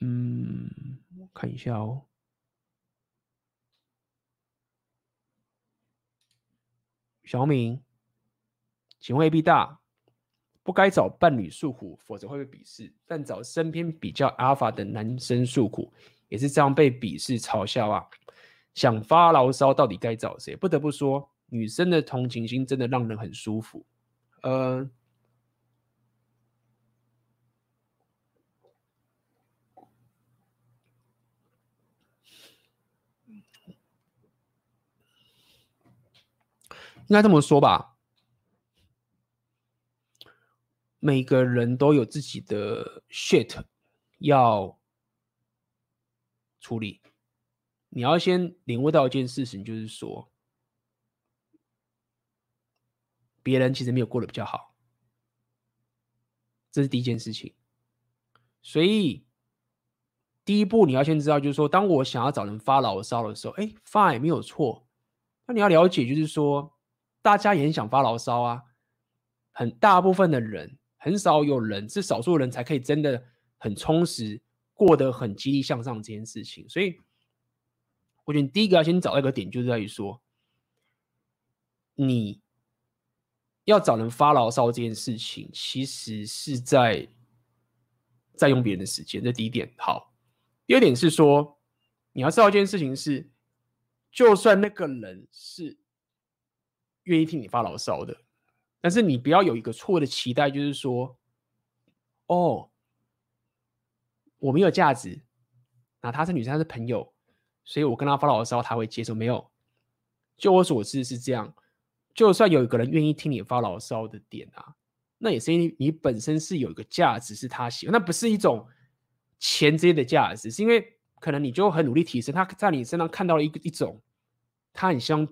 嗯，我看一下哦。小敏，请问 AB 大，不该找伴侣诉苦，否则会被鄙视；但找身边比较 alpha 的男生诉苦，也是这样被鄙视嘲笑啊。想发牢骚，到底该找谁？不得不说。女生的同情心真的让人很舒服，呃，应该这么说吧，每个人都有自己的 shit 要处理，你要先领悟到一件事情，就是说。别人其实没有过得比较好，这是第一件事情。所以第一步你要先知道，就是说，当我想要找人发牢骚的时候，哎，fine 没有错。那你要了解，就是说，大家也想发牢骚啊。很大部分的人，很少有人，是少数人才可以真的很充实，过得很激励向上这件事情。所以，我觉得第一个要先找到一个点，就是在于说，你。要找人发牢骚这件事情，其实是在占用别人的时间。这第一点。好，第二点是说，你要知道一件事情是，就算那个人是愿意听你发牢骚的，但是你不要有一个错的期待，就是说，哦，我没有价值，那她是女生，她是朋友，所以我跟她发牢骚，她会接受。没有，就我所知是这样。就算有一个人愿意听你发牢骚的点啊，那也是因为你本身是有一个价值是他喜欢，那不是一种钱之类的价值，是因为可能你就很努力提升，他在你身上看到了一个一种他很向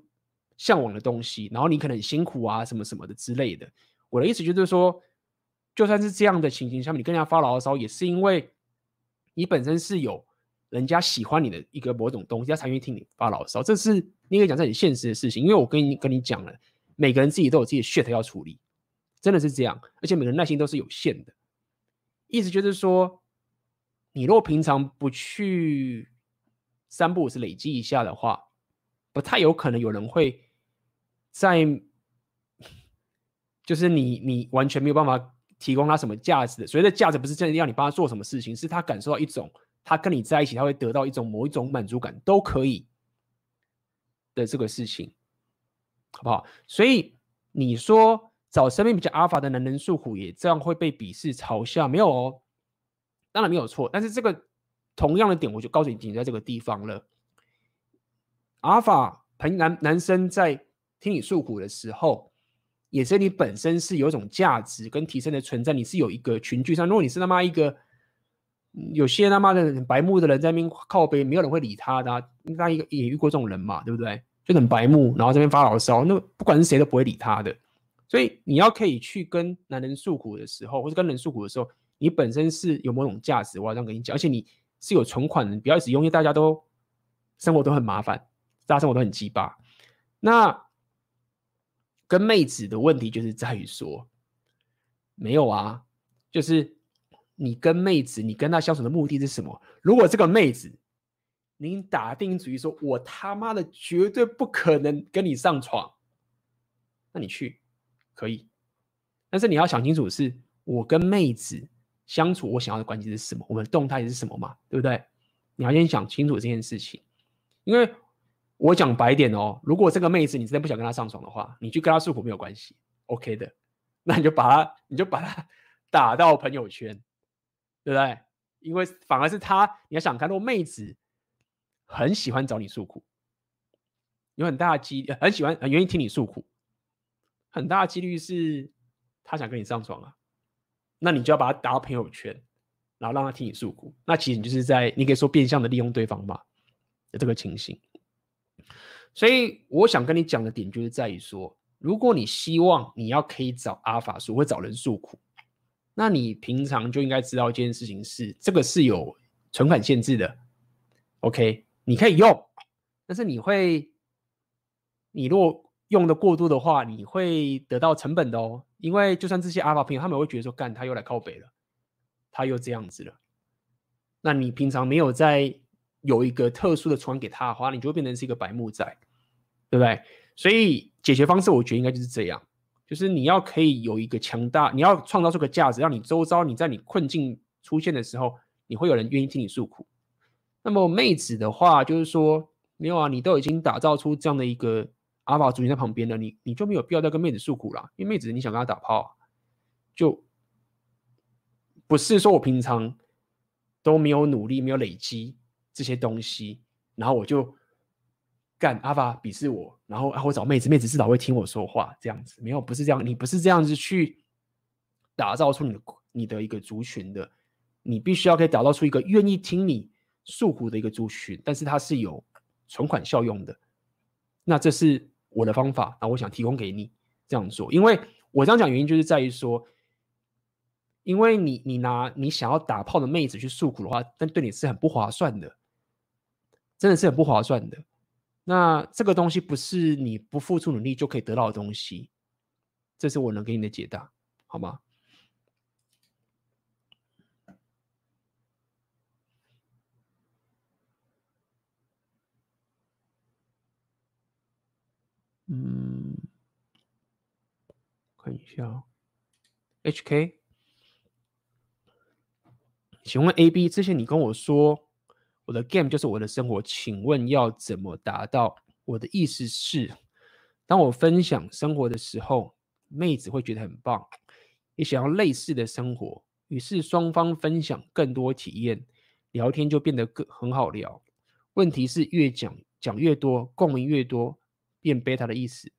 向往的东西，然后你可能很辛苦啊什么什么的之类的。我的意思就是说，就算是这样的情形下面，你跟人家发牢骚，也是因为你本身是有人家喜欢你的一个某种东西，他才愿意听你发牢骚。这是你可以讲这很现实的事情，因为我跟你跟你讲了，每个人自己都有自己的 shit 要处理。真的是这样，而且每个人耐心都是有限的。意思就是说，你若平常不去三不五时累积一下的话，不太有可能有人会在，就是你你完全没有办法提供他什么价值的。所谓的价值不是真的要你帮他做什么事情，是他感受到一种他跟你在一起，他会得到一种某一种满足感，都可以的这个事情，好不好？所以你说。找生命比较阿尔法的男人诉苦，也这样会被鄙视嘲笑？没有哦，当然没有错。但是这个同样的点，我就告诉你，停在这个地方了。阿尔法朋男男生在听你诉苦的时候，也是你本身是有一种价值跟提升的存在。你是有一个群聚上，如果你是他妈一个有些他妈的白目的人在那边靠背，没有人会理他的、那一个也遇过这种人嘛，对不对？就很白目，然后这边发牢骚，那不管是谁都不会理他的。所以你要可以去跟男人诉苦的时候，或者跟人诉苦的时候，你本身是有某种价值，我要这样跟你讲，而且你是有存款的，不要一直用，因为大家都生活都很麻烦，大家生活都很鸡巴。那跟妹子的问题就是在于说，没有啊，就是你跟妹子，你跟她相处的目的是什么？如果这个妹子，你打定主意说，我他妈的绝对不可能跟你上床，那你去。可以，但是你要想清楚是，我跟妹子相处，我想要的关系是什么？我们的动态是什么嘛？对不对？你要先想清楚这件事情。因为我讲白点哦，如果这个妹子你真的不想跟她上床的话，你去跟她诉苦没有关系，OK 的。那你就把她，你就把她打到朋友圈，对不对？因为反而是她，你要想看，如果妹子很喜欢找你诉苦，有很大的机，很喜欢，很愿意听你诉苦。很大的几率是她想跟你上床啊，那你就要把她打到朋友圈，然后让她听你诉苦。那其实你就是在，你可以说变相的利用对方嘛，有这个情形。所以我想跟你讲的点就是在于说，如果你希望你要可以找阿法诉或找人诉苦，那你平常就应该知道一件事情是，这个是有存款限制的。OK，你可以用，但是你会，你若用的过度的话，你会得到成本的哦。因为就算这些阿法朋友，他们会觉得说，干他又来靠北了，他又这样子了。那你平常没有在有一个特殊的传给他的话，你就会变成是一个白目仔，对不对？所以解决方式，我觉得应该就是这样，就是你要可以有一个强大，你要创造出个价值，让你周遭你在你困境出现的时候，你会有人愿意听你诉苦。那么妹子的话，就是说没有啊，你都已经打造出这样的一个。阿法族群在旁边了你，你就没有必要再跟妹子诉苦了，因为妹子你想跟她打炮，就不是说我平常都没有努力、没有累积这些东西，然后我就干阿法鄙视我，然后啊我找妹子，妹子至少会听我说话，这样子没有，不是这样，你不是这样子去打造出你的你的一个族群的，你必须要可以打造出一个愿意听你诉苦的一个族群，但是它是有存款效用的，那这是。我的方法，那我想提供给你这样做，因为我这样讲原因就是在于说，因为你你拿你想要打炮的妹子去诉苦的话，但对你是很不划算的，真的是很不划算的。那这个东西不是你不付出努力就可以得到的东西，这是我能给你的解答，好吗？嗯，看一下，HK，请问 AB 之前你跟我说我的 game 就是我的生活，请问要怎么达到？我的意思是，当我分享生活的时候，妹子会觉得很棒，也想要类似的生活，于是双方分享更多体验，聊天就变得更很好聊。问题是越讲讲越多，共鸣越多。变贝塔的意思，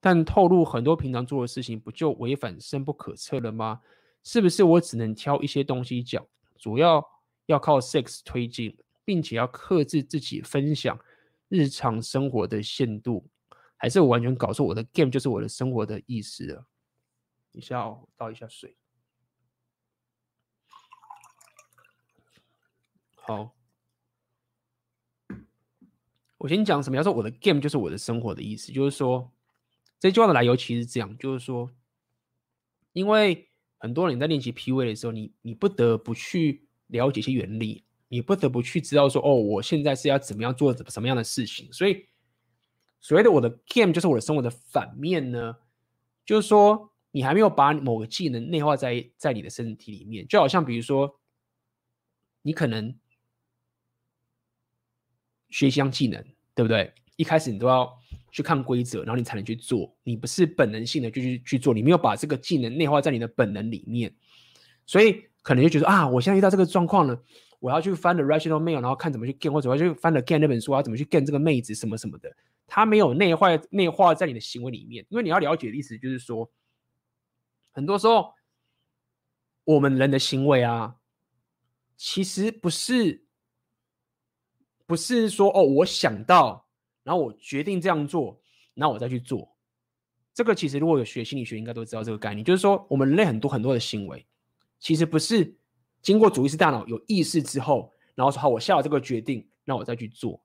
但透露很多平常做的事情，不就违反深不可测了吗？是不是我只能挑一些东西讲，主要要靠 sex 推进，并且要克制自己分享日常生活的限度？还是我完全搞错，我的 game 就是我的生活的意思了？你需要倒一下水。好，我先讲什么叫做我的 game 就是我的生活的意思，就是说这句话的来由其实是这样，就是说，因为很多人在练习 PUA 的时候，你你不得不去了解一些原理，你不得不去知道说，哦，我现在是要怎么样做怎什么样的事情，所以所谓的我的 game 就是我的生活的反面呢，就是说你还没有把某个技能内化在在你的身体里面，就好像比如说你可能。学习一项技能，对不对？一开始你都要去看规则，然后你才能去做。你不是本能性的就去去做，你没有把这个技能内化在你的本能里面，所以可能就觉得啊，我现在遇到这个状况了，我要去翻 The Rational Mail，然后看怎么去 game，或者我要去翻 The Game 那本书，我要怎么去 get 这个妹子什么什么的。它没有内化内化在你的行为里面，因为你要了解的意思就是说，很多时候我们人的行为啊，其实不是。不是说哦，我想到，然后我决定这样做，然后我再去做。这个其实如果有学心理学，应该都知道这个概念，就是说我们人类很多很多的行为，其实不是经过主意识大脑有意识之后，然后说好，我下了这个决定，那我再去做。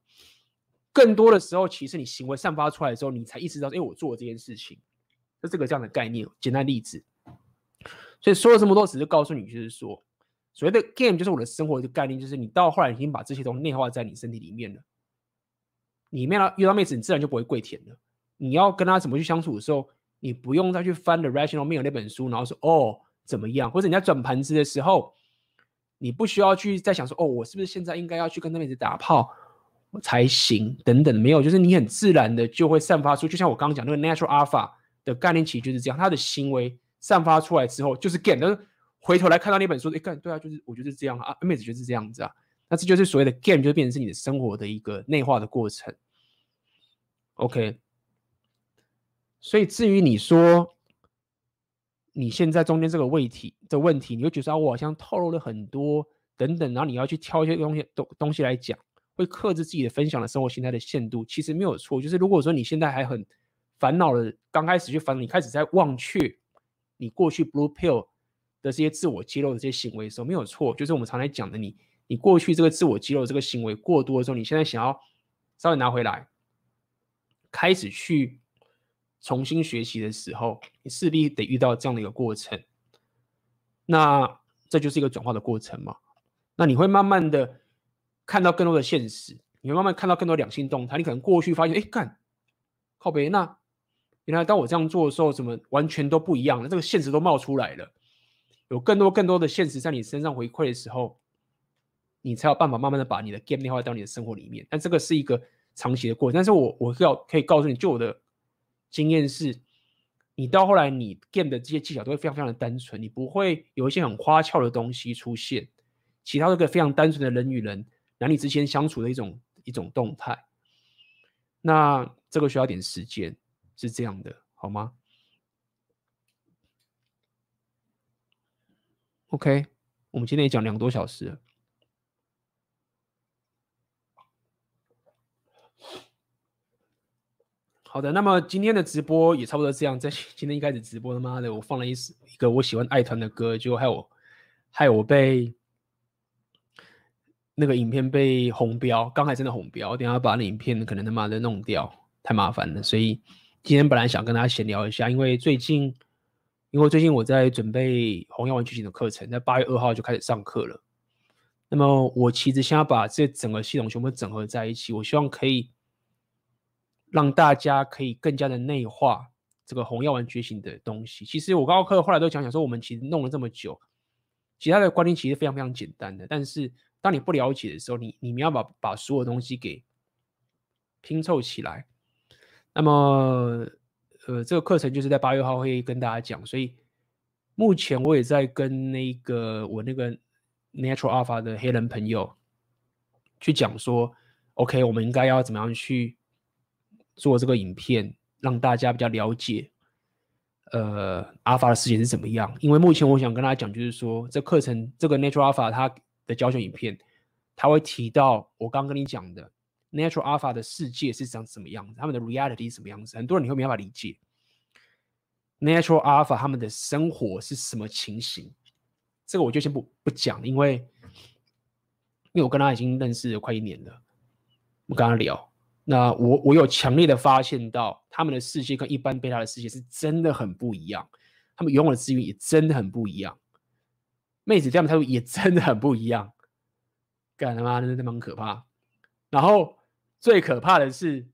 更多的时候，其实你行为散发出来的时候，你才意识到，哎，我做了这件事情，就这个这样的概念。简单例子，所以说了这么多，只是告诉你，就是说。所谓的 game 就是我的生活的概念，就是你到后来已经把这些东西内化在你身体里面了。里面呢，遇到妹子，你自然就不会跪舔了。你要跟她怎么去相处的时候，你不用再去翻 The Rational Male 那本书，然后说哦怎么样，或者你在转盘子的时候，你不需要去再想说哦，我是不是现在应该要去跟那妹子打炮才行等等，没有，就是你很自然的就会散发出，就像我刚刚讲那个 Natural Alpha 的概念，其实就是这样，他的行为散发出来之后就是 game，但是。回头来看到那本书，哎，干对啊，就是我觉得是这样啊，妹子就是这样子啊，那这就是所谓的 game，就变成是你的生活的一个内化的过程。OK，所以至于你说你现在中间这个问题的问题，你会觉得我好像透露了很多等等，然后你要去挑一些东西东东西来讲，会克制自己的分享的生活形态的限度，其实没有错。就是如果说你现在还很烦恼的，刚开始去烦恼，你开始在忘却你过去 blue pill。的这些自我揭露的这些行为的时候，没有错，就是我们常来讲的你，你过去这个自我揭露这个行为过多的时候，你现在想要稍微拿回来，开始去重新学习的时候，你势必得遇到这样的一个过程。那这就是一个转化的过程嘛？那你会慢慢的看到更多的现实，你会慢慢看到更多两性动态。你可能过去发现，哎，干，靠北，那原来当我这样做的时候，怎么完全都不一样了？这个现实都冒出来了。有更多更多的现实在你身上回馈的时候，你才有办法慢慢的把你的 game 内化到你的生活里面。但这个是一个长期的过程。但是我我要可以告诉你，就我的经验是，你到后来你 game 的这些技巧都会非常非常的单纯，你不会有一些很花俏的东西出现，其他这个非常单纯的人与人男女之间相处的一种一种动态。那这个需要点时间，是这样的，好吗？OK，我们今天也讲两个多小时了。好的，那么今天的直播也差不多这样。在 今天一开始直播，他妈的，我放了一一个我喜欢爱团的歌，就害我害我被那个影片被红标，刚才真的红标，我等下把那影片可能他妈的弄掉，太麻烦了。所以今天本来想跟大家闲聊一下，因为最近。因为最近我在准备红药丸觉醒的课程，在八月二号就开始上课了。那么我其实想要把这整个系统全部整合在一起，我希望可以让大家可以更加的内化这个红药丸觉醒的东西。其实我高考课后来都讲讲说，我们其实弄了这么久，其他的观念其实非常非常简单的。但是当你不了解的时候，你你们要把把所有东西给拼凑起来，那么。呃，这个课程就是在八月号会跟大家讲，所以目前我也在跟那个我那个 Natural Alpha 的黑人朋友去讲说，OK，我们应该要怎么样去做这个影片，让大家比较了解，呃，阿尔法的世界是怎么样。因为目前我想跟大家讲，就是说这课程这个 Natural Alpha 它的教学影片，它会提到我刚刚跟你讲的 Natural Alpha 的世界是长什么样子，他们的 reality 是什么样子，很多人你会没办法理解。Natural Alpha 他们的生活是什么情形？这个我就先不不讲，因为因为我跟他已经认识了快一年了，我跟他聊，那我我有强烈的发现到他们的世界跟一般贝塔的世界是真的很不一样，他们拥有的资源也真的很不一样，妹子这样的态度也真的很不一样，干他妈的真的蛮可怕。然后最可怕的是，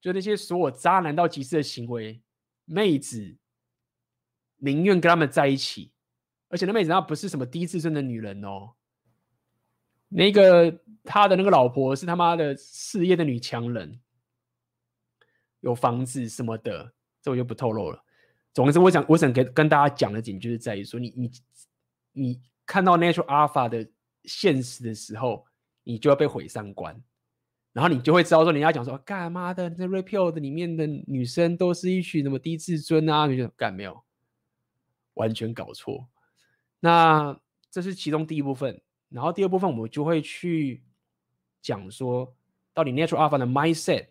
就那些所有渣男到极致的行为，妹子。宁愿跟他们在一起，而且那妹子她不是什么低自尊的女人哦。那个他的那个老婆是他妈的事业的女强人，有房子什么的，这我就不透露了。总之，我想我想跟跟大家讲的点就是在于说，你你你看到 Natural Alpha 的现实的时候，你就要被毁三观，然后你就会知道说，人家讲说干妈的这 Red Pill 的里面的女生都是一群什么低自尊啊，你就干没有。完全搞错，那这是其中第一部分，然后第二部分我们就会去讲说，到底 Natural Alpha 的 mindset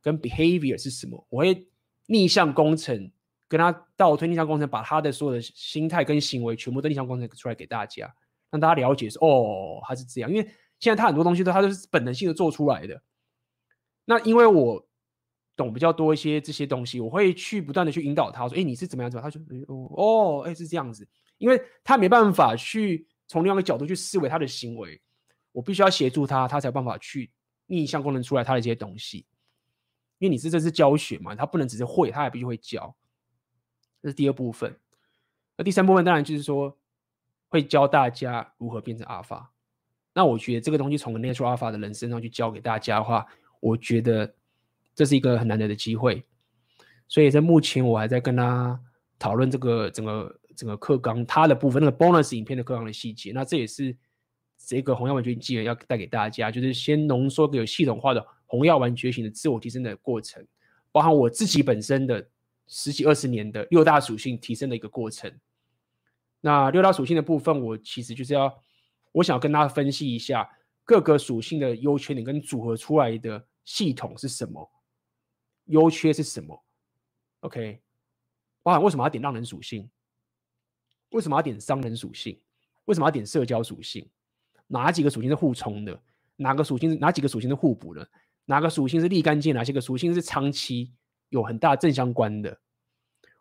跟 behavior 是什么？我会逆向工程，跟他倒推逆向工程，把他的所有的心态跟行为全部都逆向工程出来给大家，让大家了解说，哦，他是这样，因为现在他很多东西都他都是本能性的做出来的，那因为我。懂比较多一些这些东西，我会去不断的去引导他说：“哎，你是怎么样子？”他就哦哦，哎是这样子，因为他没办法去从另外一个角度去思维他的行为，我必须要协助他，他才有办法去逆向功能出来他的这些东西。因为你是这是教学嘛，他不能只是会，他还必须会教。这是第二部分。那第三部分当然就是说会教大家如何变成阿尔法。那我觉得这个东西从 Natural Alpha 的人身上去教给大家的话，我觉得。这是一个很难得的机会，所以在目前我还在跟他讨论这个整个整个课纲它的部分，那个 bonus 影片的课纲的细节。那这也是这个红药丸觉醒纪元要带给大家，就是先浓缩个系统化的红药丸觉醒的自我提升的过程，包含我自己本身的十几二十年的六大属性提升的一个过程。那六大属性的部分，我其实就是要我想要跟大家分析一下各个属性的优缺点跟组合出来的系统是什么。优缺是什么？OK，包含为什么要点让人属性？为什么要点商人属性？为什么要点社交属性？哪几个属性是互冲的？哪个属性是哪几个属性是互补的？哪个属性是立竿见？哪些个属性是长期有很大正相关的？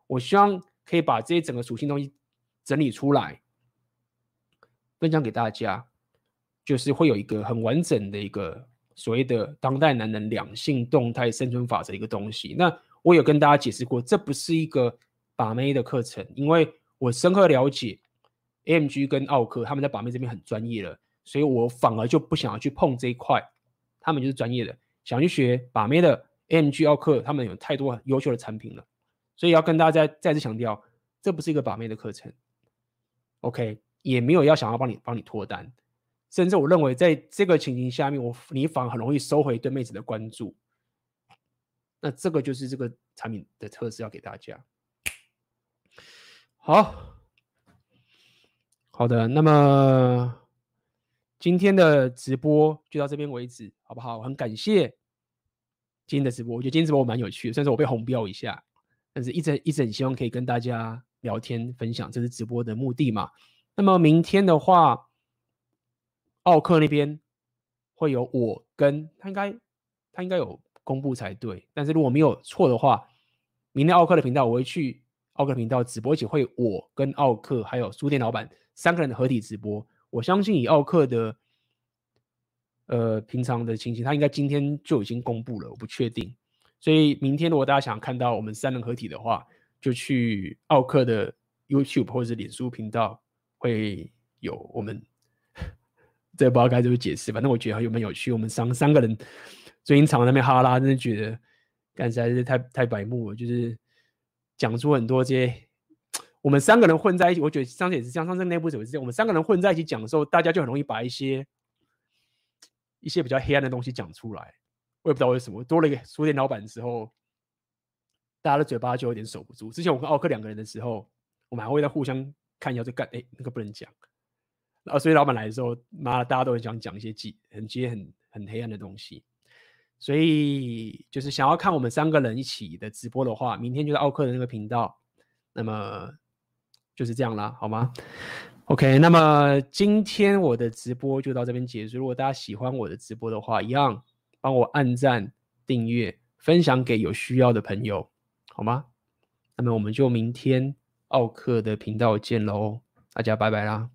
我希望可以把这些整个属性东西整理出来，分享给大家，就是会有一个很完整的一个。所谓的当代男人两性动态生存法则一个东西，那我有跟大家解释过，这不是一个把妹的课程，因为我深刻了解 MG 跟奥克他们在把妹这边很专业了，所以我反而就不想要去碰这一块，他们就是专业的，想去学把妹的 MG 奥克，他们有太多优秀的产品了，所以要跟大家再次强调，这不是一个把妹的课程，OK，也没有要想要帮你帮你脱单。甚至我认为，在这个情形下面，我你反而很容易收回对妹子的关注。那这个就是这个产品的特质，要给大家。好，好的，那么今天的直播就到这边为止，好不好？我很感谢今天的直播，我觉得今天直播我蛮有趣的，虽然说我被红标一下，但是一直一直很希望可以跟大家聊天分享，这是直播的目的嘛。那么明天的话。奥克那边会有我跟他应该他应该有公布才对，但是如果没有错的话，明天奥克的频道我会去奥克频道直播，而且会我跟奥克还有书店老板三个人的合体直播。我相信以奥克的呃平常的情形，他应该今天就已经公布了，我不确定。所以明天如果大家想看到我们三人合体的话，就去奥克的 YouTube 或者是脸书频道会有我们。这不知道该怎么解释，反正我觉得还有蛮有趣。我们三三个人最近常在那边哈拉，真的觉得干实在是太太白目了，就是讲出很多这些。我们三个人混在一起，我觉得上次也是这样，上次内部也是这样。我们三个人混在一起讲的时候，大家就很容易把一些一些比较黑暗的东西讲出来。我也不知道为什么，多了一个书店老板之后，大家的嘴巴就有点守不住。之前我跟奥克两个人的时候，我们还会在互相看一下，就干哎，那个不能讲。然后所以老板来的时候，妈的，大家都很想讲一些记很鸡很很黑暗的东西。所以就是想要看我们三个人一起的直播的话，明天就是奥克的那个频道。那么就是这样啦，好吗？OK，那么今天我的直播就到这边结束。如果大家喜欢我的直播的话，一样帮我按赞、订阅、分享给有需要的朋友，好吗？那么我们就明天奥克的频道见喽，大家拜拜啦。